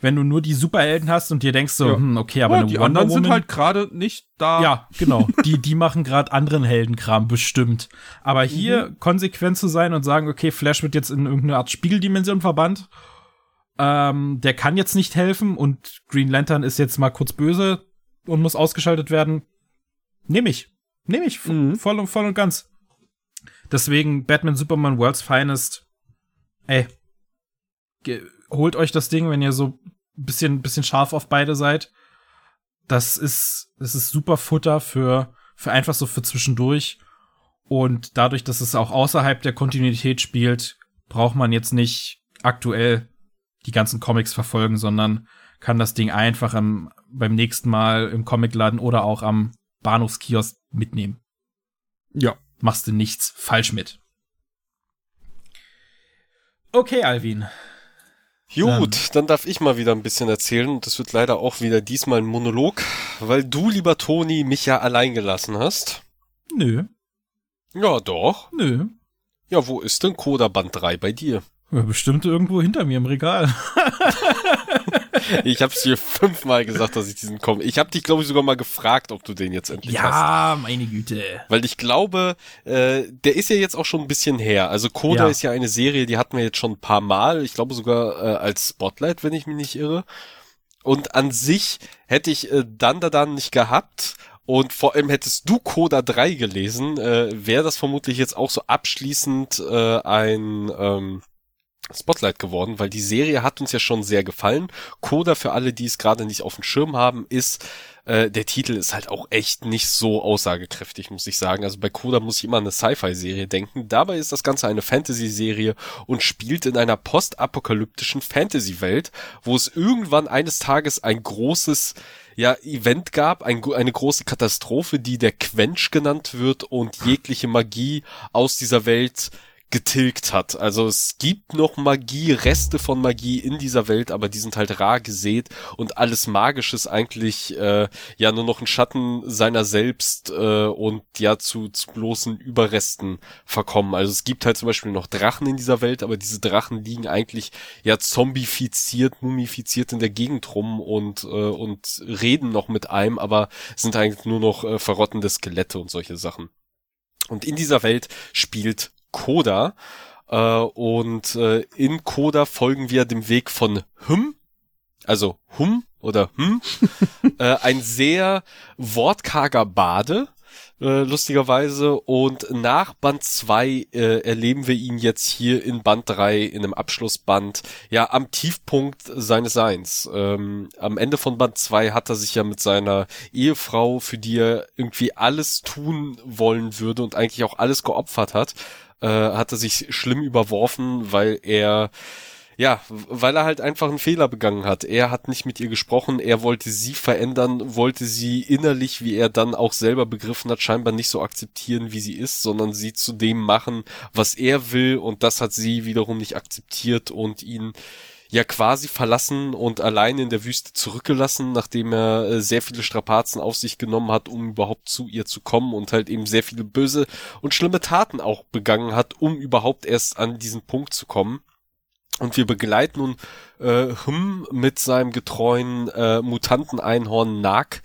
wenn du nur die Superhelden hast und dir denkst so, Ja. hm, okay, aber Ja, die Wonder anderen Woman, sind halt gerade nicht da. ja, genau. Die, die machen gerade anderen Heldenkram bestimmt. Aber hier Mhm. konsequent zu sein und sagen, okay, Flash wird jetzt in irgendeine Art Spiegeldimension verbannt. Ähm, der kann jetzt nicht helfen und Green Lantern ist jetzt mal kurz böse und muss ausgeschaltet werden. Nehme ich. Nehme ich. Mhm. Voll und voll und ganz. Deswegen Batman Superman World's Finest. Ey. Ge holt euch das Ding, wenn ihr so ein bisschen, bisschen scharf auf beide seid. Das ist, das ist super Futter für, für einfach so für zwischendurch. Und dadurch, dass es auch außerhalb der Kontinuität spielt, braucht man jetzt nicht aktuell die ganzen Comics verfolgen, sondern kann das Ding einfach am, beim nächsten Mal im Comicladen oder auch am Bahnhofskiosk mitnehmen. Ja. Machst du nichts falsch mit. Okay, Alvin. Gut, dann darf ich mal wieder ein bisschen erzählen. Und das wird leider auch wieder diesmal ein Monolog, weil du, lieber Toni, mich ja allein gelassen hast. Nö, Ja, doch. nö. Ja, wo ist denn Coda Band 3 bei dir? Ja, bestimmt irgendwo hinter mir im Regal. Ich hab's dir fünfmal gesagt, dass ich diesen komme. Ich habe dich, glaube ich, sogar mal gefragt, ob du den jetzt endlich hast. Ja, meine Güte. Weil ich glaube, äh, der ist ja jetzt auch schon ein bisschen her. Also Coda Ja. ist ja eine Serie, die hatten wir jetzt schon ein paar Mal. Ich glaube sogar äh, als Spotlight, wenn ich mich nicht irre. Und an sich hätte ich äh, Dandadan nicht gehabt. Und vor allem hättest du Coda 3 gelesen, äh, wäre das vermutlich jetzt auch so abschließend äh, ein ähm, Spotlight geworden, weil die Serie hat uns ja schon sehr gefallen. Coda, für alle, die es gerade nicht auf dem Schirm haben, ist, äh, der Titel ist halt auch echt nicht so aussagekräftig, muss ich sagen. Also bei Coda muss ich immer an eine Sci-Fi-Serie denken. Dabei ist das Ganze eine Fantasy-Serie und spielt in einer postapokalyptischen Fantasy-Welt, wo es irgendwann eines Tages ein großes ja, Event gab, ein, eine große Katastrophe, die der Quench genannt wird und jegliche Magie aus dieser Welt getilgt hat. Also es gibt noch Magie, Reste von Magie in dieser Welt, aber die sind halt rar gesät und alles Magisches eigentlich äh, ja nur noch ein Schatten seiner selbst äh, und ja zu, zu bloßen Überresten verkommen. Also es gibt halt zum Beispiel noch Drachen in dieser Welt, aber diese Drachen liegen eigentlich ja zombifiziert, mumifiziert in der Gegend rum und, äh, und reden noch mit einem, aber sind eigentlich nur noch äh, verrottende Skelette und solche Sachen. Und in dieser Welt spielt Koda. Äh, und äh, in Koda folgen wir dem Weg von Hym, also Hum oder Hm, äh, ein sehr wortkarger Bade, äh, lustigerweise. Und nach Band 2 äh, erleben wir ihn jetzt hier in Band 3, in einem Abschlussband, ja, am Tiefpunkt seines Seins. Ähm, am Ende von Band 2 hat er sich ja mit seiner Ehefrau, für die er irgendwie alles tun wollen würde und eigentlich auch alles geopfert hat, äh, hat er sich schlimm überworfen, weil er ja, weil er halt einfach einen Fehler begangen hat. Er hat nicht mit ihr gesprochen, er wollte sie verändern, wollte sie innerlich, wie er dann auch selber begriffen hat, scheinbar nicht so akzeptieren, wie sie ist, sondern sie zu dem machen, was er will und das hat sie wiederum nicht akzeptiert und ihn ja quasi verlassen und allein in der Wüste zurückgelassen, nachdem er äh, sehr viele Strapazen auf sich genommen hat, um überhaupt zu ihr zu kommen und halt eben sehr viele böse und schlimme Taten auch begangen hat, um überhaupt erst an diesen Punkt zu kommen. Und wir begleiten nun äh, Hum mit seinem getreuen äh, Mutanten-Einhorn Nag.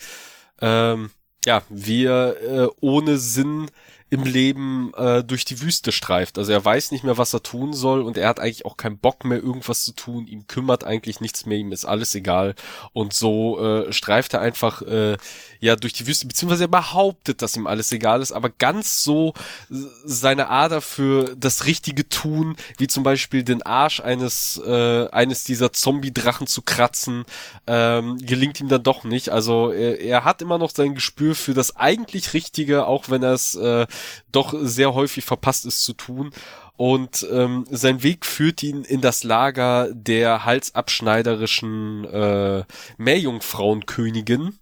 Ähm, ja, wir äh, ohne Sinn im Leben äh, durch die Wüste streift. Also er weiß nicht mehr, was er tun soll und er hat eigentlich auch keinen Bock mehr, irgendwas zu tun. Ihm kümmert eigentlich nichts mehr, ihm ist alles egal. Und so äh, streift er einfach äh, ja durch die Wüste, beziehungsweise er behauptet, dass ihm alles egal ist, aber ganz so seine Ader für das richtige Tun, wie zum Beispiel den Arsch eines äh, eines dieser Zombie-Drachen zu kratzen, ähm, gelingt ihm dann doch nicht. Also er, er hat immer noch sein Gespür für das eigentlich Richtige, auch wenn er es äh, doch sehr häufig verpasst ist zu tun. Und ähm, sein Weg führt ihn in das Lager der halsabschneiderischen äh, Meerjungfrauenkönigin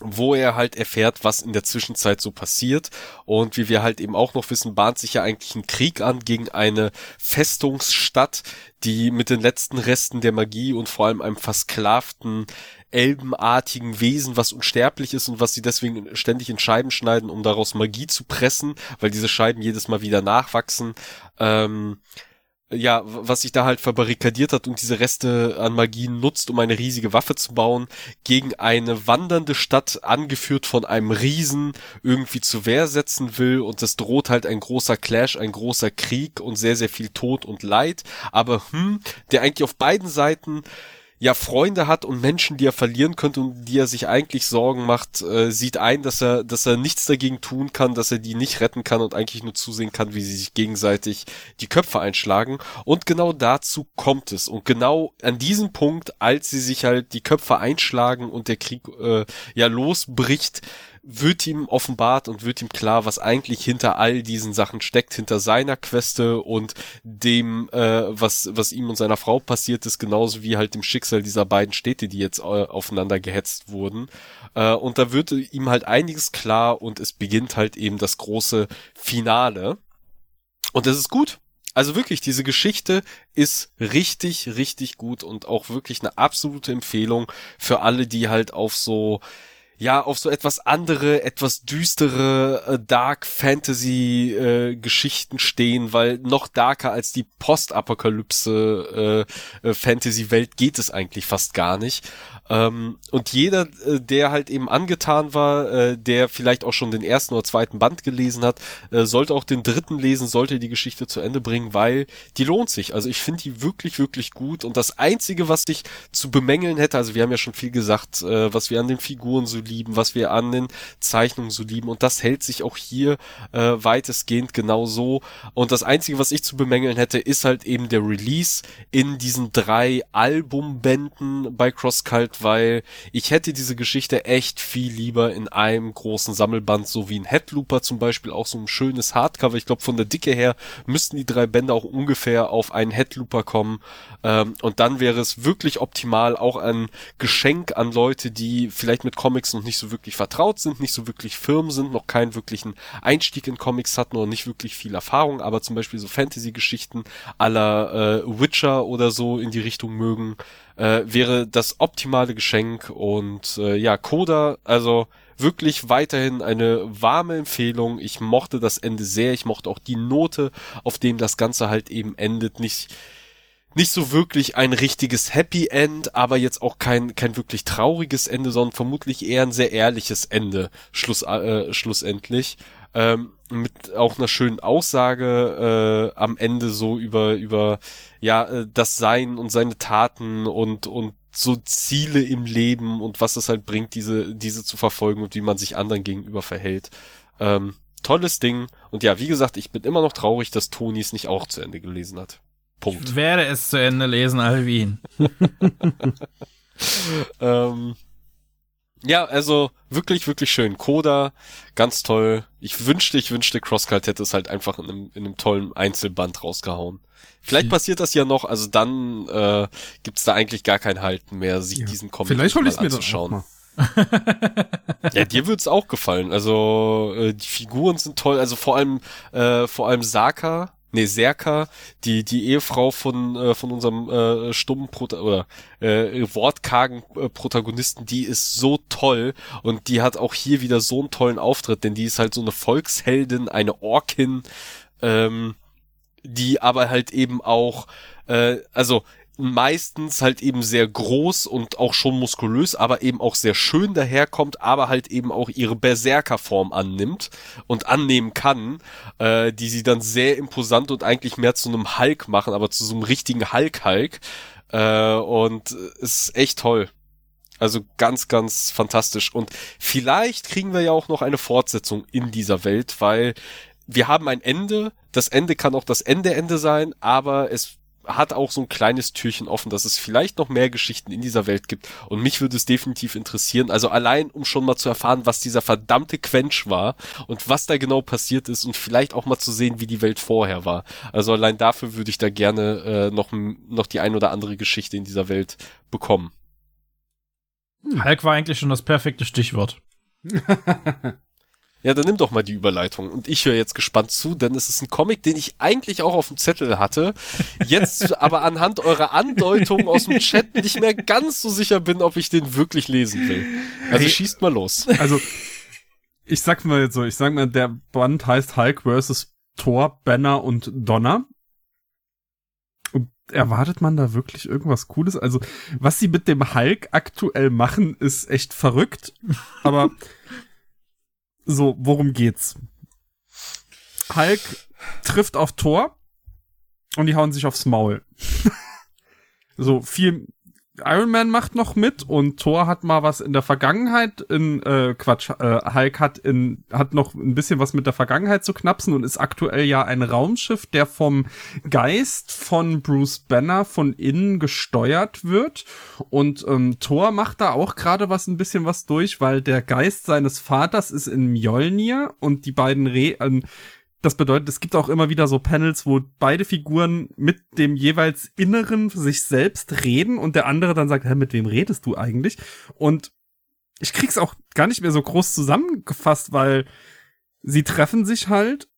wo er halt erfährt, was in der Zwischenzeit so passiert. Und wie wir halt eben auch noch wissen, bahnt sich ja eigentlich ein Krieg an gegen eine Festungsstadt, die mit den letzten Resten der Magie und vor allem einem versklavten elbenartigen Wesen, was unsterblich ist und was sie deswegen ständig in Scheiben schneiden, um daraus Magie zu pressen, weil diese Scheiben jedes Mal wieder nachwachsen. Ähm, ja, was sich da halt verbarrikadiert hat und diese Reste an Magie nutzt, um eine riesige Waffe zu bauen, gegen eine wandernde Stadt, angeführt von einem Riesen, irgendwie zu Wehr setzen will. Und es droht halt ein großer Clash, ein großer Krieg und sehr, sehr viel Tod und Leid, aber hm, der eigentlich auf beiden Seiten ja Freunde hat und Menschen, die er verlieren könnte und die er sich eigentlich Sorgen macht, äh, sieht ein, dass er, dass er nichts dagegen tun kann, dass er die nicht retten kann und eigentlich nur zusehen kann, wie sie sich gegenseitig die Köpfe einschlagen. Und genau dazu kommt es. Und genau an diesem Punkt, als sie sich halt die Köpfe einschlagen und der Krieg äh, ja losbricht, wird ihm offenbart und wird ihm klar, was eigentlich hinter all diesen Sachen steckt, hinter seiner Queste und dem, äh, was, was ihm und seiner Frau passiert ist, genauso wie halt dem Schicksal dieser beiden Städte, die jetzt äh, aufeinander gehetzt wurden. Äh, und da wird ihm halt einiges klar und es beginnt halt eben das große Finale. Und das ist gut. Also wirklich, diese Geschichte ist richtig, richtig gut und auch wirklich eine absolute Empfehlung für alle, die halt auf so, ja auf so etwas andere, etwas düstere äh, Dark Fantasy äh, Geschichten stehen, weil noch darker als die Postapokalypse äh, äh, Fantasy Welt geht es eigentlich fast gar nicht. Ähm, und jeder, äh, der halt eben angetan war, äh, der vielleicht auch schon den ersten oder zweiten Band gelesen hat, äh, sollte auch den dritten lesen, sollte die Geschichte zu Ende bringen, weil die lohnt sich. Also ich finde die wirklich, wirklich gut. Und das Einzige, was ich zu bemängeln hätte, also wir haben ja schon viel gesagt, äh, was wir an den Figuren so lieben, was wir an den Zeichnungen so lieben. Und das hält sich auch hier äh, weitestgehend genau so. Und das Einzige, was ich zu bemängeln hätte, ist halt eben der Release in diesen drei Albumbänden bei CrossCult weil ich hätte diese Geschichte echt viel lieber in einem großen Sammelband, so wie ein Headlooper zum Beispiel, auch so ein schönes Hardcover. Ich glaube, von der Dicke her müssten die drei Bände auch ungefähr auf einen Headlooper kommen. Ähm, und dann wäre es wirklich optimal, auch ein Geschenk an Leute, die vielleicht mit Comics noch nicht so wirklich vertraut sind, nicht so wirklich firm sind, noch keinen wirklichen Einstieg in Comics hatten oder nicht wirklich viel Erfahrung, aber zum Beispiel so Fantasy-Geschichten aller äh, Witcher oder so in die Richtung mögen, äh, wäre das optimale Geschenk und äh, ja, Coda, also wirklich weiterhin eine warme Empfehlung. Ich mochte das Ende sehr, ich mochte auch die Note, auf dem das Ganze halt eben endet, nicht nicht so wirklich ein richtiges Happy End, aber jetzt auch kein, kein wirklich trauriges Ende, sondern vermutlich eher ein sehr ehrliches Ende, Schluss, äh, schlussendlich. Ähm, mit auch einer schönen Aussage äh, am Ende so über, über ja, äh, das Sein und seine Taten und, und so Ziele im Leben und was es halt bringt, diese, diese zu verfolgen und wie man sich anderen gegenüber verhält. Ähm, tolles Ding. Und ja, wie gesagt, ich bin immer noch traurig, dass Toni es nicht auch zu Ende gelesen hat. Punkt. Ich werde es zu Ende lesen, Alvin. ähm, ja, also wirklich, wirklich schön. Coda, ganz toll. Ich wünschte, ich wünschte, Crosscut hätte es halt einfach in einem, in einem tollen Einzelband rausgehauen. Vielleicht passiert das ja noch, also dann äh, gibt da eigentlich gar kein Halten mehr, sich ja. diesen Comic Vielleicht hol ich mir anzuschauen. Das ja, dir wird's auch gefallen. Also äh, die Figuren sind toll. Also vor allem, äh, vor allem Saka, nee, Serka, die, die Ehefrau von, äh, von unserem äh, stummen Prota oder äh, wortkargen äh, Protagonisten, die ist so toll und die hat auch hier wieder so einen tollen Auftritt, denn die ist halt so eine Volksheldin, eine Orkin, ähm, die aber halt eben auch, äh, also meistens halt eben sehr groß und auch schon muskulös, aber eben auch sehr schön daherkommt, aber halt eben auch ihre Berserkerform annimmt und annehmen kann, äh, die sie dann sehr imposant und eigentlich mehr zu einem Hulk machen, aber zu so einem richtigen Hulk-Hulk. Äh, und ist echt toll. Also ganz, ganz fantastisch. Und vielleicht kriegen wir ja auch noch eine Fortsetzung in dieser Welt, weil wir haben ein Ende. Das Ende kann auch das Ende-Ende sein, aber es hat auch so ein kleines Türchen offen, dass es vielleicht noch mehr Geschichten in dieser Welt gibt. Und mich würde es definitiv interessieren. Also allein, um schon mal zu erfahren, was dieser verdammte Quench war und was da genau passiert ist und vielleicht auch mal zu sehen, wie die Welt vorher war. Also allein dafür würde ich da gerne äh, noch, noch die ein oder andere Geschichte in dieser Welt bekommen. Hulk war eigentlich schon das perfekte Stichwort. Ja, dann nimm doch mal die Überleitung. Und ich höre jetzt gespannt zu, denn es ist ein Comic, den ich eigentlich auch auf dem Zettel hatte. Jetzt aber anhand eurer Andeutung aus dem Chat nicht mehr ganz so sicher bin, ob ich den wirklich lesen will. Also hey, schießt mal los. Also, ich sag mal jetzt so, ich sag mal, der Band heißt Hulk vs. Thor, Banner und Donner. Und erwartet man da wirklich irgendwas Cooles? Also, was sie mit dem Hulk aktuell machen, ist echt verrückt. Aber so, worum geht's? Hulk trifft auf Thor und die hauen sich aufs Maul. so viel Iron Man macht noch mit und Thor hat mal was in der Vergangenheit in äh, Quatsch, äh, Hulk hat in hat noch ein bisschen was mit der Vergangenheit zu knapsen und ist aktuell ja ein Raumschiff, der vom Geist von Bruce Banner von innen gesteuert wird. Und ähm, Thor macht da auch gerade was ein bisschen was durch, weil der Geist seines Vaters ist in Mjolnir und die beiden Re äh, das bedeutet, es gibt auch immer wieder so Panels, wo beide Figuren mit dem jeweils Inneren sich selbst reden und der andere dann sagt, hä, mit wem redest du eigentlich? Und ich krieg's auch gar nicht mehr so groß zusammengefasst, weil sie treffen sich halt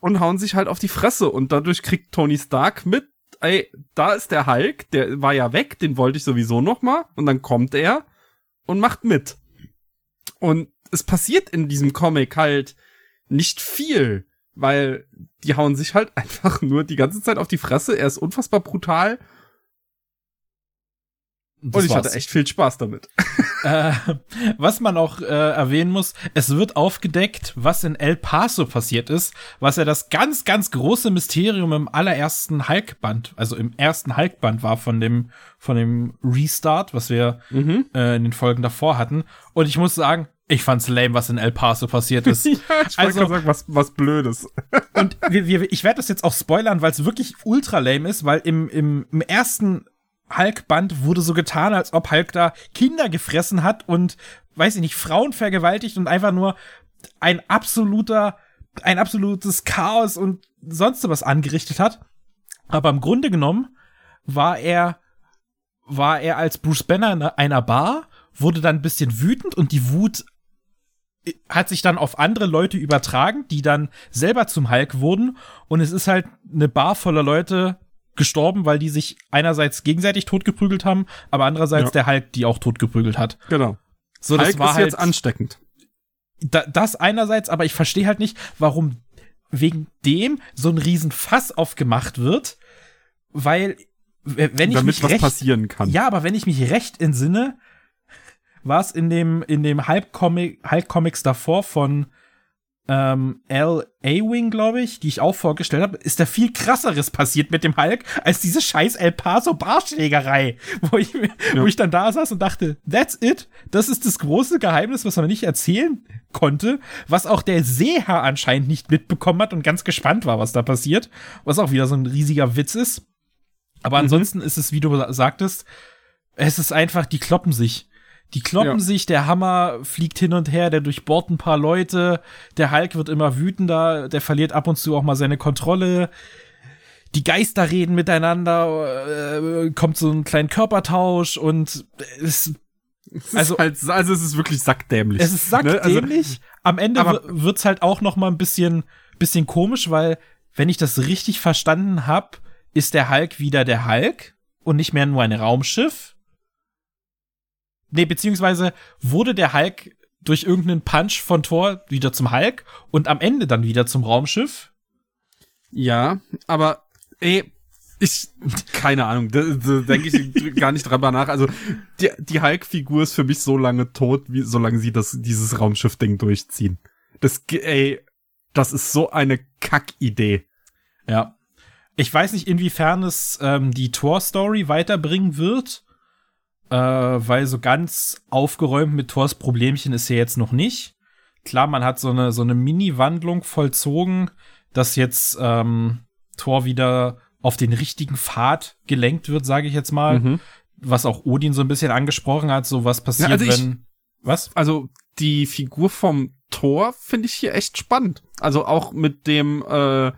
und hauen sich halt auf die Fresse und dadurch kriegt Tony Stark mit, ey, da ist der Hulk, der war ja weg, den wollte ich sowieso noch mal und dann kommt er und macht mit. Und es passiert in diesem Comic halt nicht viel weil die hauen sich halt einfach nur die ganze Zeit auf die Fresse. Er ist unfassbar brutal. Das und ich war's. hatte echt viel Spaß damit. Äh, was man auch äh, erwähnen muss, es wird aufgedeckt, was in El Paso passiert ist, was ja das ganz, ganz große Mysterium im allerersten Hulk-Band, also im ersten Hulk-Band war von dem, von dem Restart, was wir mhm. äh, in den Folgen davor hatten. Und ich muss sagen, ich fand's lame, was in El Paso passiert ist. ja, ich also sagen, was, was Blödes. und wir, wir, ich werde das jetzt auch spoilern, weil es wirklich ultra lame ist, weil im, im, im ersten Hulk-Band wurde so getan, als ob Hulk da Kinder gefressen hat und, weiß ich nicht, Frauen vergewaltigt und einfach nur ein absoluter, ein absolutes Chaos und sonst was angerichtet hat. Aber im Grunde genommen war er, war er als Bruce Banner in einer Bar wurde dann ein bisschen wütend und die Wut hat sich dann auf andere Leute übertragen, die dann selber zum Hulk wurden. Und es ist halt eine Bar voller Leute gestorben, weil die sich einerseits gegenseitig totgeprügelt haben, aber andererseits Ja. der Hulk die auch totgeprügelt hat. Genau. So, Hulk das war ist halt jetzt ansteckend. da, das einerseits, aber ich verstehe halt nicht, warum wegen dem so ein Riesenfass aufgemacht wird, weil wenn ich damit mich was recht, passieren kann. ja, aber wenn ich mich recht entsinne, war es in dem in dem Hulk-Comic, Hulk-Comics davor von ähm, L. A-Wing, glaube ich, die ich auch vorgestellt habe, ist da viel krasseres passiert mit dem Hulk als diese scheiß El Paso Barschlägerei, wo ich, mir- wo ich dann da saß und dachte, that's it, das ist das große Geheimnis, was man nicht erzählen konnte, was auch der Seher anscheinend nicht mitbekommen hat und ganz gespannt war, was da passiert, was auch wieder so ein riesiger Witz ist. Aber ansonsten ist es, wie du sa- sagtest, es ist einfach, die kloppen sich. Die kloppen Ja. sich, der Hammer fliegt hin und her, der durchbohrt ein paar Leute, der Hulk wird immer wütender, der verliert ab und zu auch mal seine Kontrolle. Die Geister reden miteinander, äh, kommt so ein kleiner Körpertausch und es, Es also- ist halt, also es ist wirklich sackdämlich. es ist ne? Also, sackdämlich. Am Ende wird's halt auch noch mal ein bisschen, bisschen komisch, weil, wenn ich das richtig verstanden hab, ist der Hulk wieder der Hulk und nicht mehr nur ein Raumschiff. Nee, beziehungsweise wurde der Hulk durch irgendeinen Punch von Thor wieder zum Hulk und am Ende dann wieder zum Raumschiff. Ja, aber ey, ich keine Ahnung, da, da denke ich gar nicht drüber nach. Also die, die Hulk-Figur ist für mich so lange tot, wie solange sie das dieses Raumschiff-Ding durchziehen. Das ey, das ist so eine Kack-Idee. Ja. Ich weiß nicht, inwiefern es ähm, die Thor-Story weiterbringen wird, äh, weil so ganz aufgeräumt mit Thors Problemchen ist er jetzt noch nicht. Klar, man hat so eine, so eine Mini-Wandlung vollzogen, dass jetzt ähm, Thor wieder auf den richtigen Pfad gelenkt wird, sage ich jetzt mal. Mhm. Was auch Odin so ein bisschen angesprochen hat, so was passiert, Ja, also ich- wenn. Was? Also die Figur vom Thor finde ich hier echt spannend. Also auch mit dem, äh,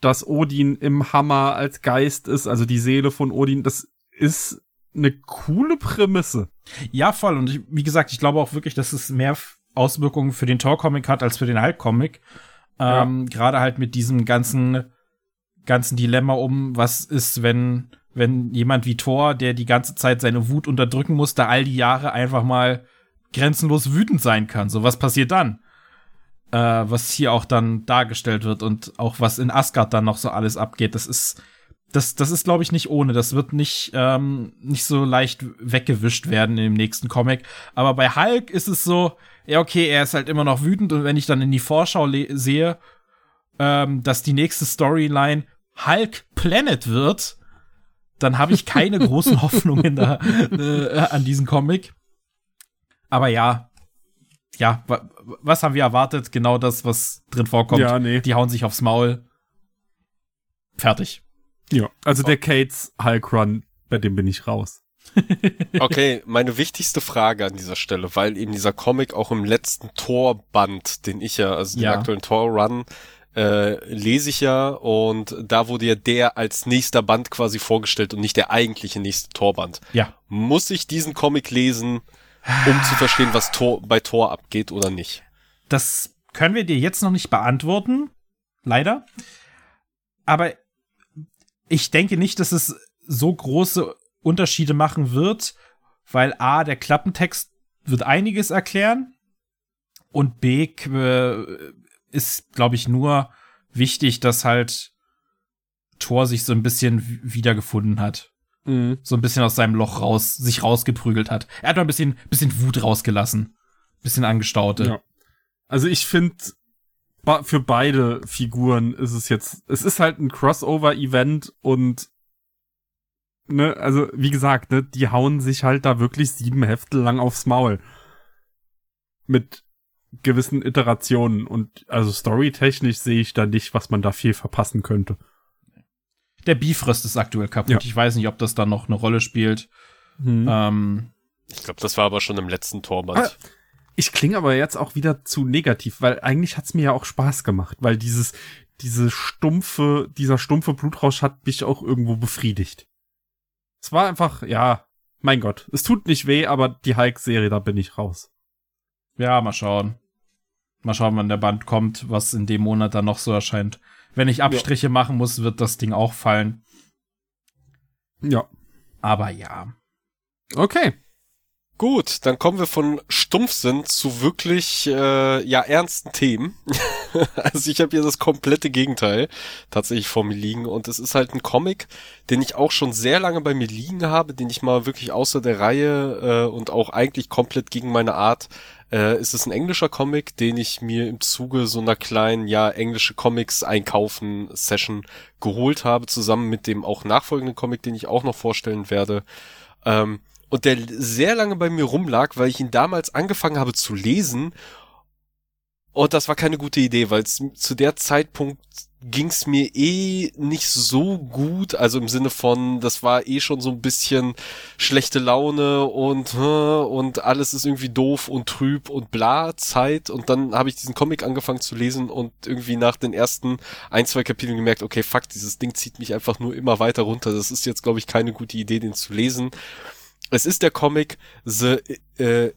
dass Odin im Hammer als Geist ist, also die Seele von Odin, das ist eine coole Prämisse. Ja, voll. Und ich, wie gesagt, ich glaube auch wirklich, dass es mehr Auswirkungen für den Thor-Comic hat als für den Hulk-Comic. Ähm, Gerade halt mit diesem ganzen, ganzen Dilemma um, was ist, wenn, wenn jemand wie Thor, der die ganze Zeit seine Wut unterdrücken musste, all die Jahre einfach mal grenzenlos wütend sein kann. So, was passiert dann? Äh, was hier auch dann dargestellt wird und auch was in Asgard dann noch so alles abgeht, das ist, das, das ist, glaube ich, nicht ohne. Das wird nicht, ähm, nicht so leicht weggewischt werden im nächsten Comic. Aber bei Hulk ist es so, ja, okay, er ist halt immer noch wütend und wenn ich dann in die Vorschau sehe, ähm, dass die nächste Storyline Hulk Planet wird, dann habe ich keine großen Hoffnungen da, äh, an diesen Comic. Aber ja, ja, wa was haben wir erwartet? Genau das, was drin vorkommt. Ja, nee. Die hauen sich aufs Maul. Fertig. Ja. Also der Kates Hulk Run, bei dem bin ich raus. Okay, meine wichtigste Frage an dieser Stelle, weil eben dieser Comic auch im letzten Tor-Band, den ich ja, also den Ja. aktuellen Tor-Run, äh, lese ich ja und da wurde ja der als nächster Band quasi vorgestellt und nicht der eigentliche nächste Torband. Ja. Muss ich diesen Comic lesen, um zu verstehen, was Tor, bei Tor abgeht oder nicht? Das können wir dir jetzt noch nicht beantworten. Leider. Aber ich denke nicht, dass es so große Unterschiede machen wird, weil A, der Klappentext wird einiges erklären und B, äh, ist, glaube ich, nur wichtig, dass halt Thor sich so ein bisschen wiedergefunden hat. So ein bisschen aus seinem Loch raus, sich rausgeprügelt hat. Er hat mal ein bisschen, bisschen Wut rausgelassen. Bisschen angestaute. Ja. Also ich finde, für beide Figuren ist es jetzt, es ist halt ein Crossover-Event und ne, also wie gesagt, ne, die hauen sich halt da wirklich sieben Hefte lang aufs Maul. Mit gewissen Iterationen und also storytechnisch sehe ich da nicht, was man da viel verpassen könnte. Der Bifrost ist aktuell kaputt. Ja. Ich weiß nicht, ob das dann noch eine Rolle spielt. Ähm, Ich glaube, das war aber schon im letzten Torband. Ah. Ich klinge aber jetzt auch wieder zu negativ, weil eigentlich hat's mir ja auch Spaß gemacht, weil dieses, diese stumpfe, dieser stumpfe Blutrausch hat mich auch irgendwo befriedigt. Es war einfach, ja, mein Gott, es tut nicht weh, aber die Hulk-Serie, da bin ich raus. Ja, mal schauen. Mal schauen, wann der Band kommt, was in dem Monat dann noch so erscheint. Wenn ich Abstriche ja. machen muss, wird das Ding auch fallen. Ja. Aber ja. Okay. Gut, dann kommen wir von Stumpfsinn zu wirklich äh, ja ernsten Themen. also ich habe hier das komplette Gegenteil tatsächlich vor mir liegen und es ist halt ein Comic, den ich auch schon sehr lange bei mir liegen habe, den ich mal wirklich außer der Reihe äh, und auch eigentlich komplett gegen meine Art äh, ist es ein englischer Comic, den ich mir im Zuge so einer kleinen, ja, englische Comics einkaufen Session geholt habe, zusammen mit dem auch nachfolgenden Comic, den ich auch noch vorstellen werde. Ähm, und der sehr lange bei mir rumlag, weil ich ihn damals angefangen habe zu lesen. Und das war keine gute Idee, weil zu der Zeitpunkt ging's mir eh nicht so gut, also im Sinne von, das war eh schon so ein bisschen schlechte Laune und und alles ist irgendwie doof und trüb und bla Zeit und dann habe ich diesen Comic angefangen zu lesen und irgendwie nach den ersten ein, zwei Kapiteln gemerkt, okay, fuck, dieses Ding zieht mich einfach nur immer weiter runter. Das ist jetzt glaube ich keine gute Idee, den zu lesen es ist der Comic The, äh,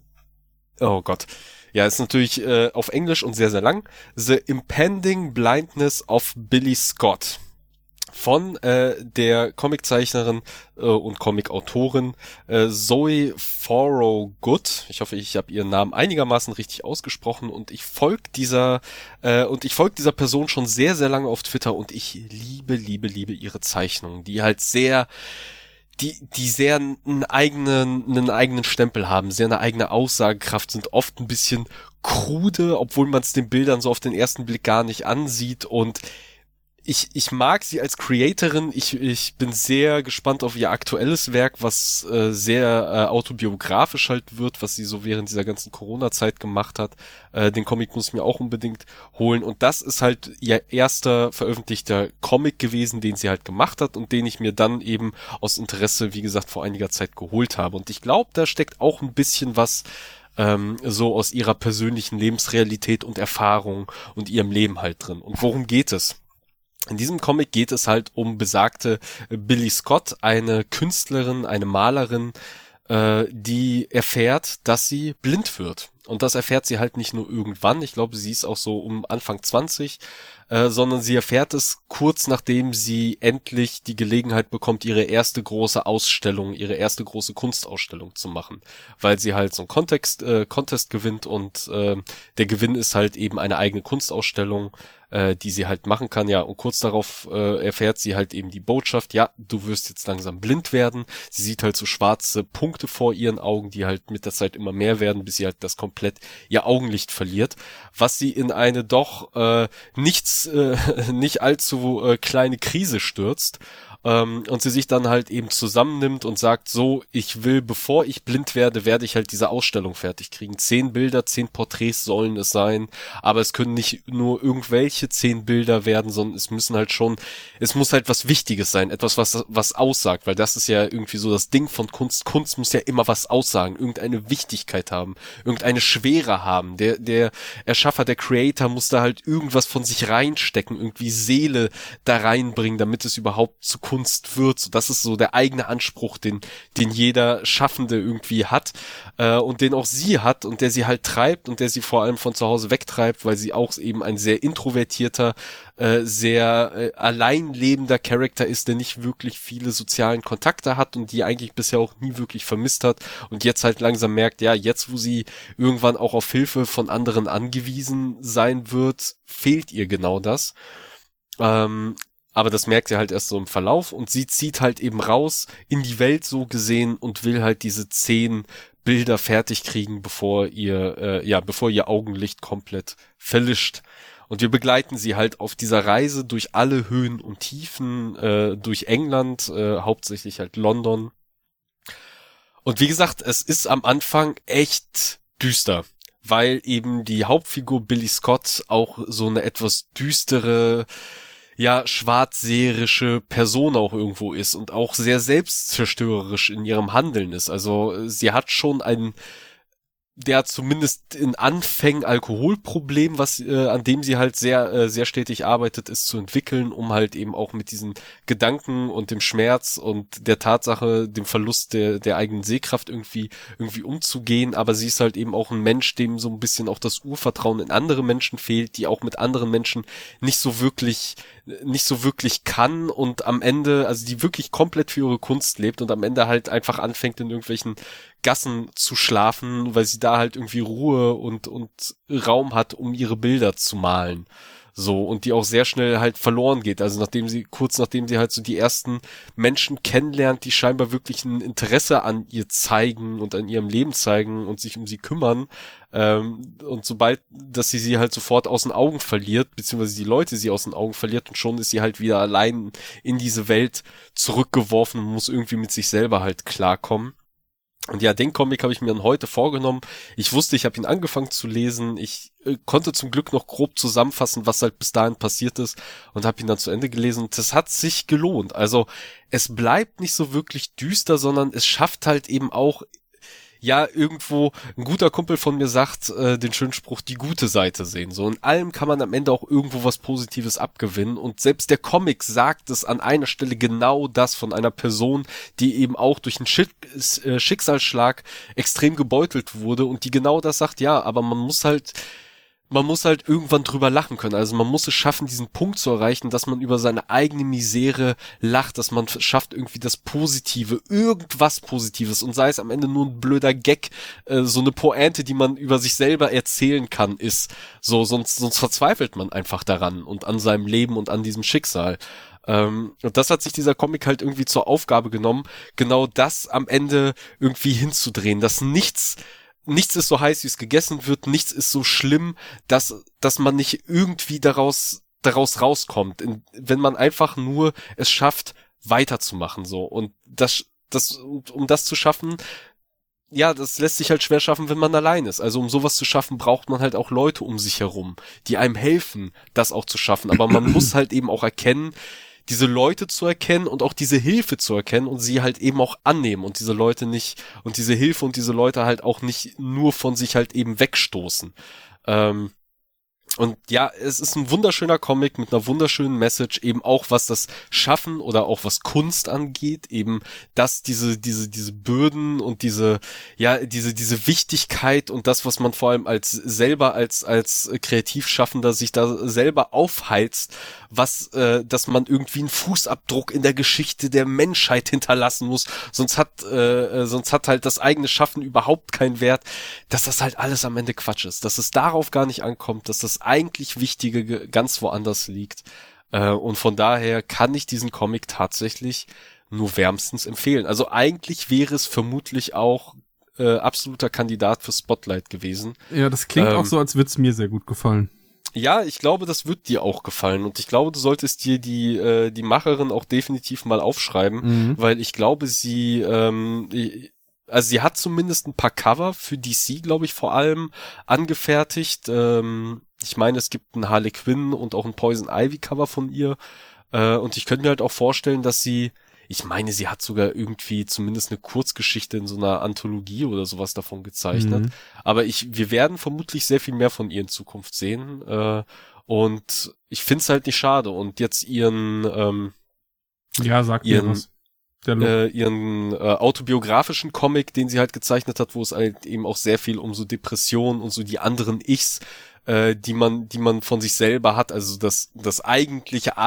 oh Gott. Ja, ist natürlich äh, auf Englisch und sehr, sehr lang. The Impending Blindness of Billy Scott von äh, der Comiczeichnerin äh, und Comicautorin äh, Zoe Good. Ich hoffe, ich habe ihren Namen einigermaßen richtig ausgesprochen und ich folge dieser äh, und ich folge dieser Person schon sehr sehr lange auf Twitter und ich liebe liebe liebe ihre Zeichnungen, die halt sehr die, die sehr einen eigenen, einen eigenen Stempel haben, sehr eine eigene Aussagekraft, sind oft ein bisschen krude, obwohl man es den Bildern so auf den ersten Blick gar nicht ansieht und ich, ich mag sie als Creatorin. Ich, ich bin sehr gespannt auf ihr aktuelles Werk, was äh, sehr äh, autobiografisch halt wird, was sie so während dieser ganzen Corona-Zeit gemacht hat. Äh, den Comic muss ich mir auch unbedingt holen. Und das ist halt ihr erster veröffentlichter Comic gewesen, den sie halt gemacht hat und den ich mir dann eben aus Interesse, wie gesagt, vor einiger Zeit geholt habe. Und ich glaube, da steckt auch ein bisschen was ähm, so aus ihrer persönlichen Lebensrealität und Erfahrung und ihrem Leben halt drin. Und worum geht es? In diesem Comic geht es halt um besagte Billy Scott, eine Künstlerin, eine Malerin, äh, die erfährt, dass sie blind wird. Und das erfährt sie halt nicht nur irgendwann, ich glaube, sie ist auch so um Anfang 20, äh, sondern sie erfährt es kurz nachdem sie endlich die Gelegenheit bekommt, ihre erste große Ausstellung, ihre erste große Kunstausstellung zu machen. Weil sie halt so einen Kontext, äh, Contest gewinnt und äh, der Gewinn ist halt eben eine eigene Kunstausstellung äh, die sie halt machen kann. Ja, und kurz darauf äh, erfährt sie halt eben die Botschaft, ja, du wirst jetzt langsam blind werden. Sie sieht halt so schwarze Punkte vor ihren Augen, die halt mit der Zeit immer mehr werden, bis sie halt das komplett ihr Augenlicht verliert, was sie in eine doch äh, nichts, äh, nicht allzu äh, kleine Krise stürzt ähm, und sie sich dann halt eben zusammennimmt und sagt, so, ich will, bevor ich blind werde, werde ich halt diese Ausstellung fertig kriegen. Zehn Bilder, zehn Porträts sollen es sein, aber es können nicht nur irgendwelche zehn Bilder werden, sondern es müssen halt schon, es muss halt was Wichtiges sein, etwas, was, was aussagt, weil das ist ja irgendwie so das Ding von Kunst. Kunst muss ja immer was aussagen, irgendeine Wichtigkeit haben, irgendeine Schwere haben. Der, der Erschaffer, der Creator muss da halt irgendwas von sich reinstecken, irgendwie Seele da reinbringen, damit es überhaupt zu Kunst wird. So, das ist so der eigene Anspruch, den, den jeder Schaffende irgendwie hat äh, und den auch sie hat und der sie halt treibt und der sie vor allem von zu Hause wegtreibt, weil sie auch eben ein sehr introvertierter, äh, sehr äh, allein lebender Charakter ist, der nicht wirklich viele sozialen Kontakte hat und die eigentlich bisher auch nie wirklich vermisst hat und jetzt halt langsam merkt, ja, jetzt wo sie irgendwann auch auf Hilfe von anderen angewiesen sein wird, fehlt ihr genau das. Ähm, aber das merkt sie halt erst so im Verlauf und sie zieht halt eben raus in die Welt so gesehen und will halt diese zehn Bilder fertig kriegen, bevor ihr, äh, ja, bevor ihr Augenlicht komplett verlischt. Und wir begleiten sie halt auf dieser Reise durch alle Höhen und Tiefen, äh, durch England, äh, hauptsächlich halt London. Und wie gesagt, es ist am Anfang echt düster, weil eben die Hauptfigur Billy Scott auch so eine etwas düstere, ja schwarzseherische Person auch irgendwo ist und auch sehr selbstzerstörerisch in ihrem Handeln ist. Also sie hat schon ein der hat zumindest in Anfängen Alkoholproblem, was äh, an dem sie halt sehr äh, sehr stetig arbeitet, ist zu entwickeln, um halt eben auch mit diesen Gedanken und dem Schmerz und der Tatsache, dem Verlust der der eigenen Sehkraft irgendwie irgendwie umzugehen. Aber sie ist halt eben auch ein Mensch, dem so ein bisschen auch das Urvertrauen in andere Menschen fehlt, die auch mit anderen Menschen nicht so wirklich nicht so wirklich kann und am Ende, also die wirklich komplett für ihre Kunst lebt und am Ende halt einfach anfängt in irgendwelchen Gassen zu schlafen, weil sie da halt irgendwie Ruhe und, und Raum hat, um ihre Bilder zu malen. So, und die auch sehr schnell halt verloren geht. Also nachdem sie, kurz nachdem sie halt so die ersten Menschen kennenlernt, die scheinbar wirklich ein Interesse an ihr zeigen und an ihrem Leben zeigen und sich um sie kümmern. Ähm, und sobald, dass sie sie halt sofort aus den Augen verliert, beziehungsweise die Leute sie aus den Augen verliert und schon ist sie halt wieder allein in diese Welt zurückgeworfen und muss irgendwie mit sich selber halt klarkommen. Und ja, den Comic habe ich mir dann heute vorgenommen. Ich wusste, ich habe ihn angefangen zu lesen. Ich äh, konnte zum Glück noch grob zusammenfassen, was halt bis dahin passiert ist und habe ihn dann zu Ende gelesen. Und das hat sich gelohnt. Also es bleibt nicht so wirklich düster, sondern es schafft halt eben auch ja irgendwo ein guter Kumpel von mir sagt äh, den schönen Spruch die gute Seite sehen. So in allem kann man am Ende auch irgendwo was Positives abgewinnen und selbst der Comic sagt es an einer Stelle genau das von einer Person, die eben auch durch einen Schick äh, Schicksalsschlag extrem gebeutelt wurde und die genau das sagt, ja, aber man muss halt man muss halt irgendwann drüber lachen können. Also man muss es schaffen, diesen Punkt zu erreichen, dass man über seine eigene Misere lacht, dass man schafft irgendwie das Positive, irgendwas Positives und sei es am Ende nur ein blöder Gag, äh, so eine Pointe, die man über sich selber erzählen kann, ist. So, sonst, sonst verzweifelt man einfach daran und an seinem Leben und an diesem Schicksal. Ähm, und das hat sich dieser Comic halt irgendwie zur Aufgabe genommen, genau das am Ende irgendwie hinzudrehen, dass nichts nichts ist so heiß, wie es gegessen wird, nichts ist so schlimm, dass, dass man nicht irgendwie daraus, daraus rauskommt. wenn man einfach nur es schafft, weiterzumachen, so. Und das, das, um das zu schaffen, ja, das lässt sich halt schwer schaffen, wenn man allein ist. Also um sowas zu schaffen, braucht man halt auch Leute um sich herum, die einem helfen, das auch zu schaffen. Aber man muss halt eben auch erkennen, diese Leute zu erkennen und auch diese Hilfe zu erkennen und sie halt eben auch annehmen und diese Leute nicht und diese Hilfe und diese Leute halt auch nicht nur von sich halt eben wegstoßen. Ähm, und ja, es ist ein wunderschöner Comic mit einer wunderschönen Message, eben auch was das Schaffen oder auch was Kunst angeht, eben dass diese, diese, diese Bürden und diese, ja, diese, diese Wichtigkeit und das, was man vor allem als selber als, als Kreativschaffender sich da selber aufheizt, was, äh, dass man irgendwie einen Fußabdruck in der Geschichte der Menschheit hinterlassen muss, sonst hat, äh, sonst hat halt das eigene Schaffen überhaupt keinen Wert, dass das halt alles am Ende Quatsch ist, dass es darauf gar nicht ankommt, dass das eigentlich Wichtige ganz woanders liegt. Äh, und von daher kann ich diesen Comic tatsächlich nur wärmstens empfehlen. Also eigentlich wäre es vermutlich auch äh, absoluter Kandidat für Spotlight gewesen. Ja, das klingt ähm, auch so, als würde es mir sehr gut gefallen. Ja, ich glaube, das wird dir auch gefallen und ich glaube, du solltest dir die äh, die Macherin auch definitiv mal aufschreiben, mhm. weil ich glaube, sie ähm, also sie hat zumindest ein paar Cover für DC, glaube ich, vor allem angefertigt. Ähm, ich meine, es gibt ein Harley Quinn und auch ein Poison Ivy Cover von ihr. Äh, und ich könnte mir halt auch vorstellen, dass sie, ich meine, sie hat sogar irgendwie zumindest eine Kurzgeschichte in so einer Anthologie oder sowas davon gezeichnet. Mhm. Aber ich, wir werden vermutlich sehr viel mehr von ihr in Zukunft sehen. Äh, und ich finde es halt nicht schade. Und jetzt ihren, ähm, ja, sag ihren, mir was. Äh, ihren äh, autobiografischen Comic, den sie halt gezeichnet hat, wo es halt eben auch sehr viel um so Depressionen und so die anderen Ichs äh, die man, die man von sich selber hat, also das, das eigentliche,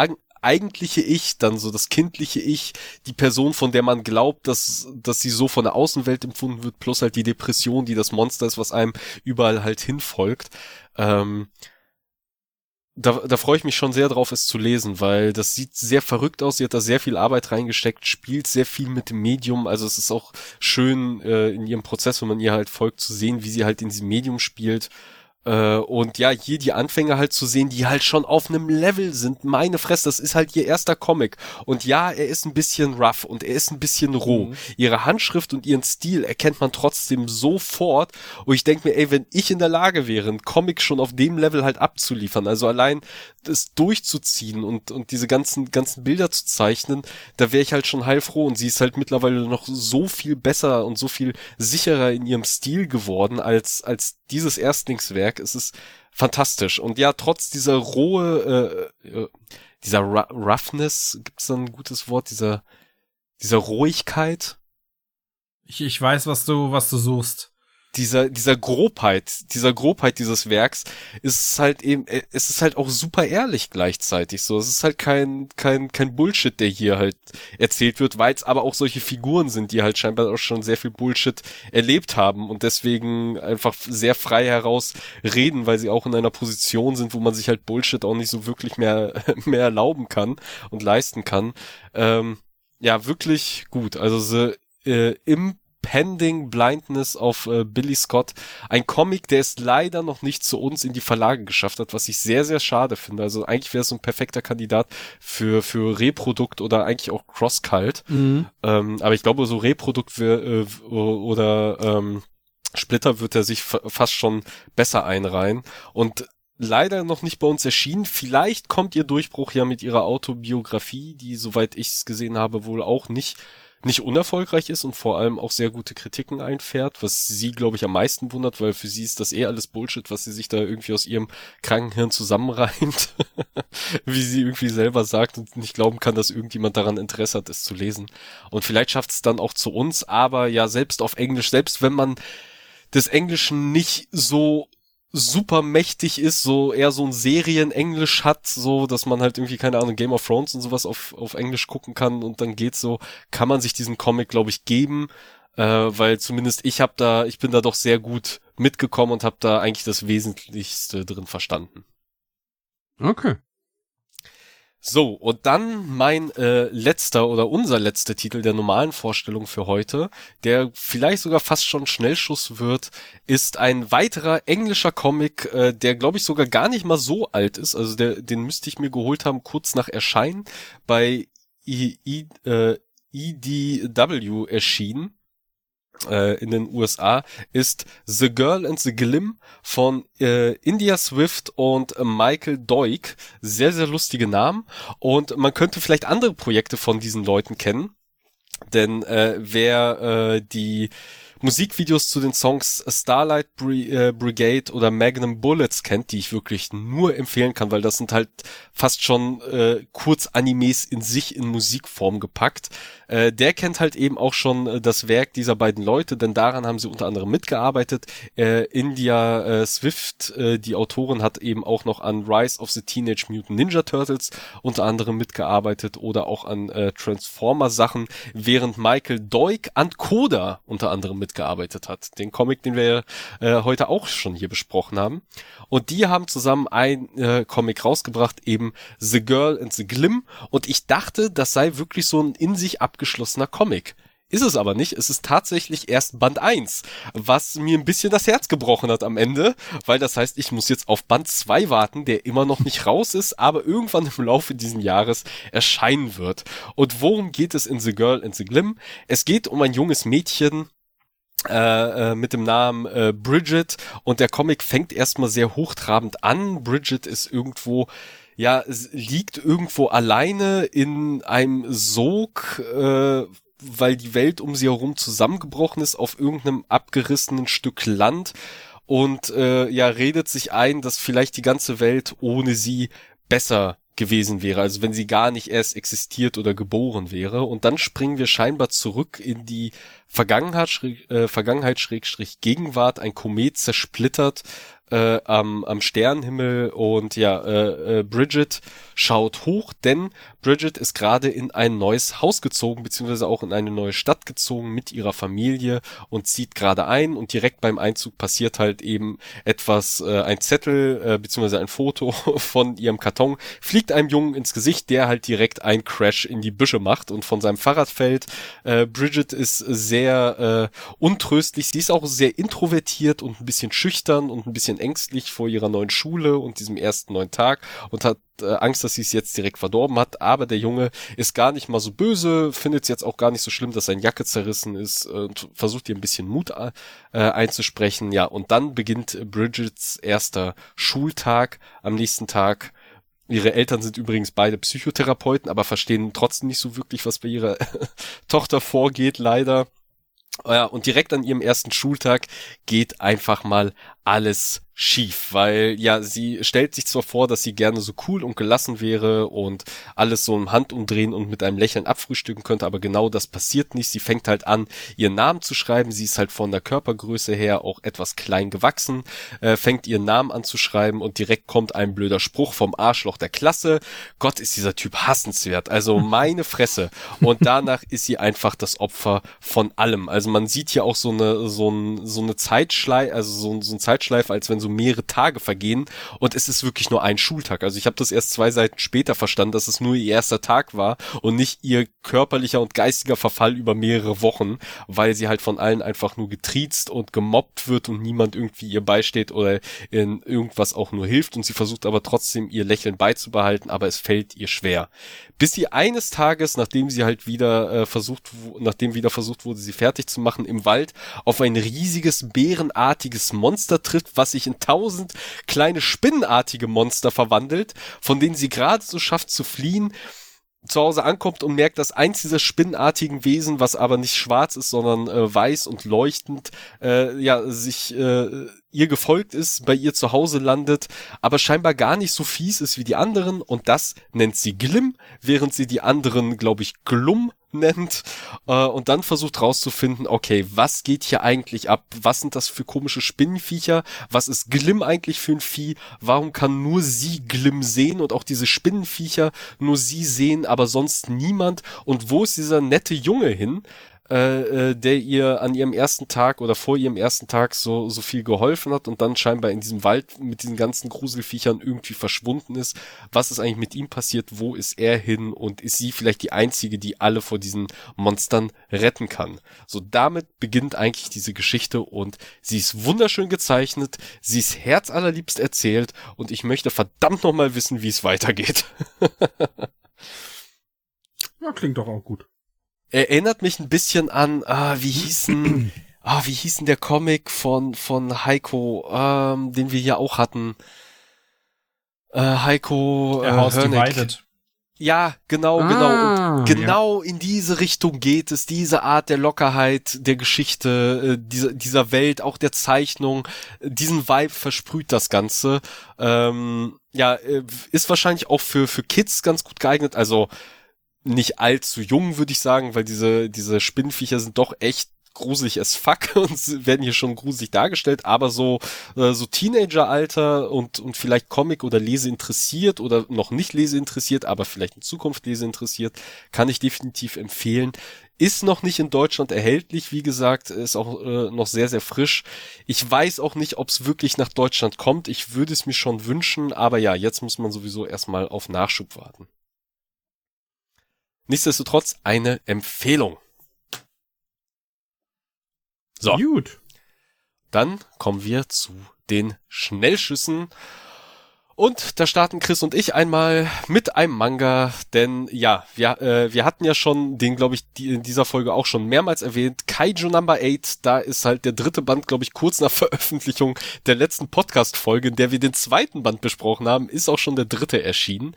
eigentliche Ich, dann so das kindliche Ich, die Person, von der man glaubt, dass, dass sie so von der Außenwelt empfunden wird, plus halt die Depression, die das Monster ist, was einem überall halt hinfolgt. Ähm, da, da freue ich mich schon sehr drauf, es zu lesen, weil das sieht sehr verrückt aus. Sie hat da sehr viel Arbeit reingesteckt, spielt sehr viel mit dem Medium. Also es ist auch schön äh, in ihrem Prozess, wenn man ihr halt folgt, zu sehen, wie sie halt in diesem Medium spielt. Äh, und ja, hier die Anfänger halt zu sehen, die halt schon auf einem Level sind. Meine Fresse, das ist halt ihr erster Comic. Und ja, er ist ein bisschen rough und er ist ein bisschen roh. Mhm. Ihre Handschrift und ihren Stil erkennt man trotzdem sofort. Und ich denke mir, ey, wenn ich in der Lage wäre, einen Comic schon auf dem Level halt abzuliefern, also allein das durchzuziehen und, und diese ganzen, ganzen Bilder zu zeichnen, da wäre ich halt schon heilfroh. Und sie ist halt mittlerweile noch so viel besser und so viel sicherer in ihrem Stil geworden als, als dieses Erstlingswerk. Es ist fantastisch. Und ja, trotz dieser rohe, äh, äh dieser Ru Roughness, gibt es ein gutes Wort, dieser, dieser Ruhigkeit? Ich, ich weiß, was du, was du suchst dieser, dieser Grobheit, dieser Grobheit dieses Werks ist halt eben, äh, es ist halt auch super ehrlich gleichzeitig so. Es ist halt kein, kein, kein Bullshit, der hier halt erzählt wird, weil es aber auch solche Figuren sind, die halt scheinbar auch schon sehr viel Bullshit erlebt haben und deswegen einfach sehr frei heraus reden, weil sie auch in einer Position sind, wo man sich halt Bullshit auch nicht so wirklich mehr, mehr erlauben kann und leisten kann. Ähm, ja, wirklich gut. Also so, äh, im Pending Blindness of äh, Billy Scott. Ein Comic, der es leider noch nicht zu uns in die Verlage geschafft hat, was ich sehr, sehr schade finde. Also eigentlich wäre es so ein perfekter Kandidat für, für Reprodukt oder eigentlich auch Cross-Cult. Mhm. Ähm, aber ich glaube, so Reprodukt äh, oder ähm, Splitter wird er sich fast schon besser einreihen. Und leider noch nicht bei uns erschienen. Vielleicht kommt ihr Durchbruch ja mit ihrer Autobiografie, die, soweit ich es gesehen habe, wohl auch nicht nicht unerfolgreich ist und vor allem auch sehr gute Kritiken einfährt, was sie, glaube ich, am meisten wundert, weil für sie ist das eh alles Bullshit, was sie sich da irgendwie aus ihrem kranken Hirn zusammenreimt, wie sie irgendwie selber sagt und nicht glauben kann, dass irgendjemand daran Interesse hat, es zu lesen. Und vielleicht schafft es dann auch zu uns, aber ja, selbst auf Englisch, selbst wenn man des Englischen nicht so super mächtig ist, so eher so ein Serien-Englisch hat, so dass man halt irgendwie, keine Ahnung, Game of Thrones und sowas auf, auf Englisch gucken kann und dann geht's so, kann man sich diesen Comic, glaube ich, geben, äh, weil zumindest ich habe da, ich bin da doch sehr gut mitgekommen und habe da eigentlich das Wesentlichste drin verstanden. Okay. So, und dann mein äh, letzter oder unser letzter Titel der normalen Vorstellung für heute, der vielleicht sogar fast schon Schnellschuss wird, ist ein weiterer englischer Comic, äh, der glaube ich sogar gar nicht mal so alt ist. Also der, den müsste ich mir geholt haben kurz nach Erscheinen bei I, I, äh, EDW erschienen äh, in den USA ist The Girl and the Glim von äh, India Swift und äh, Michael Doig. Sehr, sehr lustige Namen. Und man könnte vielleicht andere Projekte von diesen Leuten kennen. Denn äh, wer äh, die Musikvideos zu den Songs Starlight äh, Brigade oder Magnum Bullets kennt, die ich wirklich nur empfehlen kann, weil das sind halt fast schon äh, Kurzanimes in sich in Musikform gepackt. Äh, der kennt halt eben auch schon äh, das Werk dieser beiden Leute, denn daran haben sie unter anderem mitgearbeitet. Äh, India äh, Swift, äh, die Autorin, hat eben auch noch an Rise of the Teenage Mutant Ninja Turtles unter anderem mitgearbeitet oder auch an äh, Transformer Sachen, während Michael Doig an Coda unter anderem mitgearbeitet mitgearbeitet hat. Den Comic, den wir äh, heute auch schon hier besprochen haben. Und die haben zusammen ein äh, Comic rausgebracht, eben The Girl and the Glim. Und ich dachte, das sei wirklich so ein in sich abgeschlossener Comic. Ist es aber nicht. Es ist tatsächlich erst Band 1, was mir ein bisschen das Herz gebrochen hat am Ende, weil das heißt, ich muss jetzt auf Band 2 warten, der immer noch nicht raus ist, aber irgendwann im Laufe dieses Jahres erscheinen wird. Und worum geht es in The Girl and the Glim? Es geht um ein junges Mädchen, äh, äh, mit dem Namen äh, Bridget und der Comic fängt erstmal sehr hochtrabend an. Bridget ist irgendwo ja, liegt irgendwo alleine in einem Sog, äh, weil die Welt um sie herum zusammengebrochen ist auf irgendeinem abgerissenen Stück Land und äh, ja, redet sich ein, dass vielleicht die ganze Welt ohne sie besser gewesen wäre, also wenn sie gar nicht erst existiert oder geboren wäre. Und dann springen wir scheinbar zurück in die Vergangenheit, äh, Vergangenheit Schrägstrich Gegenwart. Ein Komet zersplittert äh, am, am Sternenhimmel und ja, äh, äh, Bridget schaut hoch, denn Bridget ist gerade in ein neues Haus gezogen, beziehungsweise auch in eine neue Stadt gezogen mit ihrer Familie und zieht gerade ein und direkt beim Einzug passiert halt eben etwas, äh, ein Zettel, äh, beziehungsweise ein Foto von ihrem Karton, fliegt einem Jungen ins Gesicht, der halt direkt ein Crash in die Büsche macht und von seinem Fahrrad fällt. Äh, Bridget ist sehr äh, untröstlich, sie ist auch sehr introvertiert und ein bisschen schüchtern und ein bisschen ängstlich vor ihrer neuen Schule und diesem ersten neuen Tag und hat äh, Angst, dass sie es jetzt direkt verdorben hat, aber der Junge ist gar nicht mal so böse, findet es jetzt auch gar nicht so schlimm, dass seine Jacke zerrissen ist und versucht ihr ein bisschen Mut äh, einzusprechen. Ja, und dann beginnt Bridgets erster Schultag. Am nächsten Tag Ihre Eltern sind übrigens beide Psychotherapeuten, aber verstehen trotzdem nicht so wirklich, was bei ihrer Tochter vorgeht, leider. Ja, und direkt an ihrem ersten Schultag geht einfach mal alles schief, weil ja, sie stellt sich zwar vor, dass sie gerne so cool und gelassen wäre und alles so im Handumdrehen und mit einem Lächeln abfrühstücken könnte, aber genau das passiert nicht. Sie fängt halt an, ihren Namen zu schreiben. Sie ist halt von der Körpergröße her auch etwas klein gewachsen, äh, fängt ihren Namen an zu schreiben und direkt kommt ein blöder Spruch vom Arschloch der Klasse. Gott, ist dieser Typ hassenswert. Also meine Fresse. Und danach ist sie einfach das Opfer von allem. Also man sieht hier auch so eine, so, ein, so eine Zeitschleife, also so, so ein Zeitschleife, als wenn so mehrere Tage vergehen und es ist wirklich nur ein Schultag. Also ich habe das erst zwei Seiten später verstanden, dass es nur ihr erster Tag war und nicht ihr körperlicher und geistiger Verfall über mehrere Wochen, weil sie halt von allen einfach nur getriezt und gemobbt wird und niemand irgendwie ihr beisteht oder in irgendwas auch nur hilft und sie versucht aber trotzdem ihr Lächeln beizubehalten, aber es fällt ihr schwer. Bis sie eines Tages, nachdem sie halt wieder äh, versucht, nachdem wieder versucht wurde, sie fertig zu machen im Wald, auf ein riesiges bärenartiges Monster tritt, was sich in tausend kleine spinnenartige Monster verwandelt, von denen sie gerade so schafft zu fliehen zu Hause ankommt und merkt, dass eins dieser spinnenartigen Wesen, was aber nicht schwarz ist, sondern äh, weiß und leuchtend, äh, ja, sich äh, ihr gefolgt ist, bei ihr zu Hause landet, aber scheinbar gar nicht so fies ist wie die anderen und das nennt sie Glimm, während sie die anderen, glaube ich, Glum nennt äh, und dann versucht rauszufinden, okay, was geht hier eigentlich ab? Was sind das für komische Spinnenviecher? Was ist Glimm eigentlich für ein Vieh? Warum kann nur sie Glimm sehen und auch diese Spinnenviecher nur sie sehen, aber sonst niemand? Und wo ist dieser nette Junge hin? Äh, äh, der ihr an ihrem ersten Tag oder vor ihrem ersten Tag so, so viel geholfen hat und dann scheinbar in diesem Wald mit diesen ganzen Gruselviechern irgendwie verschwunden ist. Was ist eigentlich mit ihm passiert? Wo ist er hin? Und ist sie vielleicht die einzige, die alle vor diesen Monstern retten kann? So damit beginnt eigentlich diese Geschichte und sie ist wunderschön gezeichnet, sie ist herzallerliebst erzählt und ich möchte verdammt nochmal wissen, wie es weitergeht. ja, klingt doch auch gut erinnert mich ein bisschen an, ah, wie hießen, ah, wie hießen der Comic von, von Heiko, ähm, den wir hier auch hatten. Äh, Heiko, äh, House Divided. Ja, genau, ah, genau. Und genau ja. in diese Richtung geht es, diese Art der Lockerheit der Geschichte, äh, dieser, dieser Welt, auch der Zeichnung, diesen Vibe versprüht das Ganze. Ähm, ja, äh, ist wahrscheinlich auch für, für Kids ganz gut geeignet. Also nicht allzu jung, würde ich sagen, weil diese, diese Spinnviecher sind doch echt gruselig as fuck und werden hier schon gruselig dargestellt, aber so äh, so Teenageralter und und vielleicht Comic oder Lese interessiert oder noch nicht Lese interessiert, aber vielleicht in Zukunft Lese interessiert, kann ich definitiv empfehlen. Ist noch nicht in Deutschland erhältlich, wie gesagt, ist auch äh, noch sehr sehr frisch. Ich weiß auch nicht, ob es wirklich nach Deutschland kommt. Ich würde es mir schon wünschen, aber ja, jetzt muss man sowieso erstmal auf Nachschub warten. Nichtsdestotrotz eine Empfehlung. So. Gut. Dann kommen wir zu den Schnellschüssen. Und da starten Chris und ich einmal mit einem Manga, denn ja, wir, äh, wir hatten ja schon den, glaube ich, die, in dieser Folge auch schon mehrmals erwähnt, Kaiju Number 8, da ist halt der dritte Band, glaube ich, kurz nach Veröffentlichung der letzten Podcast-Folge, in der wir den zweiten Band besprochen haben, ist auch schon der dritte erschienen.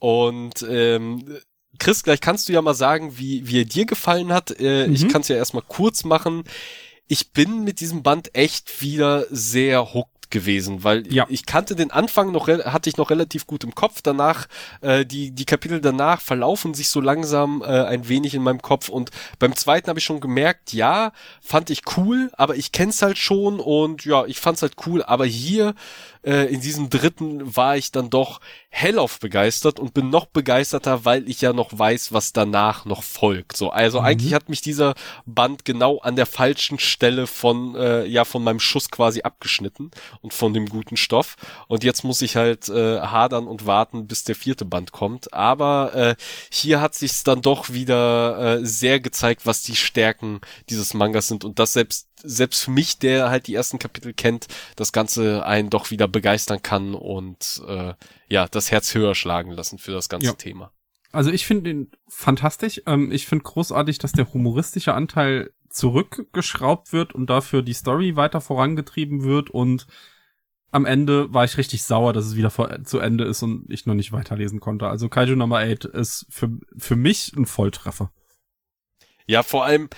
Und ähm, Chris, gleich kannst du ja mal sagen, wie, wie er dir gefallen hat. Äh, mhm. Ich kann es ja erstmal kurz machen. Ich bin mit diesem Band echt wieder sehr hooked gewesen, weil ja. ich kannte den Anfang noch, hatte ich noch relativ gut im Kopf. Danach, äh, die, die Kapitel danach verlaufen sich so langsam äh, ein wenig in meinem Kopf. Und beim zweiten habe ich schon gemerkt, ja, fand ich cool, aber ich kenn's halt schon und ja, ich fand's halt cool. Aber hier äh, in diesem dritten war ich dann doch hellauf begeistert und bin noch begeisterter, weil ich ja noch weiß, was danach noch folgt. So, also mhm. eigentlich hat mich dieser Band genau an der falschen Stelle von äh, ja von meinem Schuss quasi abgeschnitten und von dem guten Stoff. Und jetzt muss ich halt äh, hadern und warten, bis der vierte Band kommt. Aber äh, hier hat sich's dann doch wieder äh, sehr gezeigt, was die Stärken dieses Mangas sind und das selbst selbst für mich, der halt die ersten Kapitel kennt, das Ganze einen doch wieder begeistern kann und äh, ja, das Herz höher schlagen lassen für das ganze ja. Thema. Also ich finde ihn fantastisch. Ähm, ich finde großartig, dass der humoristische Anteil zurückgeschraubt wird und dafür die Story weiter vorangetrieben wird und am Ende war ich richtig sauer, dass es wieder vor, zu Ende ist und ich noch nicht weiterlesen konnte. Also Kaiju Nummer 8 ist für, für mich ein Volltreffer. Ja, vor allem,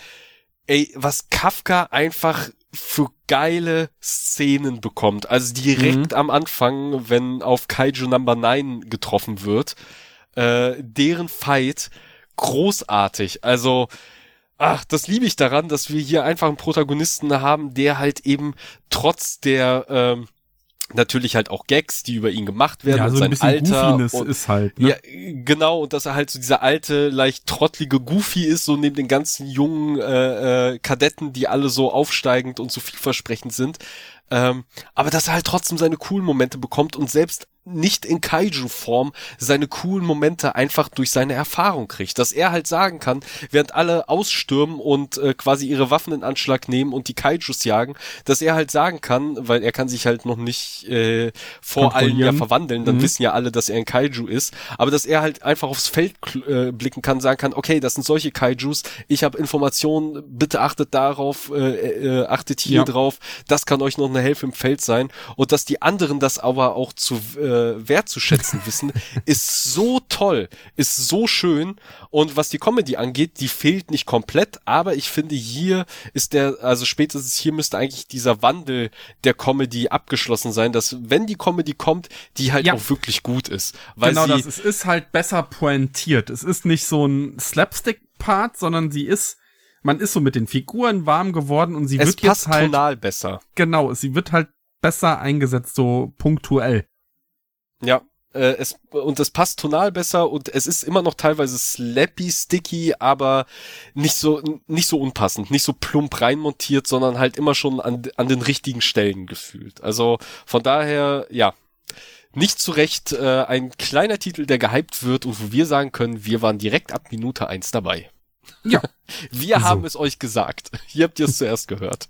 ey, was Kafka einfach für geile Szenen bekommt. Also direkt mhm. am Anfang, wenn auf Kaiju Number 9 getroffen wird, äh, deren Fight großartig. Also, ach, das liebe ich daran, dass wir hier einfach einen Protagonisten haben, der halt eben trotz der, ähm, natürlich halt auch Gags, die über ihn gemacht werden ja, und so sein Alter und, ist halt ne? ja genau und dass er halt so dieser alte leicht trottlige Goofy ist so neben den ganzen jungen äh, äh, Kadetten, die alle so aufsteigend und so vielversprechend sind, ähm, aber dass er halt trotzdem seine coolen Momente bekommt und selbst nicht in Kaiju-Form seine coolen Momente einfach durch seine Erfahrung kriegt. Dass er halt sagen kann, während alle ausstürmen und äh, quasi ihre Waffen in Anschlag nehmen und die Kaijus jagen, dass er halt sagen kann, weil er kann sich halt noch nicht äh, vor allen ja verwandeln, dann mhm. wissen ja alle, dass er ein Kaiju ist, aber dass er halt einfach aufs Feld äh, blicken kann, sagen kann, okay, das sind solche Kaijus, ich habe Informationen, bitte achtet darauf, äh, äh, achtet hier ja. drauf, das kann euch noch eine Hilfe im Feld sein und dass die anderen das aber auch zu äh, äh, wertzuschätzen wissen, ist so toll, ist so schön. Und was die Comedy angeht, die fehlt nicht komplett, aber ich finde hier ist der, also spätestens hier müsste eigentlich dieser Wandel der Comedy abgeschlossen sein, dass wenn die Comedy kommt, die halt ja. auch wirklich gut ist. Weil genau das, es ist halt besser pointiert. Es ist nicht so ein Slapstick-Part, sondern sie ist man ist so mit den Figuren warm geworden und sie es wird jetzt halt tonal besser. Genau, sie wird halt besser eingesetzt, so punktuell. Ja, äh, es, und es passt tonal besser und es ist immer noch teilweise slappy, sticky, aber nicht so, nicht so unpassend, nicht so plump reinmontiert, sondern halt immer schon an, an den richtigen Stellen gefühlt. Also von daher, ja, nicht zu Recht äh, ein kleiner Titel, der gehypt wird und wo wir sagen können, wir waren direkt ab Minute eins dabei. Ja. wir so. haben es euch gesagt. Hier habt ihr es zuerst gehört.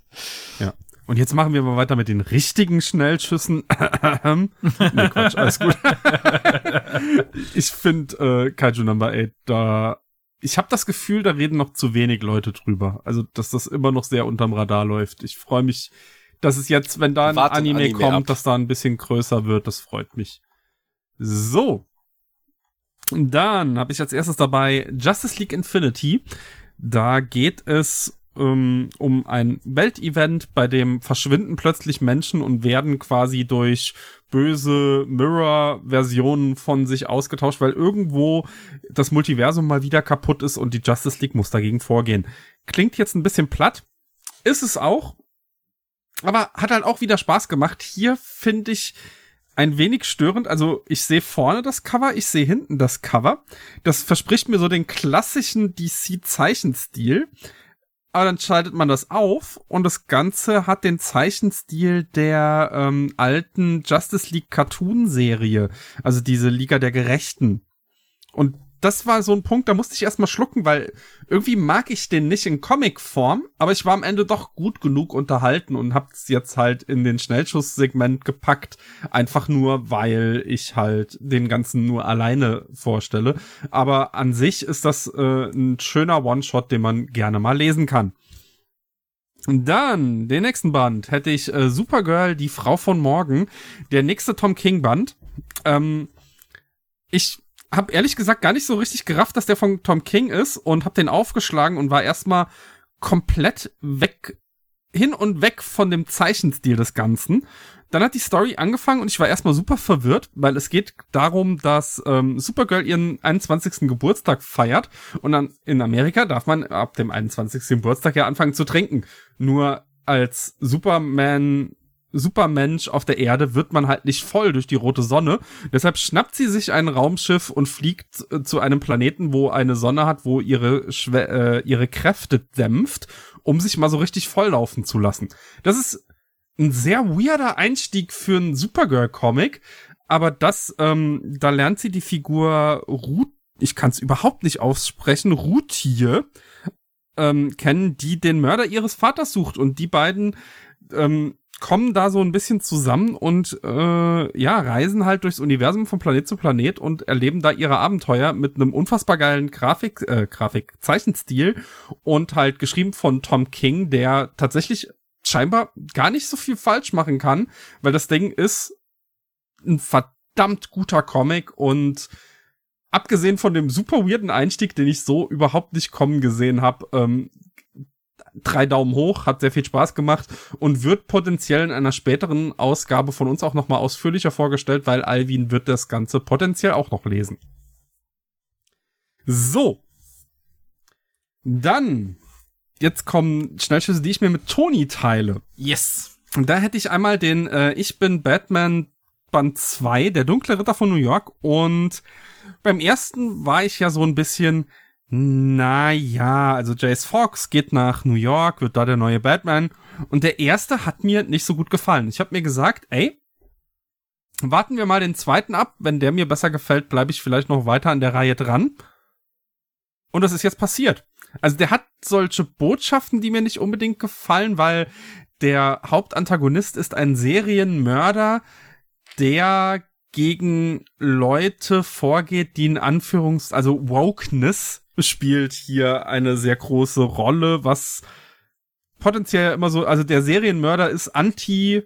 Ja. Und jetzt machen wir mal weiter mit den richtigen Schnellschüssen. nee, Quatsch, alles gut. ich finde äh, Kaiju Number 8 da ich habe das Gefühl, da reden noch zu wenig Leute drüber. Also, dass das immer noch sehr unterm Radar läuft. Ich freue mich, dass es jetzt, wenn da ein Anime, Anime, kommt, ab. dass da ein bisschen größer wird. Das freut mich. So. Dann habe ich als erstes dabei Justice League Infinity. Da geht es ähm, um ein Weltevent, bei dem verschwinden plötzlich Menschen und werden quasi durch böse Mirror-Versionen von sich ausgetauscht, weil irgendwo das Multiversum mal wieder kaputt ist und die Justice League muss dagegen vorgehen. Klingt jetzt ein bisschen platt, ist es auch, aber hat halt auch wieder Spaß gemacht. Hier finde ich ein wenig störend. Also ich sehe vorne das Cover, ich sehe hinten das Cover. Das verspricht mir so den klassischen DC-Zeichenstil. Aber dann schaltet man das auf und das Ganze hat den Zeichenstil der ähm, alten Justice League Cartoon-Serie, also diese Liga der Gerechten. Und das war so ein Punkt, da musste ich erstmal schlucken, weil irgendwie mag ich den nicht in Comicform, aber ich war am Ende doch gut genug unterhalten und hab's jetzt halt in den Schnellschusssegment gepackt, einfach nur, weil ich halt den ganzen nur alleine vorstelle. Aber an sich ist das äh, ein schöner One-Shot, den man gerne mal lesen kann. Dann, den nächsten Band hätte ich äh, Supergirl, die Frau von morgen, der nächste Tom King Band. Ähm, ich habe ehrlich gesagt gar nicht so richtig gerafft, dass der von Tom King ist und habe den aufgeschlagen und war erstmal komplett weg hin und weg von dem Zeichenstil des Ganzen. Dann hat die Story angefangen und ich war erstmal super verwirrt, weil es geht darum, dass ähm, Supergirl ihren 21. Geburtstag feiert und dann in Amerika darf man ab dem 21. Geburtstag ja anfangen zu trinken. Nur als Superman Supermensch auf der Erde wird man halt nicht voll durch die rote Sonne. Deshalb schnappt sie sich ein Raumschiff und fliegt äh, zu einem Planeten, wo eine Sonne hat, wo ihre, Schwe äh, ihre Kräfte dämpft, um sich mal so richtig volllaufen zu lassen. Das ist ein sehr weirder Einstieg für einen Supergirl-Comic, aber das, ähm, da lernt sie die Figur Ruth, ich kann es überhaupt nicht aussprechen, Ruth hier, ähm, kennen, die den Mörder ihres Vaters sucht und die beiden ähm, kommen da so ein bisschen zusammen und äh, ja, reisen halt durchs Universum von Planet zu Planet und erleben da ihre Abenteuer mit einem unfassbar geilen Grafik, äh, Grafik, Zeichenstil und halt geschrieben von Tom King, der tatsächlich scheinbar gar nicht so viel falsch machen kann, weil das Ding ist ein verdammt guter Comic und abgesehen von dem super weirden Einstieg, den ich so überhaupt nicht kommen gesehen habe, ähm, drei Daumen hoch, hat sehr viel Spaß gemacht und wird potenziell in einer späteren Ausgabe von uns auch nochmal ausführlicher vorgestellt, weil Alvin wird das Ganze potenziell auch noch lesen. So. Dann, jetzt kommen Schnellschüsse, die ich mir mit Toni teile. Yes. Und da hätte ich einmal den äh, Ich bin Batman Band 2, der dunkle Ritter von New York. Und beim ersten war ich ja so ein bisschen, na ja, also Jace Fox geht nach New York, wird da der neue Batman. Und der erste hat mir nicht so gut gefallen. Ich habe mir gesagt, ey, warten wir mal den zweiten ab. Wenn der mir besser gefällt, bleibe ich vielleicht noch weiter an der Reihe dran. Und das ist jetzt passiert. Also der hat solche Botschaften, die mir nicht unbedingt gefallen, weil der Hauptantagonist ist ein Serienmörder, der gegen Leute vorgeht, die in Anführungs, also Wokeness spielt hier eine sehr große Rolle, was potenziell immer so, also der Serienmörder ist anti,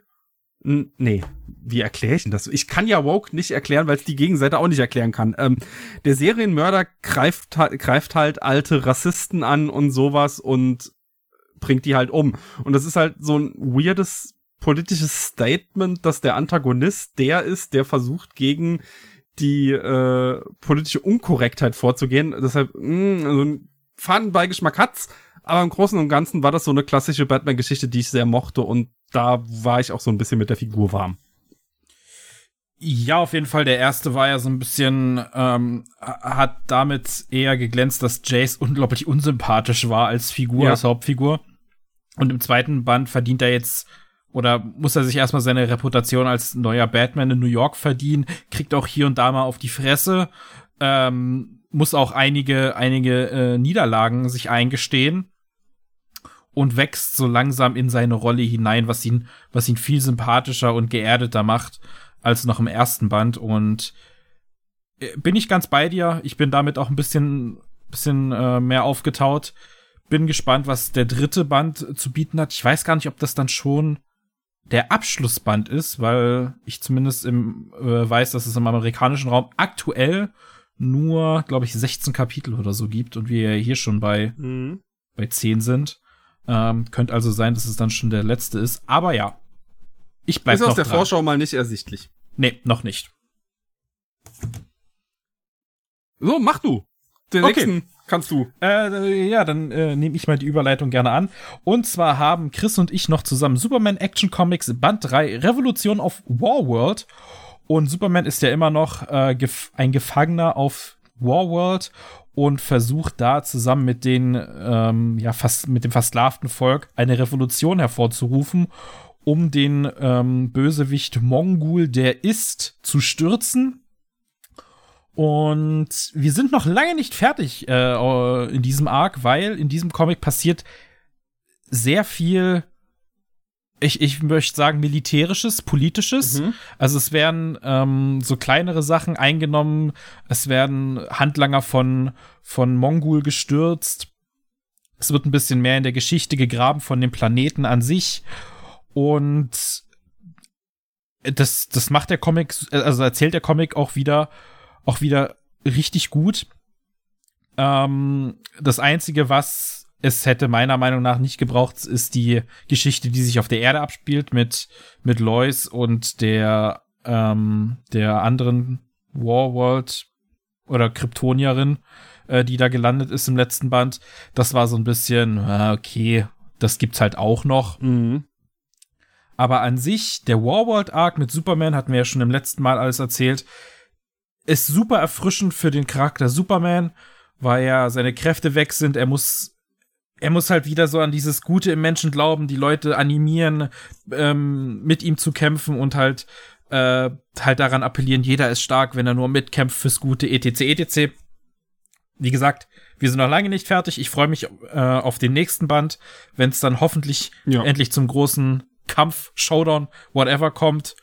nee, wie erkläre ich denn das? Ich kann ja Woke nicht erklären, weil es die Gegenseite auch nicht erklären kann. Ähm, der Serienmörder greift, greift halt alte Rassisten an und sowas und bringt die halt um. Und das ist halt so ein weirdes politisches Statement, dass der Antagonist der ist, der versucht gegen die äh, politische Unkorrektheit vorzugehen. Deshalb, mh, also ein Fadenbeigeschmack hat's, aber im Großen und Ganzen war das so eine klassische Batman-Geschichte, die ich sehr mochte und da war ich auch so ein bisschen mit der Figur warm. Ja, auf jeden Fall. Der erste war ja so ein bisschen, ähm, hat damit eher geglänzt, dass Jace unglaublich unsympathisch war als Figur, ja. als Hauptfigur. Und im zweiten Band verdient er jetzt oder muss er sich erstmal seine Reputation als neuer Batman in New York verdienen, kriegt auch hier und da mal auf die Fresse, ähm, muss auch einige, einige äh, Niederlagen sich eingestehen und wächst so langsam in seine Rolle hinein, was ihn, was ihn viel sympathischer und geerdeter macht als noch im ersten Band. Und äh, bin ich ganz bei dir. Ich bin damit auch ein bisschen, bisschen äh, mehr aufgetaut. Bin gespannt, was der dritte Band zu bieten hat. Ich weiß gar nicht, ob das dann schon der Abschlussband ist, weil ich zumindest im, äh, weiß, dass es im amerikanischen Raum aktuell nur, glaube ich, 16 Kapitel oder so gibt und wir hier schon bei, mhm. bei 10 sind. Ähm, könnte also sein, dass es dann schon der letzte ist. Aber ja, ich bleibe Ist aus der dran. Vorschau mal nicht ersichtlich. Nee, noch nicht. So, mach du. Den okay. nächsten kannst du. Äh, ja, dann äh, nehme ich mal die Überleitung gerne an. Und zwar haben Chris und ich noch zusammen Superman Action Comics Band 3 Revolution of Warworld. Und Superman ist ja immer noch äh, gef ein Gefangener auf Warworld und versucht da zusammen mit den ähm, ja fast mit dem versklavten Volk eine Revolution hervorzurufen, um den ähm, Bösewicht Mongul, der ist, zu stürzen und wir sind noch lange nicht fertig äh, in diesem Arc, weil in diesem Comic passiert sehr viel, ich, ich möchte sagen, militärisches, politisches. Mhm. Also es werden ähm, so kleinere Sachen eingenommen, es werden Handlanger von, von Mongul gestürzt. Es wird ein bisschen mehr in der Geschichte gegraben von dem Planeten an sich. Und das, das macht der Comic, also erzählt der Comic auch wieder auch wieder richtig gut. Ähm, das Einzige, was es hätte meiner Meinung nach nicht gebraucht, ist die Geschichte, die sich auf der Erde abspielt mit, mit Lois und der, ähm, der anderen Warworld oder Kryptonierin, äh, die da gelandet ist im letzten Band. Das war so ein bisschen, äh, okay, das gibt's halt auch noch. Mhm. Aber an sich, der Warworld Arc mit Superman, hatten wir ja schon im letzten Mal alles erzählt, ist super erfrischend für den Charakter Superman, weil ja seine Kräfte weg sind. Er muss, er muss halt wieder so an dieses Gute im Menschen glauben, die Leute animieren, ähm, mit ihm zu kämpfen und halt, äh, halt daran appellieren, jeder ist stark, wenn er nur mitkämpft fürs Gute, etc., etc. Wie gesagt, wir sind noch lange nicht fertig. Ich freue mich äh, auf den nächsten Band, wenn es dann hoffentlich Ja. endlich zum großen Kampf, Showdown, whatever kommt.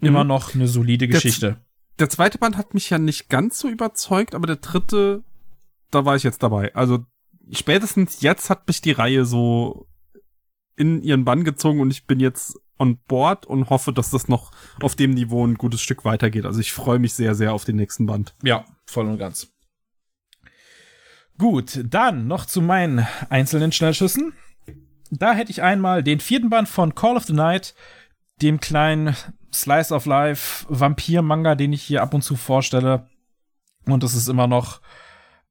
Immer Mhm. noch eine solide Geschichte. Der zweite Band hat mich ja nicht ganz so überzeugt, aber der dritte, da war ich jetzt dabei. Also spätestens jetzt hat mich die Reihe so in ihren Bann gezogen und ich bin jetzt on board und hoffe, dass das noch auf dem Niveau ein gutes Stück weitergeht. Also ich freue mich sehr, sehr auf den nächsten Band. Ja, voll und ganz. Gut, dann noch zu meinen einzelnen Schnellschüssen. Da hätte ich einmal den vierten Band von Call of the Night, dem kleinen Slice of Life Vampir-Manga, den ich hier ab und zu vorstelle. Und es ist immer noch,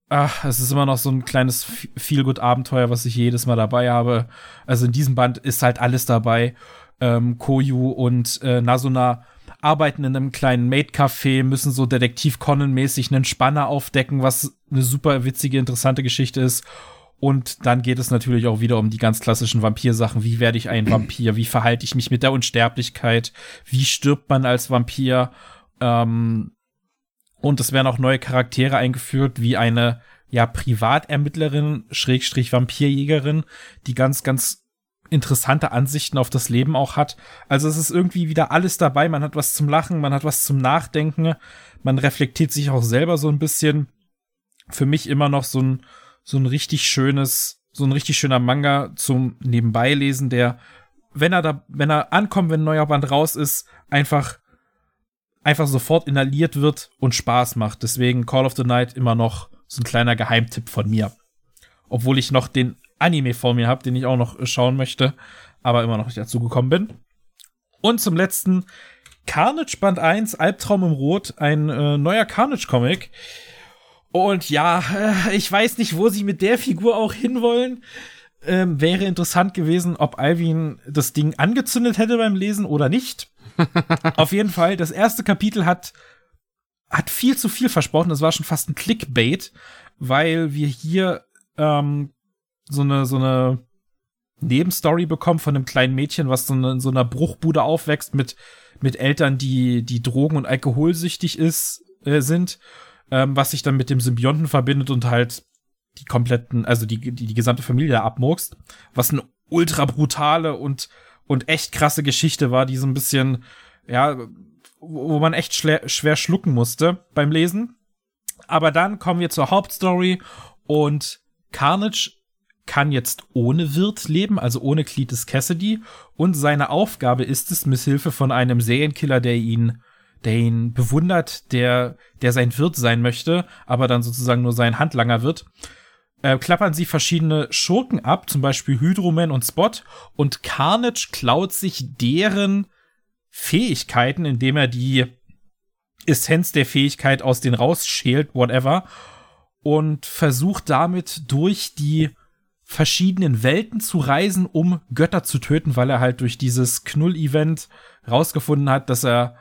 ach, es ist immer noch so ein kleines Feelgood-Abenteuer, was ich jedes Mal dabei habe. Also in diesem Band ist halt alles dabei. Ähm, Koyu und äh, Nasuna arbeiten in einem kleinen Maid-Café, müssen so Detektiv Conan-mäßig einen Spanner aufdecken, was eine super witzige, interessante Geschichte ist. Und dann geht es natürlich auch wieder um die ganz klassischen Vampir-Sachen. Wie werde ich ein Vampir? Wie verhalte ich mich mit der Unsterblichkeit? Wie stirbt man als Vampir? Ähm, und es werden auch neue Charaktere eingeführt, wie eine ja Privatermittlerin, Schrägstrich Vampirjägerin, die ganz, ganz interessante Ansichten auf das Leben auch hat. Also es ist irgendwie wieder alles dabei. Man hat was zum Lachen, man hat was zum Nachdenken, man reflektiert sich auch selber so ein bisschen. Für mich immer noch so ein so ein richtig schönes, so ein richtig schöner Manga zum Nebenbeilesen, der, wenn er da, wenn er ankommt, wenn ein neuer Band raus ist, einfach, einfach sofort inhaliert wird und Spaß macht. Deswegen Call of the Night immer noch so ein kleiner Geheimtipp von mir. Obwohl ich noch den Anime vor mir habe, den ich auch noch schauen möchte, aber immer noch nicht dazu gekommen bin. Und zum letzten Carnage Band 1, Albtraum im Rot, ein äh, neuer Carnage-Comic. Und ja, äh, ich weiß nicht, wo sie mit der Figur auch hinwollen. Ähm, wäre interessant gewesen, ob Alvin das Ding angezündet hätte beim Lesen oder nicht. Auf jeden Fall, das erste Kapitel hat, hat viel zu viel versprochen. Das war schon fast ein Clickbait, weil wir hier ähm, so eine, so eine Nebenstory bekommen von einem kleinen Mädchen, was so eine, in so einer Bruchbude aufwächst mit, mit Eltern, die, die drogen- und alkoholsüchtig ist, äh, sind ähm, was sich dann mit dem Symbionten verbindet und halt die kompletten, also die, die, die gesamte Familie abmurkst. Was eine ultra brutale und, und echt krasse Geschichte war, die so ein bisschen, ja, wo man echt schwer, schwer schlucken musste beim Lesen. Aber dann kommen wir zur Hauptstory und Carnage kann jetzt ohne Wirt leben, also ohne Cletus Cassidy. Und seine Aufgabe ist es, mithilfe von einem Serienkiller, der ihn der ihn bewundert, der, der sein Wirt sein möchte, aber dann sozusagen nur sein Handlanger wird, äh, klappern sie verschiedene Schurken ab, zum Beispiel Hydroman und Spot, und Carnage klaut sich deren Fähigkeiten, indem er die Essenz der Fähigkeit aus denen rausschält, whatever, und versucht damit durch die verschiedenen Welten zu reisen, um Götter zu töten, weil er halt durch dieses Knull-Event rausgefunden hat, dass er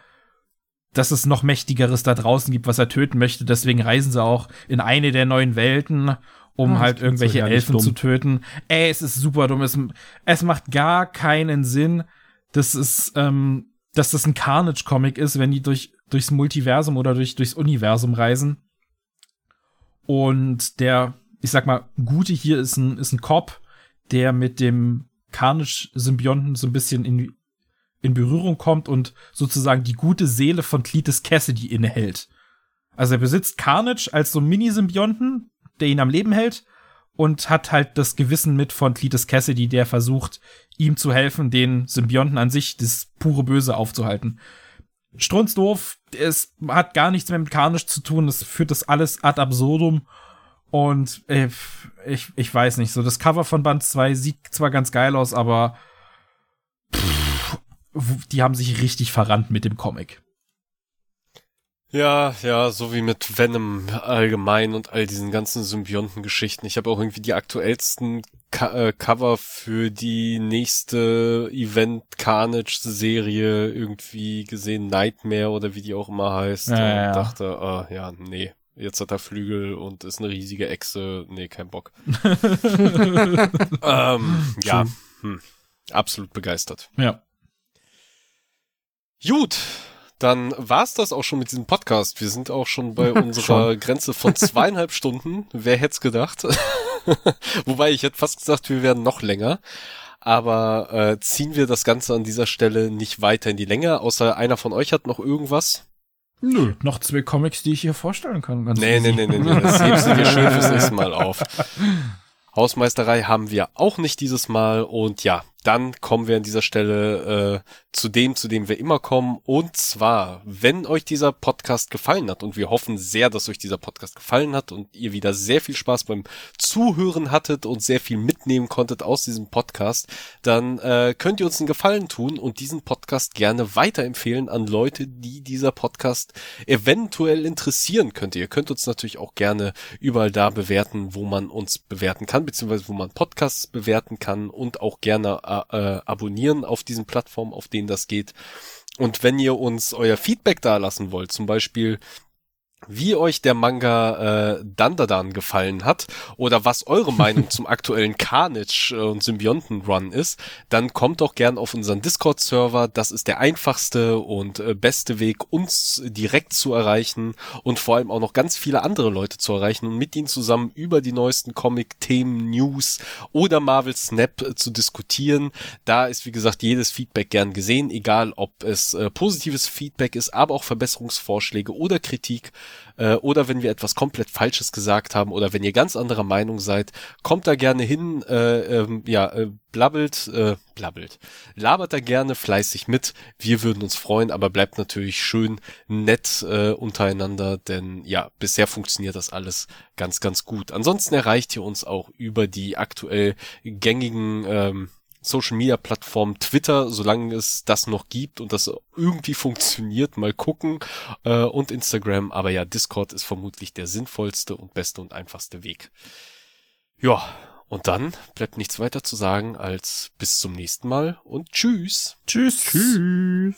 dass es noch mächtigeres da draußen gibt, was er töten möchte. Deswegen reisen sie auch in eine der neuen Welten, um Ah, halt irgendwelche Elfen zu töten. Ey, es ist super dumm. Es, es macht gar keinen Sinn, dass es, ähm, dass das ein Carnage-Comic ist, wenn die durch, durchs Multiversum oder durch, durchs Universum reisen. Und der, ich sag mal, Gute hier ist ein, ist ein Cop, der mit dem Carnage-Symbionten so ein bisschen in, in Berührung kommt und sozusagen die gute Seele von Cletus Cassidy innehält. Also er besitzt Carnage als so Mini-Symbionten, der ihn am Leben hält und hat halt das Gewissen mit von Cletus Cassidy, der versucht, ihm zu helfen, den Symbionten an sich, das pure Böse aufzuhalten. Strunzdoof, es hat gar nichts mehr mit Carnage zu tun, es führt das alles ad absurdum und äh, ich, ich weiß nicht, so das Cover von Band 2 sieht zwar ganz geil aus, aber pff, die haben sich richtig verrannt mit dem Comic. Ja, ja, so wie mit Venom allgemein und all diesen ganzen Symbionten-Geschichten. Ich habe auch irgendwie die aktuellsten Co äh, Cover für die nächste Event Carnage-Serie irgendwie gesehen, Nightmare oder wie die auch immer heißt. Ja, und ja. dachte, ah, ja, nee. Jetzt hat er Flügel und ist eine riesige Echse. Nee, kein Bock. ähm, ja, hm, absolut begeistert. Ja. Gut, dann war's das auch schon mit diesem Podcast. Wir sind auch schon bei unserer Grenze von zweieinhalb Stunden. Wer hätte gedacht? Wobei ich hätte fast gesagt, wir werden noch länger. Aber äh, ziehen wir das Ganze an dieser Stelle nicht weiter in die Länge, außer einer von euch hat noch irgendwas? Nö. Noch zwei Comics, die ich hier vorstellen kann. Ganz Nee, nee, nee, nee, nee, das hebst du dir schön fürs nächste Mal auf. Hausmeisterei haben wir auch nicht dieses Mal und ja, dann kommen wir an dieser Stelle äh, zu dem, zu dem wir immer kommen. Und zwar, wenn euch dieser Podcast gefallen hat, und wir hoffen sehr, dass euch dieser Podcast gefallen hat und ihr wieder sehr viel Spaß beim Zuhören hattet und sehr viel mitnehmen konntet aus diesem Podcast, dann äh, könnt ihr uns einen Gefallen tun und diesen Podcast gerne weiterempfehlen an Leute, die dieser Podcast eventuell interessieren könnte. Ihr könnt uns natürlich auch gerne überall da bewerten, wo man uns bewerten kann, beziehungsweise wo man Podcasts bewerten kann und auch gerne äh, abonnieren auf diesen Plattformen, auf denen das geht. Und wenn ihr uns euer Feedback da lassen wollt, zum Beispiel wie euch der Manga äh, Dandadan gefallen hat oder was eure Meinung zum aktuellen Carnage äh, und Symbionten Run ist, dann kommt doch gern auf unseren Discord Server. Das ist der einfachste und äh, beste Weg, uns direkt zu erreichen und vor allem auch noch ganz viele andere Leute zu erreichen und mit ihnen zusammen über die neuesten Comic-Themen, News oder Marvel Snap äh, zu diskutieren. Da ist wie gesagt jedes Feedback gern gesehen, egal ob es äh, positives Feedback ist, aber auch Verbesserungsvorschläge oder Kritik äh, oder wenn wir etwas komplett Falsches gesagt haben oder wenn ihr ganz anderer Meinung seid, kommt da gerne hin, äh, ähm, ja, äh, blabbelt, äh, blabbelt, labert da gerne fleißig mit. Wir würden uns freuen, aber bleibt natürlich schön nett äh, untereinander, denn ja, bisher funktioniert das alles ganz, ganz gut. Ansonsten erreicht ihr uns auch über die aktuell gängigen ähm, Social Media Plattform Twitter, solange es das noch gibt und das irgendwie funktioniert, mal gucken äh, und Instagram, aber ja, Discord ist vermutlich der sinnvollste und beste und einfachste Weg. Ja, und dann bleibt nichts weiter zu sagen als bis zum nächsten Mal und tschüss. Tschüss. Tschüss.